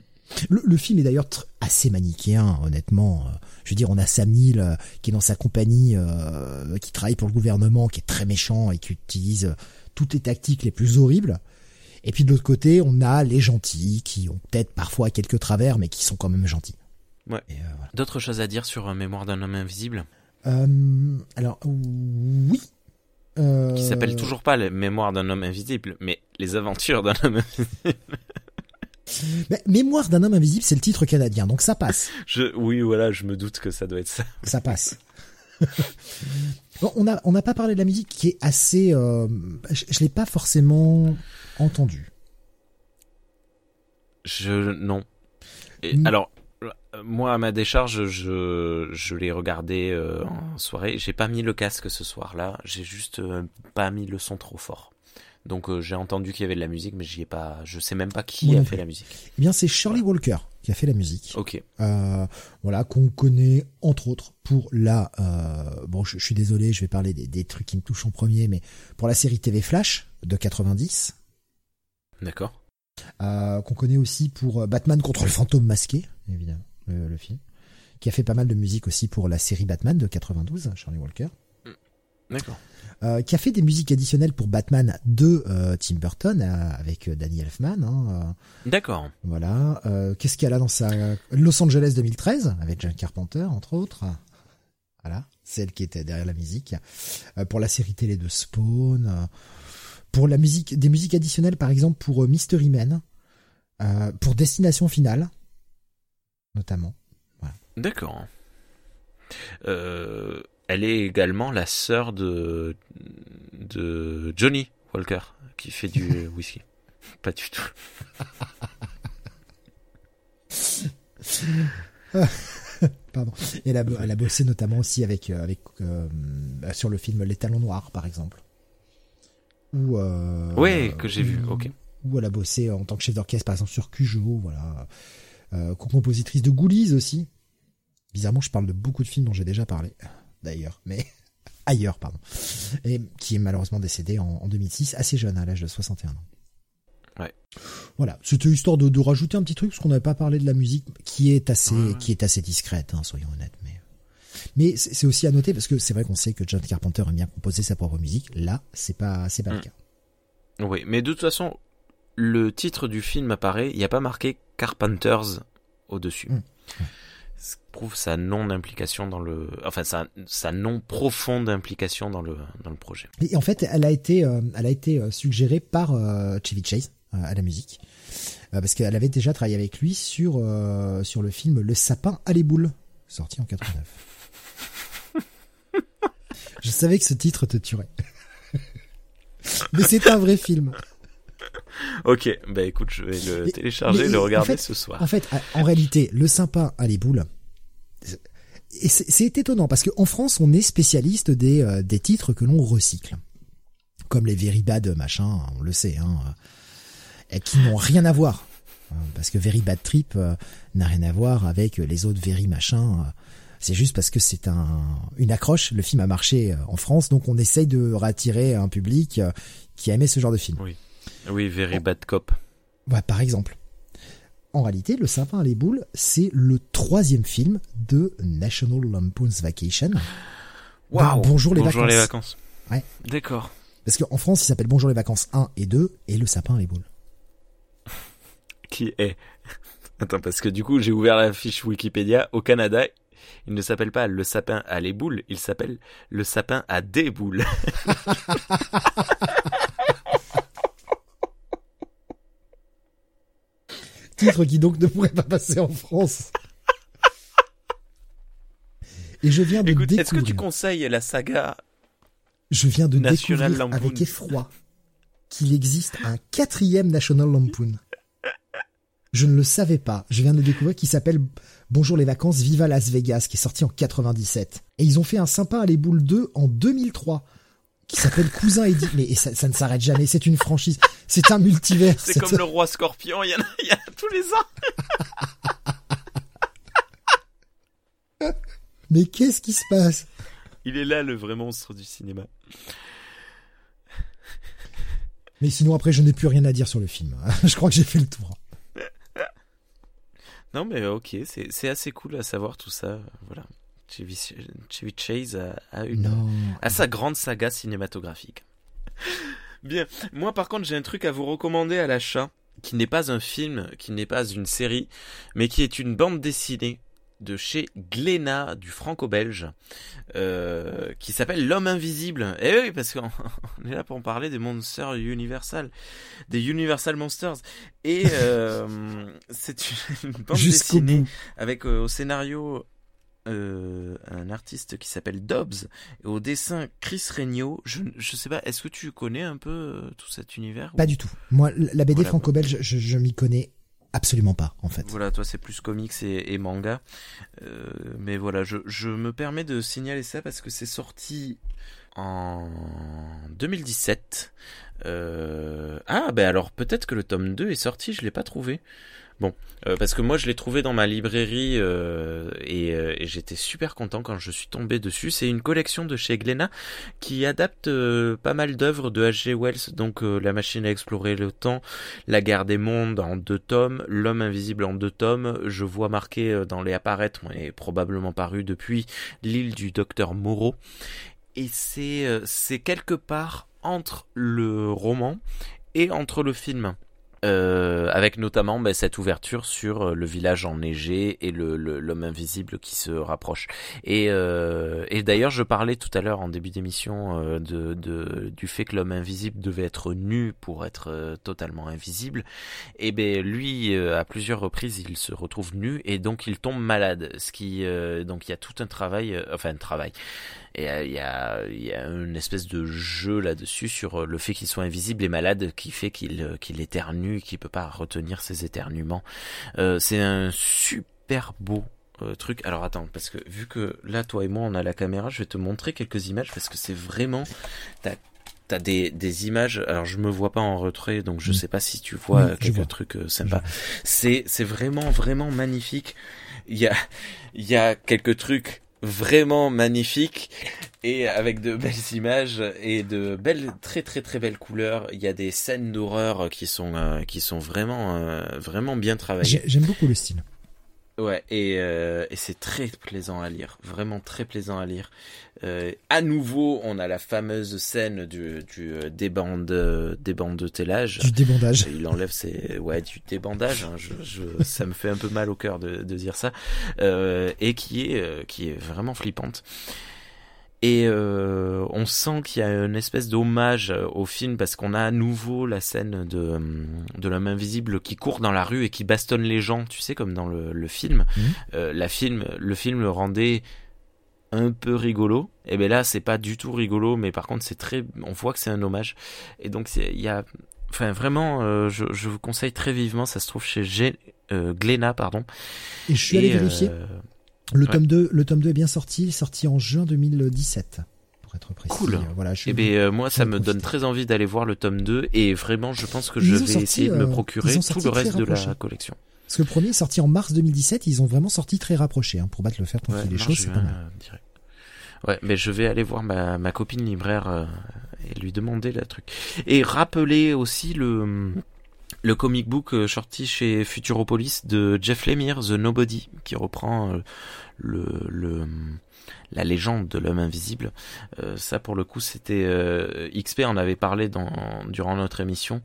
Le, le, film est d'ailleurs assez manichéen, honnêtement. Je veux dire, on a Sam Neill euh, qui est dans sa compagnie, euh, qui travaille pour le gouvernement, qui est très méchant et qui utilise toutes les tactiques les plus horribles. Et puis de l'autre côté, on a les gentils qui ont peut-être parfois quelques travers, mais qui sont quand même gentils. Ouais. Euh, voilà. D'autres choses à dire sur Mémoire d'un homme invisible? Euh, Alors oui. Euh... Qui s'appelle toujours pas les Mémoires d'un homme invisible, mais les aventures d'un homme invisible. Mais Mémoire d'un homme invisible, c'est le titre canadien, donc ça passe. Je, oui, voilà, je me doute que ça doit être ça. Ça passe. bon, on a on n'a pas parlé de la musique qui est assez. Euh, je, je l'ai pas forcément entendu. Je non. Et. Alors moi à ma décharge, je je l'ai regardé euh, en soirée. J'ai pas mis le casque ce soir-là. J'ai juste euh, pas mis le son trop fort. Donc euh, j'ai entendu qu'il y avait de la musique, mais j'y ai pas. Je sais même pas qui Moi a fait plus. la musique. Eh bien, c'est Shirley Walker qui a fait la musique. Ok. Euh, voilà, qu'on connaît entre autres pour la. Euh, bon, je, je, suis désolé, je vais parler des, des, trucs qui me touchent en premier, mais pour la série TV Flash de 90. D'accord. Euh, qu'on connaît aussi pour Batman contre le fantôme masqué, évidemment, le, le, film. Qui a fait pas mal de musique aussi pour la série Batman de 92, Shirley Walker. D'accord. Euh, qui a fait des musiques additionnelles pour Batman de euh, Tim Burton euh, avec Danny Elfman. Hein, D'accord. Voilà. Qu'est-ce qu'il y a là dans sa Los Angeles 2013 avec John Carpenter entre autres. Voilà, celle qui était derrière la musique. pour la série télé de Spawn. pour la musique, des musiques additionnelles par exemple pour Mystery Man. pour Destination Finale, notamment. Voilà. D'accord. Euh, elle est également la sœur de, de Johnny Walker, qui fait du whisky. Pas du tout. Pardon. Et elle a, elle a, bossé notamment aussi avec, avec euh, sur le film Les Talons Noirs, par exemple. Ou euh, ouais, que j'ai vu. Ok. Où elle a bossé en tant que chef d'orchestre, par exemple, sur Cujo, voilà. Euh, compositrice de Ghoulies aussi. Bizarrement, je parle de beaucoup de films dont j'ai déjà parlé d'ailleurs, mais ailleurs, pardon, et qui est malheureusement décédé en, en 2006, assez jeune, à l'âge de 61 ans. Ouais. Voilà, c'était histoire de, de, rajouter un petit truc parce qu'on n'avait pas parlé de la musique qui est assez, ouais. qui est assez discrète, hein, soyons honnêtes. Mais, mais c'est aussi à noter parce que c'est vrai qu'on sait que John Carpenter aime bien composer sa propre musique. Là, c'est pas, c'est pas le cas. Oui, mais de toute façon, le titre du film apparaît, il n'y a pas marqué Carpenters au-dessus. Mmh. Ouais prouve sa non implication dans le enfin sa, sa non profonde implication dans le dans le projet. Et en fait, elle a été euh, elle a été suggérée par euh, Chevy Chase euh, à la musique parce qu'elle avait déjà travaillé avec lui sur sur le film Le sapin à les boules sorti en 89. Je savais que ce titre te tuerait. Mais c'est un vrai film. Ok, bah écoute, je vais le télécharger mais, le regarder en fait, ce soir. En fait, en réalité, le sympa à les boules, et c'est étonnant parce qu'en France, on est spécialiste des, euh, des titres que l'on recycle. Comme les Very Bad machin, on le sait, hein, et qui n'ont rien à voir. Parce que Very Bad Trip euh, n'a rien à voir avec les autres Very machin. C'est juste parce que c'est un, une accroche. Le film a marché en France, donc on essaye de rattirer un public qui a aimé ce genre de film. Oui, oui Very Bad Cop. Ouais, par exemple. En réalité, Le Sapin à les boules, c'est le troisième film de National Lampoon's Vacation. Waouh. Bonjour les Bonjour les vacances. vacances. Ouais. D'accord. Parce qu'en France, il s'appelle Bonjour les vacances 1 et 2 et le sapin les boules. Qui est? Attends, parce que du coup, j'ai ouvert la fiche Wikipédia. Au Canada, il ne s'appelle pas le sapin à les boules, il s'appelle le sapin à des boules. Titre qui donc ne pourrait pas passer en France. Et je viens de Écoute, découvrir. est-ce que tu conseilles la saga Je viens de National découvrir Lampoon. avec effroi qu'il existe un quatrième National Lampoon. Je ne le savais pas. Je viens de découvrir qu'il s'appelle Bonjour les vacances, Viva Las Vegas, qui est sorti en 97. Et ils ont fait un sympa à les boules 2 en 2003, qui s'appelle Cousin Eddie. Mais ça, ça ne s'arrête jamais. C'est une franchise. C'est un multivers. C'est comme le roi scorpion, il y en a, il y en a tous les ans. Mais qu'est-ce qui se passe? Il est là le vrai monstre du cinéma. Mais sinon après, je n'ai plus rien à dire sur le film. je crois que j'ai fait le tour. Non mais ok, c'est assez cool à savoir tout ça. Voilà. Chevy, Chase a, a une Non. à sa grande saga cinématographique. Bien. Moi, par contre, j'ai un truc à vous recommander à l'achat, qui n'est pas un film, qui n'est pas une série, mais qui est une bande dessinée de chez Glénat, du franco-belge, euh, qui s'appelle L'homme invisible. Et oui, parce qu'on on est là pour parler des Monsters Universal, des Universal Monsters. Et euh, c'est une bande dessinée bout. avec euh, au scénario euh, un artiste qui s'appelle Dobbs et au dessin Chris Regnault. Je je sais pas, est-ce que tu connais un peu euh, tout cet univers ou- Pas du tout. Moi, la BD Voilà. franco-belge, je, je m'y connais absolument pas, en fait. Voilà, toi c'est plus comics et, et manga. Euh, mais voilà, je, je me permets de signaler ça parce que c'est sorti en 2017. Euh... Ah, ben alors peut-être que le tome 2 est sorti, je l'ai pas trouvé. Bon, euh, parce que moi je l'ai trouvé dans ma librairie euh, et, euh, et j'étais super content quand je suis tombé dessus. C'est une collection de chez Glénat qui adapte euh, pas mal d'œuvres de H.G. Wells, donc La machine à explorer le temps, La guerre des mondes en deux tomes, L'homme invisible en deux tomes. Je vois marqué dans les apparaître, et probablement paru depuis l'île du docteur Moreau. Et c'est c'est quelque part entre le roman et entre le film. Euh, avec notamment ben, cette ouverture sur euh, le village enneigé et le le- l'homme invisible qui se rapproche. Et, euh, et d'ailleurs, je parlais tout à l'heure en début d'émission euh, de, de du fait que l'homme invisible devait être nu pour être euh, totalement invisible. Et ben lui, euh, à plusieurs reprises, il se retrouve nu et donc il tombe malade. Ce qui donc il y a tout un travail, enfin un travail. Et euh, il y a y a une espèce de jeu là-dessus sur euh, le fait qu'il soit invisible et malade, qui fait qu'il euh, qu'il éternue, qu'il peut pas retenir ses éternuements. Euh, c'est un super beau euh, truc. Alors attends, parce que vu que là, toi et moi, on a la caméra, je vais te montrer quelques images parce que c'est vraiment. T'as T'as des, des images, alors je me vois pas en retrait, donc je Mm. sais pas si tu vois Oui, quelques vois. trucs sympas. C'est c'est vraiment vraiment magnifique. Il y a il y a quelques trucs vraiment magnifiques et avec de belles images et de belles très très très belles couleurs. Il y a des scènes d'horreur qui sont euh, qui sont vraiment euh, vraiment bien travaillées. J'ai- J'aime beaucoup le style. Ouais, et, euh, et c'est très plaisant à lire, vraiment très plaisant à lire. Euh, à nouveau, on a la fameuse scène du, du euh, débande, euh, débandetellage. Du débandage. Il enlève ses, ouais, du débandage. hein, je, je, ça me fait un peu mal au cœur de, de dire ça, euh, et qui est, euh, qui est vraiment flippante. Et euh, on sent qu'il y a une espèce d'hommage au film parce qu'on a à nouveau la scène de, hum, de l'homme invisible qui court dans la rue et qui bastonne les gens, tu sais, comme dans le, le film. Mhm. Euh, la film. Le film le rendait un peu rigolo. Et ben là, c'est pas du tout rigolo, mais par contre, c'est très. On voit que c'est un hommage. Et donc, il y a. Enfin, vraiment, euh, je, je vous conseille très vivement. Ça se trouve chez G, euh, Glénat, pardon. Et je suis allé Et, vérifier. Le ouais. tome 2, le tome 2 est bien sorti, il est sorti en juin 2017. Pour être précis. Cool. Voilà, je Eh euh, moi, ça me donne très envie d'aller voir le tome 2 et vraiment, je pense que Ils je vais sorti, essayer de me euh, procurer tout le reste de la collection. Parce que le premier est sorti en mars 2017, ils ont vraiment sorti très rapproché. Hein, pour battre le fer, pour Ouais, les choses, c'est juin, pas mal. euh, direct. Ouais, mais je vais aller voir ma, ma copine libraire euh, et lui demander le truc. Et rappeler aussi le le comic book euh, sorti chez Futuropolis de Jeff Lemire, The Nobody, qui reprend euh, le, le la légende de l'homme invisible. Euh, ça, pour le coup, c'était euh, XP en avait parlé dans, durant notre émission.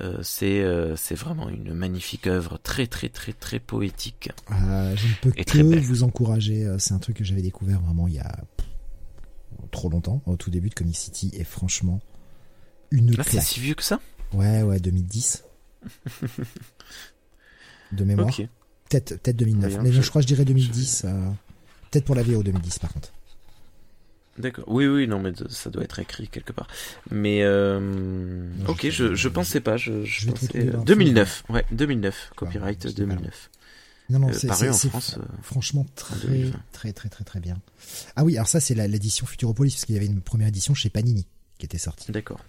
Euh, c'est c'est vraiment une magnifique œuvre, très très très très poétique. Je ne peux Et que vous encourager. C'est un truc que j'avais découvert vraiment il y a trop longtemps, au tout début de Comic City, et franchement, une Là, c'est claque. si vieux que ça? Ouais, ouais, 2010. de mémoire. Ok. Peut-être peut-être 2009. Rien, Mais je- je crois que je dirais 2010. euh, Peut-être pour la VO 2010 par contre. D'accord. Oui, oui, non, mais ça doit être écrit quelque part. Mais euh, Non, ok, je- je, je pensais pas. Je, je Je pensais retrouver euh, l'info. 2009. Ouais, 2009. Copyright je dis pas loin. 2009. Non, non, Euh, c'est euh, franchement très, 2020. très, très, très, très bien. Ah oui, alors ça, c'est l'édition Futuropolis, parce qu'il y avait une première édition chez Panini qui était sortie, D'accord.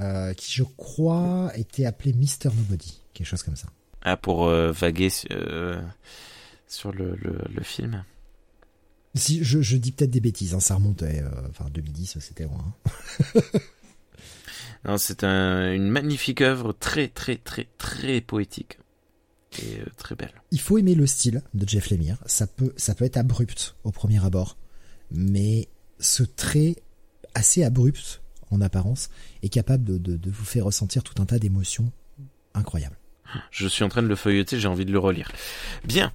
Euh, qui, je crois, était appelée Mister Nobody, quelque chose comme ça. Ah, pour euh, vaguer euh, sur le, le, le film. Si je, je dis peut-être des bêtises, hein, ça remontait, euh, enfin 2010, c'était loin. hein. Non, c'est un, une magnifique œuvre, très, très, très, très poétique et très belle. Il faut aimer le style de Jeff Lemire. Ça peut, ça peut être abrupt au premier abord, mais ce trait assez abrupt en apparence est capable de, de, de vous faire ressentir tout un tas d'émotions incroyables. Je suis en train de le feuilleter, j'ai envie de le relire. Bien.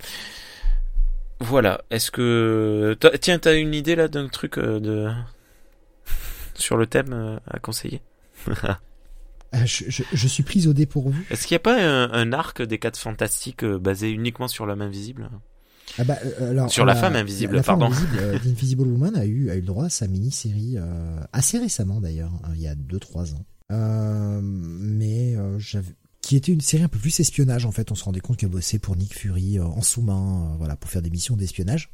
Voilà. Est-ce que tiens, t'as une idée là d'un truc euh, de sur le thème euh, à conseiller? Euh, je, je, je suis prise au dépourvu. Est-ce qu'il n'y a pas un, un arc des quatre fantastiques euh, basé uniquement sur l'homme invisible? Ah bah, euh, alors, Sur la femme invisible, la femme pardon. invisible, euh, The Invisible Woman a eu, a eu le droit à sa mini-série euh, assez récemment d'ailleurs, hein, il y a 2-3 ans. Euh, mais euh, j'avais qui était une série un peu plus espionnage en fait. On se rendait compte qu'elle bossait pour Nick Fury euh, en sous-main, euh, voilà, pour faire des missions d'espionnage.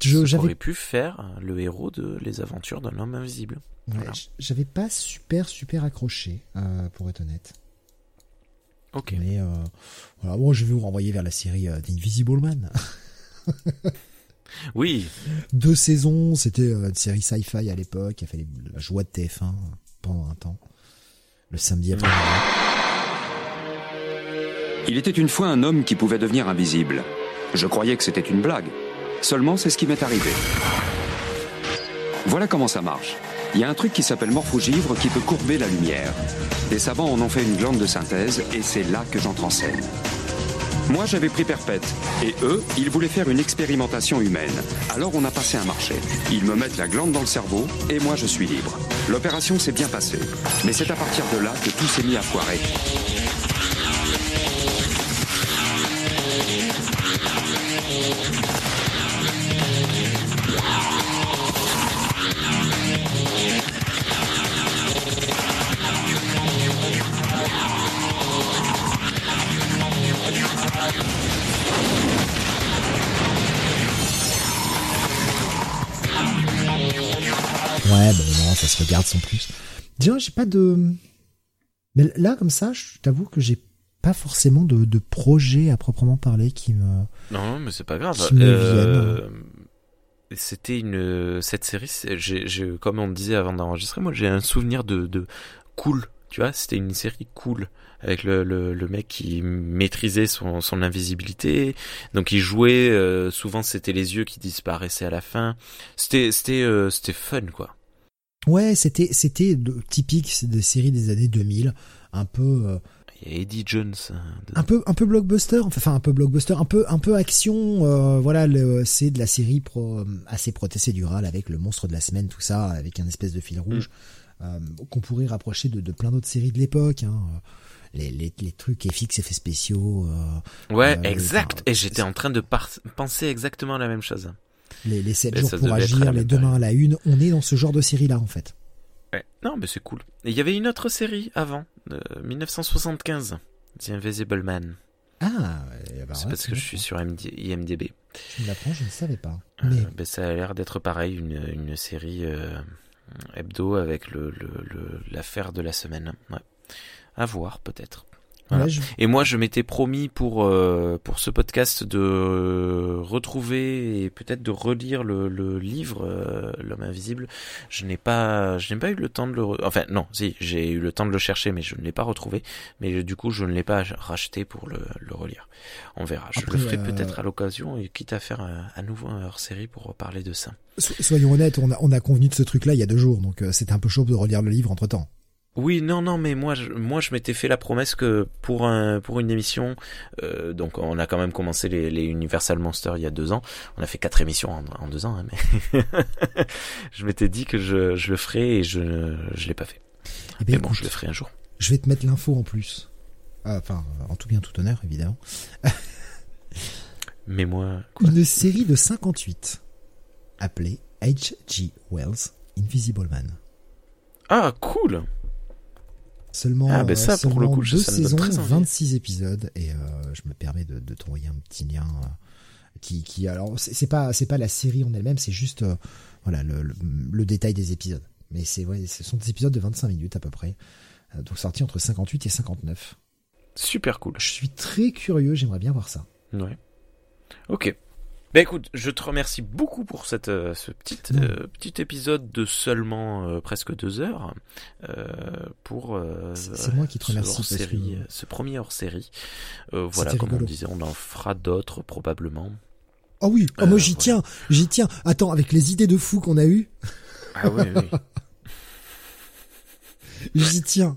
J'avais, pu faire le héros de Les Aventures d'un homme invisible. ouais, voilà. j'avais pas super super accroché, euh, pour être honnête. Ok. Mais euh, voilà, bon, je vais vous renvoyer vers la série euh, The Invisible Man. Oui. deux saisons, c'était euh, une série sci-fi à l'époque, qui a fait la joie de TF1 pendant un temps. Le samedi après Il était une fois un homme qui pouvait devenir invisible. Je croyais que c'était une blague. Seulement, c'est ce qui m'est arrivé. Voilà comment ça marche. Il y a un truc qui s'appelle morphogivre qui peut courber la lumière. Des savants en ont fait une glande de synthèse et c'est là que j'entre en scène. Moi, j'avais pris perpète. Et eux, ils voulaient faire une expérimentation humaine. Alors, on a passé un marché. Ils me mettent la glande dans le cerveau et moi, je suis libre. L'opération s'est bien passée. Mais c'est à partir de là que tout s'est mis à foirer. Ça se regarde sans plus. Déjà, j'ai pas de. Mais là, comme ça, je t'avoue que j'ai pas forcément de, de projet à proprement parler qui me. Non, mais c'est pas grave. Euh, C'était une cette série. J'ai, j'ai- comme on me disait avant d'enregistrer, moi j'ai un souvenir de, de cool. Tu vois, c'était une série cool avec le, le, le mec qui maîtrisait son, son invisibilité. Donc il jouait. euh, souvent c'était les yeux qui disparaissaient à la fin. C'était c'était euh, c'était fun quoi. Ouais, c'était c'était typique des séries des années 2000, un peu. euh, Il y a Eddie Jones. hein, un peu un peu blockbuster enfin un peu blockbuster un peu un peu action euh, voilà c'est de la série pro, assez procédurale avec le monstre de la semaine tout ça avec un espèce de fil rouge euh, qu'on pourrait rapprocher de, de plein d'autres séries de l'époque hein. les, les, les trucs FX effets spéciaux euh, Ouais, euh, exact. Et j'étais en train de penser exactement à la même chose. Les, les 7 Mais jours pour agir les mains à la une on est dans ce genre de série là en fait Ouais. Non, mais c'est cool. Il y avait une autre série avant, de 1975, The Invisible Man. ah bah c'est ouais, parce que je suis sur MD IMDb. tu me l'apprends je ne savais pas Euh, mais ben, ça a l'air d'être pareil, une, une série euh, hebdo avec le le- le- l'affaire de la semaine. Ouais. À voir peut-être. Voilà. ouais, je- Et moi, je m'étais promis pour euh, pour ce podcast de retrouver et peut-être de relire le, le livre euh, L'homme invisible. Je n'ai pas, je n'ai pas eu le temps de le, re- enfin non, si j'ai eu le temps de le chercher, mais je ne l'ai pas retrouvé. Mais euh, du coup, je ne l'ai pas racheté pour le, le relire. On verra. Je le ferai euh, peut-être à l'occasion et quitte à faire un, à nouveau un hors-série pour parler de ça. So- soyons honnêtes, on a, on a convenu de ce truc-là il y a deux jours, donc euh, c'était un peu chaud de relire le livre entre temps. Oui, non, non, mais moi, je, moi, je m'étais fait la promesse que pour un, pour une émission, euh, donc on a quand même commencé les, les Universal Monsters il y a deux ans. On a fait quatre émissions en, en deux ans, hein, mais je m'étais dit que je, je le ferais et je, je l'ai pas fait. Eh bien, Mais bon, écoute, je le ferai un jour. je vais te mettre l'info en plus. Ah, Enfin, en tout bien, tout honneur, évidemment. Mais moi, quoi. Une série de 58 appelée H.G. Wells Invisible Man. Ah, cool. Seulement, Ah, ben ça, euh, pour le seulement coup, deux ça saisons, très envie. 26 épisodes, et euh, je me permets de, de t'envoyer un petit lien euh, qui, qui, alors, c'est pas, c'est pas la série en elle-même, c'est juste, euh, voilà, le, le, le détail des épisodes. Mais c'est, ouais, ce sont des épisodes de 25 minutes à peu près, euh, donc sortis entre 58 et 59. Super cool. Je suis très curieux, j'aimerais bien voir ça. Ouais. Ok. Ben écoute, je te remercie beaucoup pour cette, euh, ce petit, euh, petit épisode de seulement euh, presque deux heures euh, pour euh, C'est- moi qui te ce remercie que- euh, ce premier hors série. Euh, voilà, comme on disait, on en fera d'autres probablement. Oh oui, oh, moi j'y tiens, j'y tiens. Attends, avec les idées de fou qu'on a eues, Ah oui, oui. j'y tiens.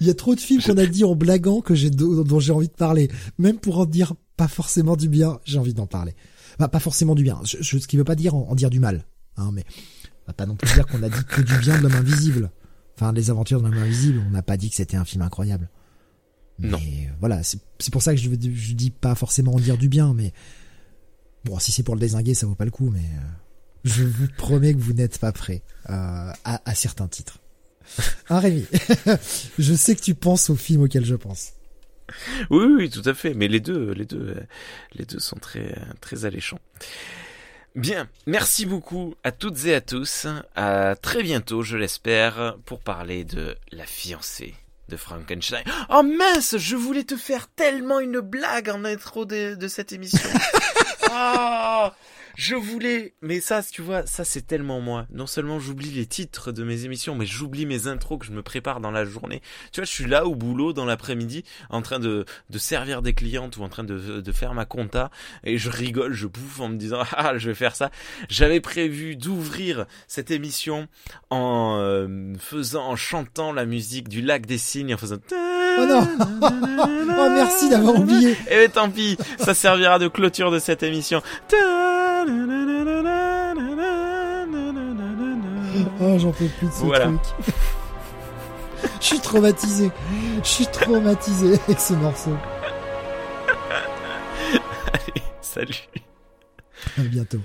Il y a trop de films qu'on a dit en blaguant que j'ai dont j'ai envie de parler, même pour en dire pas forcément du bien, j'ai envie d'en parler. Bah, pas forcément du bien, je, je- ce qui veut pas dire en, en dire du mal, hein, mais on va pas non plus dire qu'on a dit que du bien de l'homme invisible. Enfin, les aventures de l'homme invisible, on n'a pas dit que c'était un film incroyable. Mais Non. voilà, c'est pour ça que je, dis pas forcément en dire du bien, mais bon, si c'est pour le désinguer, ça vaut pas le coup, mais euh, je vous promets que vous n'êtes pas prêts euh, à, à certains titres. Hein, Rémi? Je sais que tu penses au film auquel je pense. oui, oui, tout à fait. Mais les deux, les deux, euh, les deux sont très, très alléchants. Bien, merci beaucoup à toutes et à tous. À très bientôt, je l'espère, pour parler de la fiancée de Frankenstein. Oh mince, je voulais te faire tellement une blague en intro de, de cette émission. oh, je voulais, mais ça, tu vois, ça c'est tellement moi. Non seulement j'oublie les titres de mes émissions, mais j'oublie mes intros que je me prépare dans la journée. Tu vois, je suis là au boulot dans l'après-midi, en train de, de servir des clientes ou en train de, de faire ma compta, et je rigole, je bouffe en me disant ah je vais faire ça. J'avais prévu d'ouvrir cette émission en euh, faisant, en chantant la musique du lac des cygnes, en faisant Oh non Oh merci d'avoir oublié et tant pis, ça servira de clôture de cette émission. Oh j'en peux plus de ce Voilà. truc. Je suis traumatisé. Je suis traumatisé avec ce morceau. Salut. À bientôt.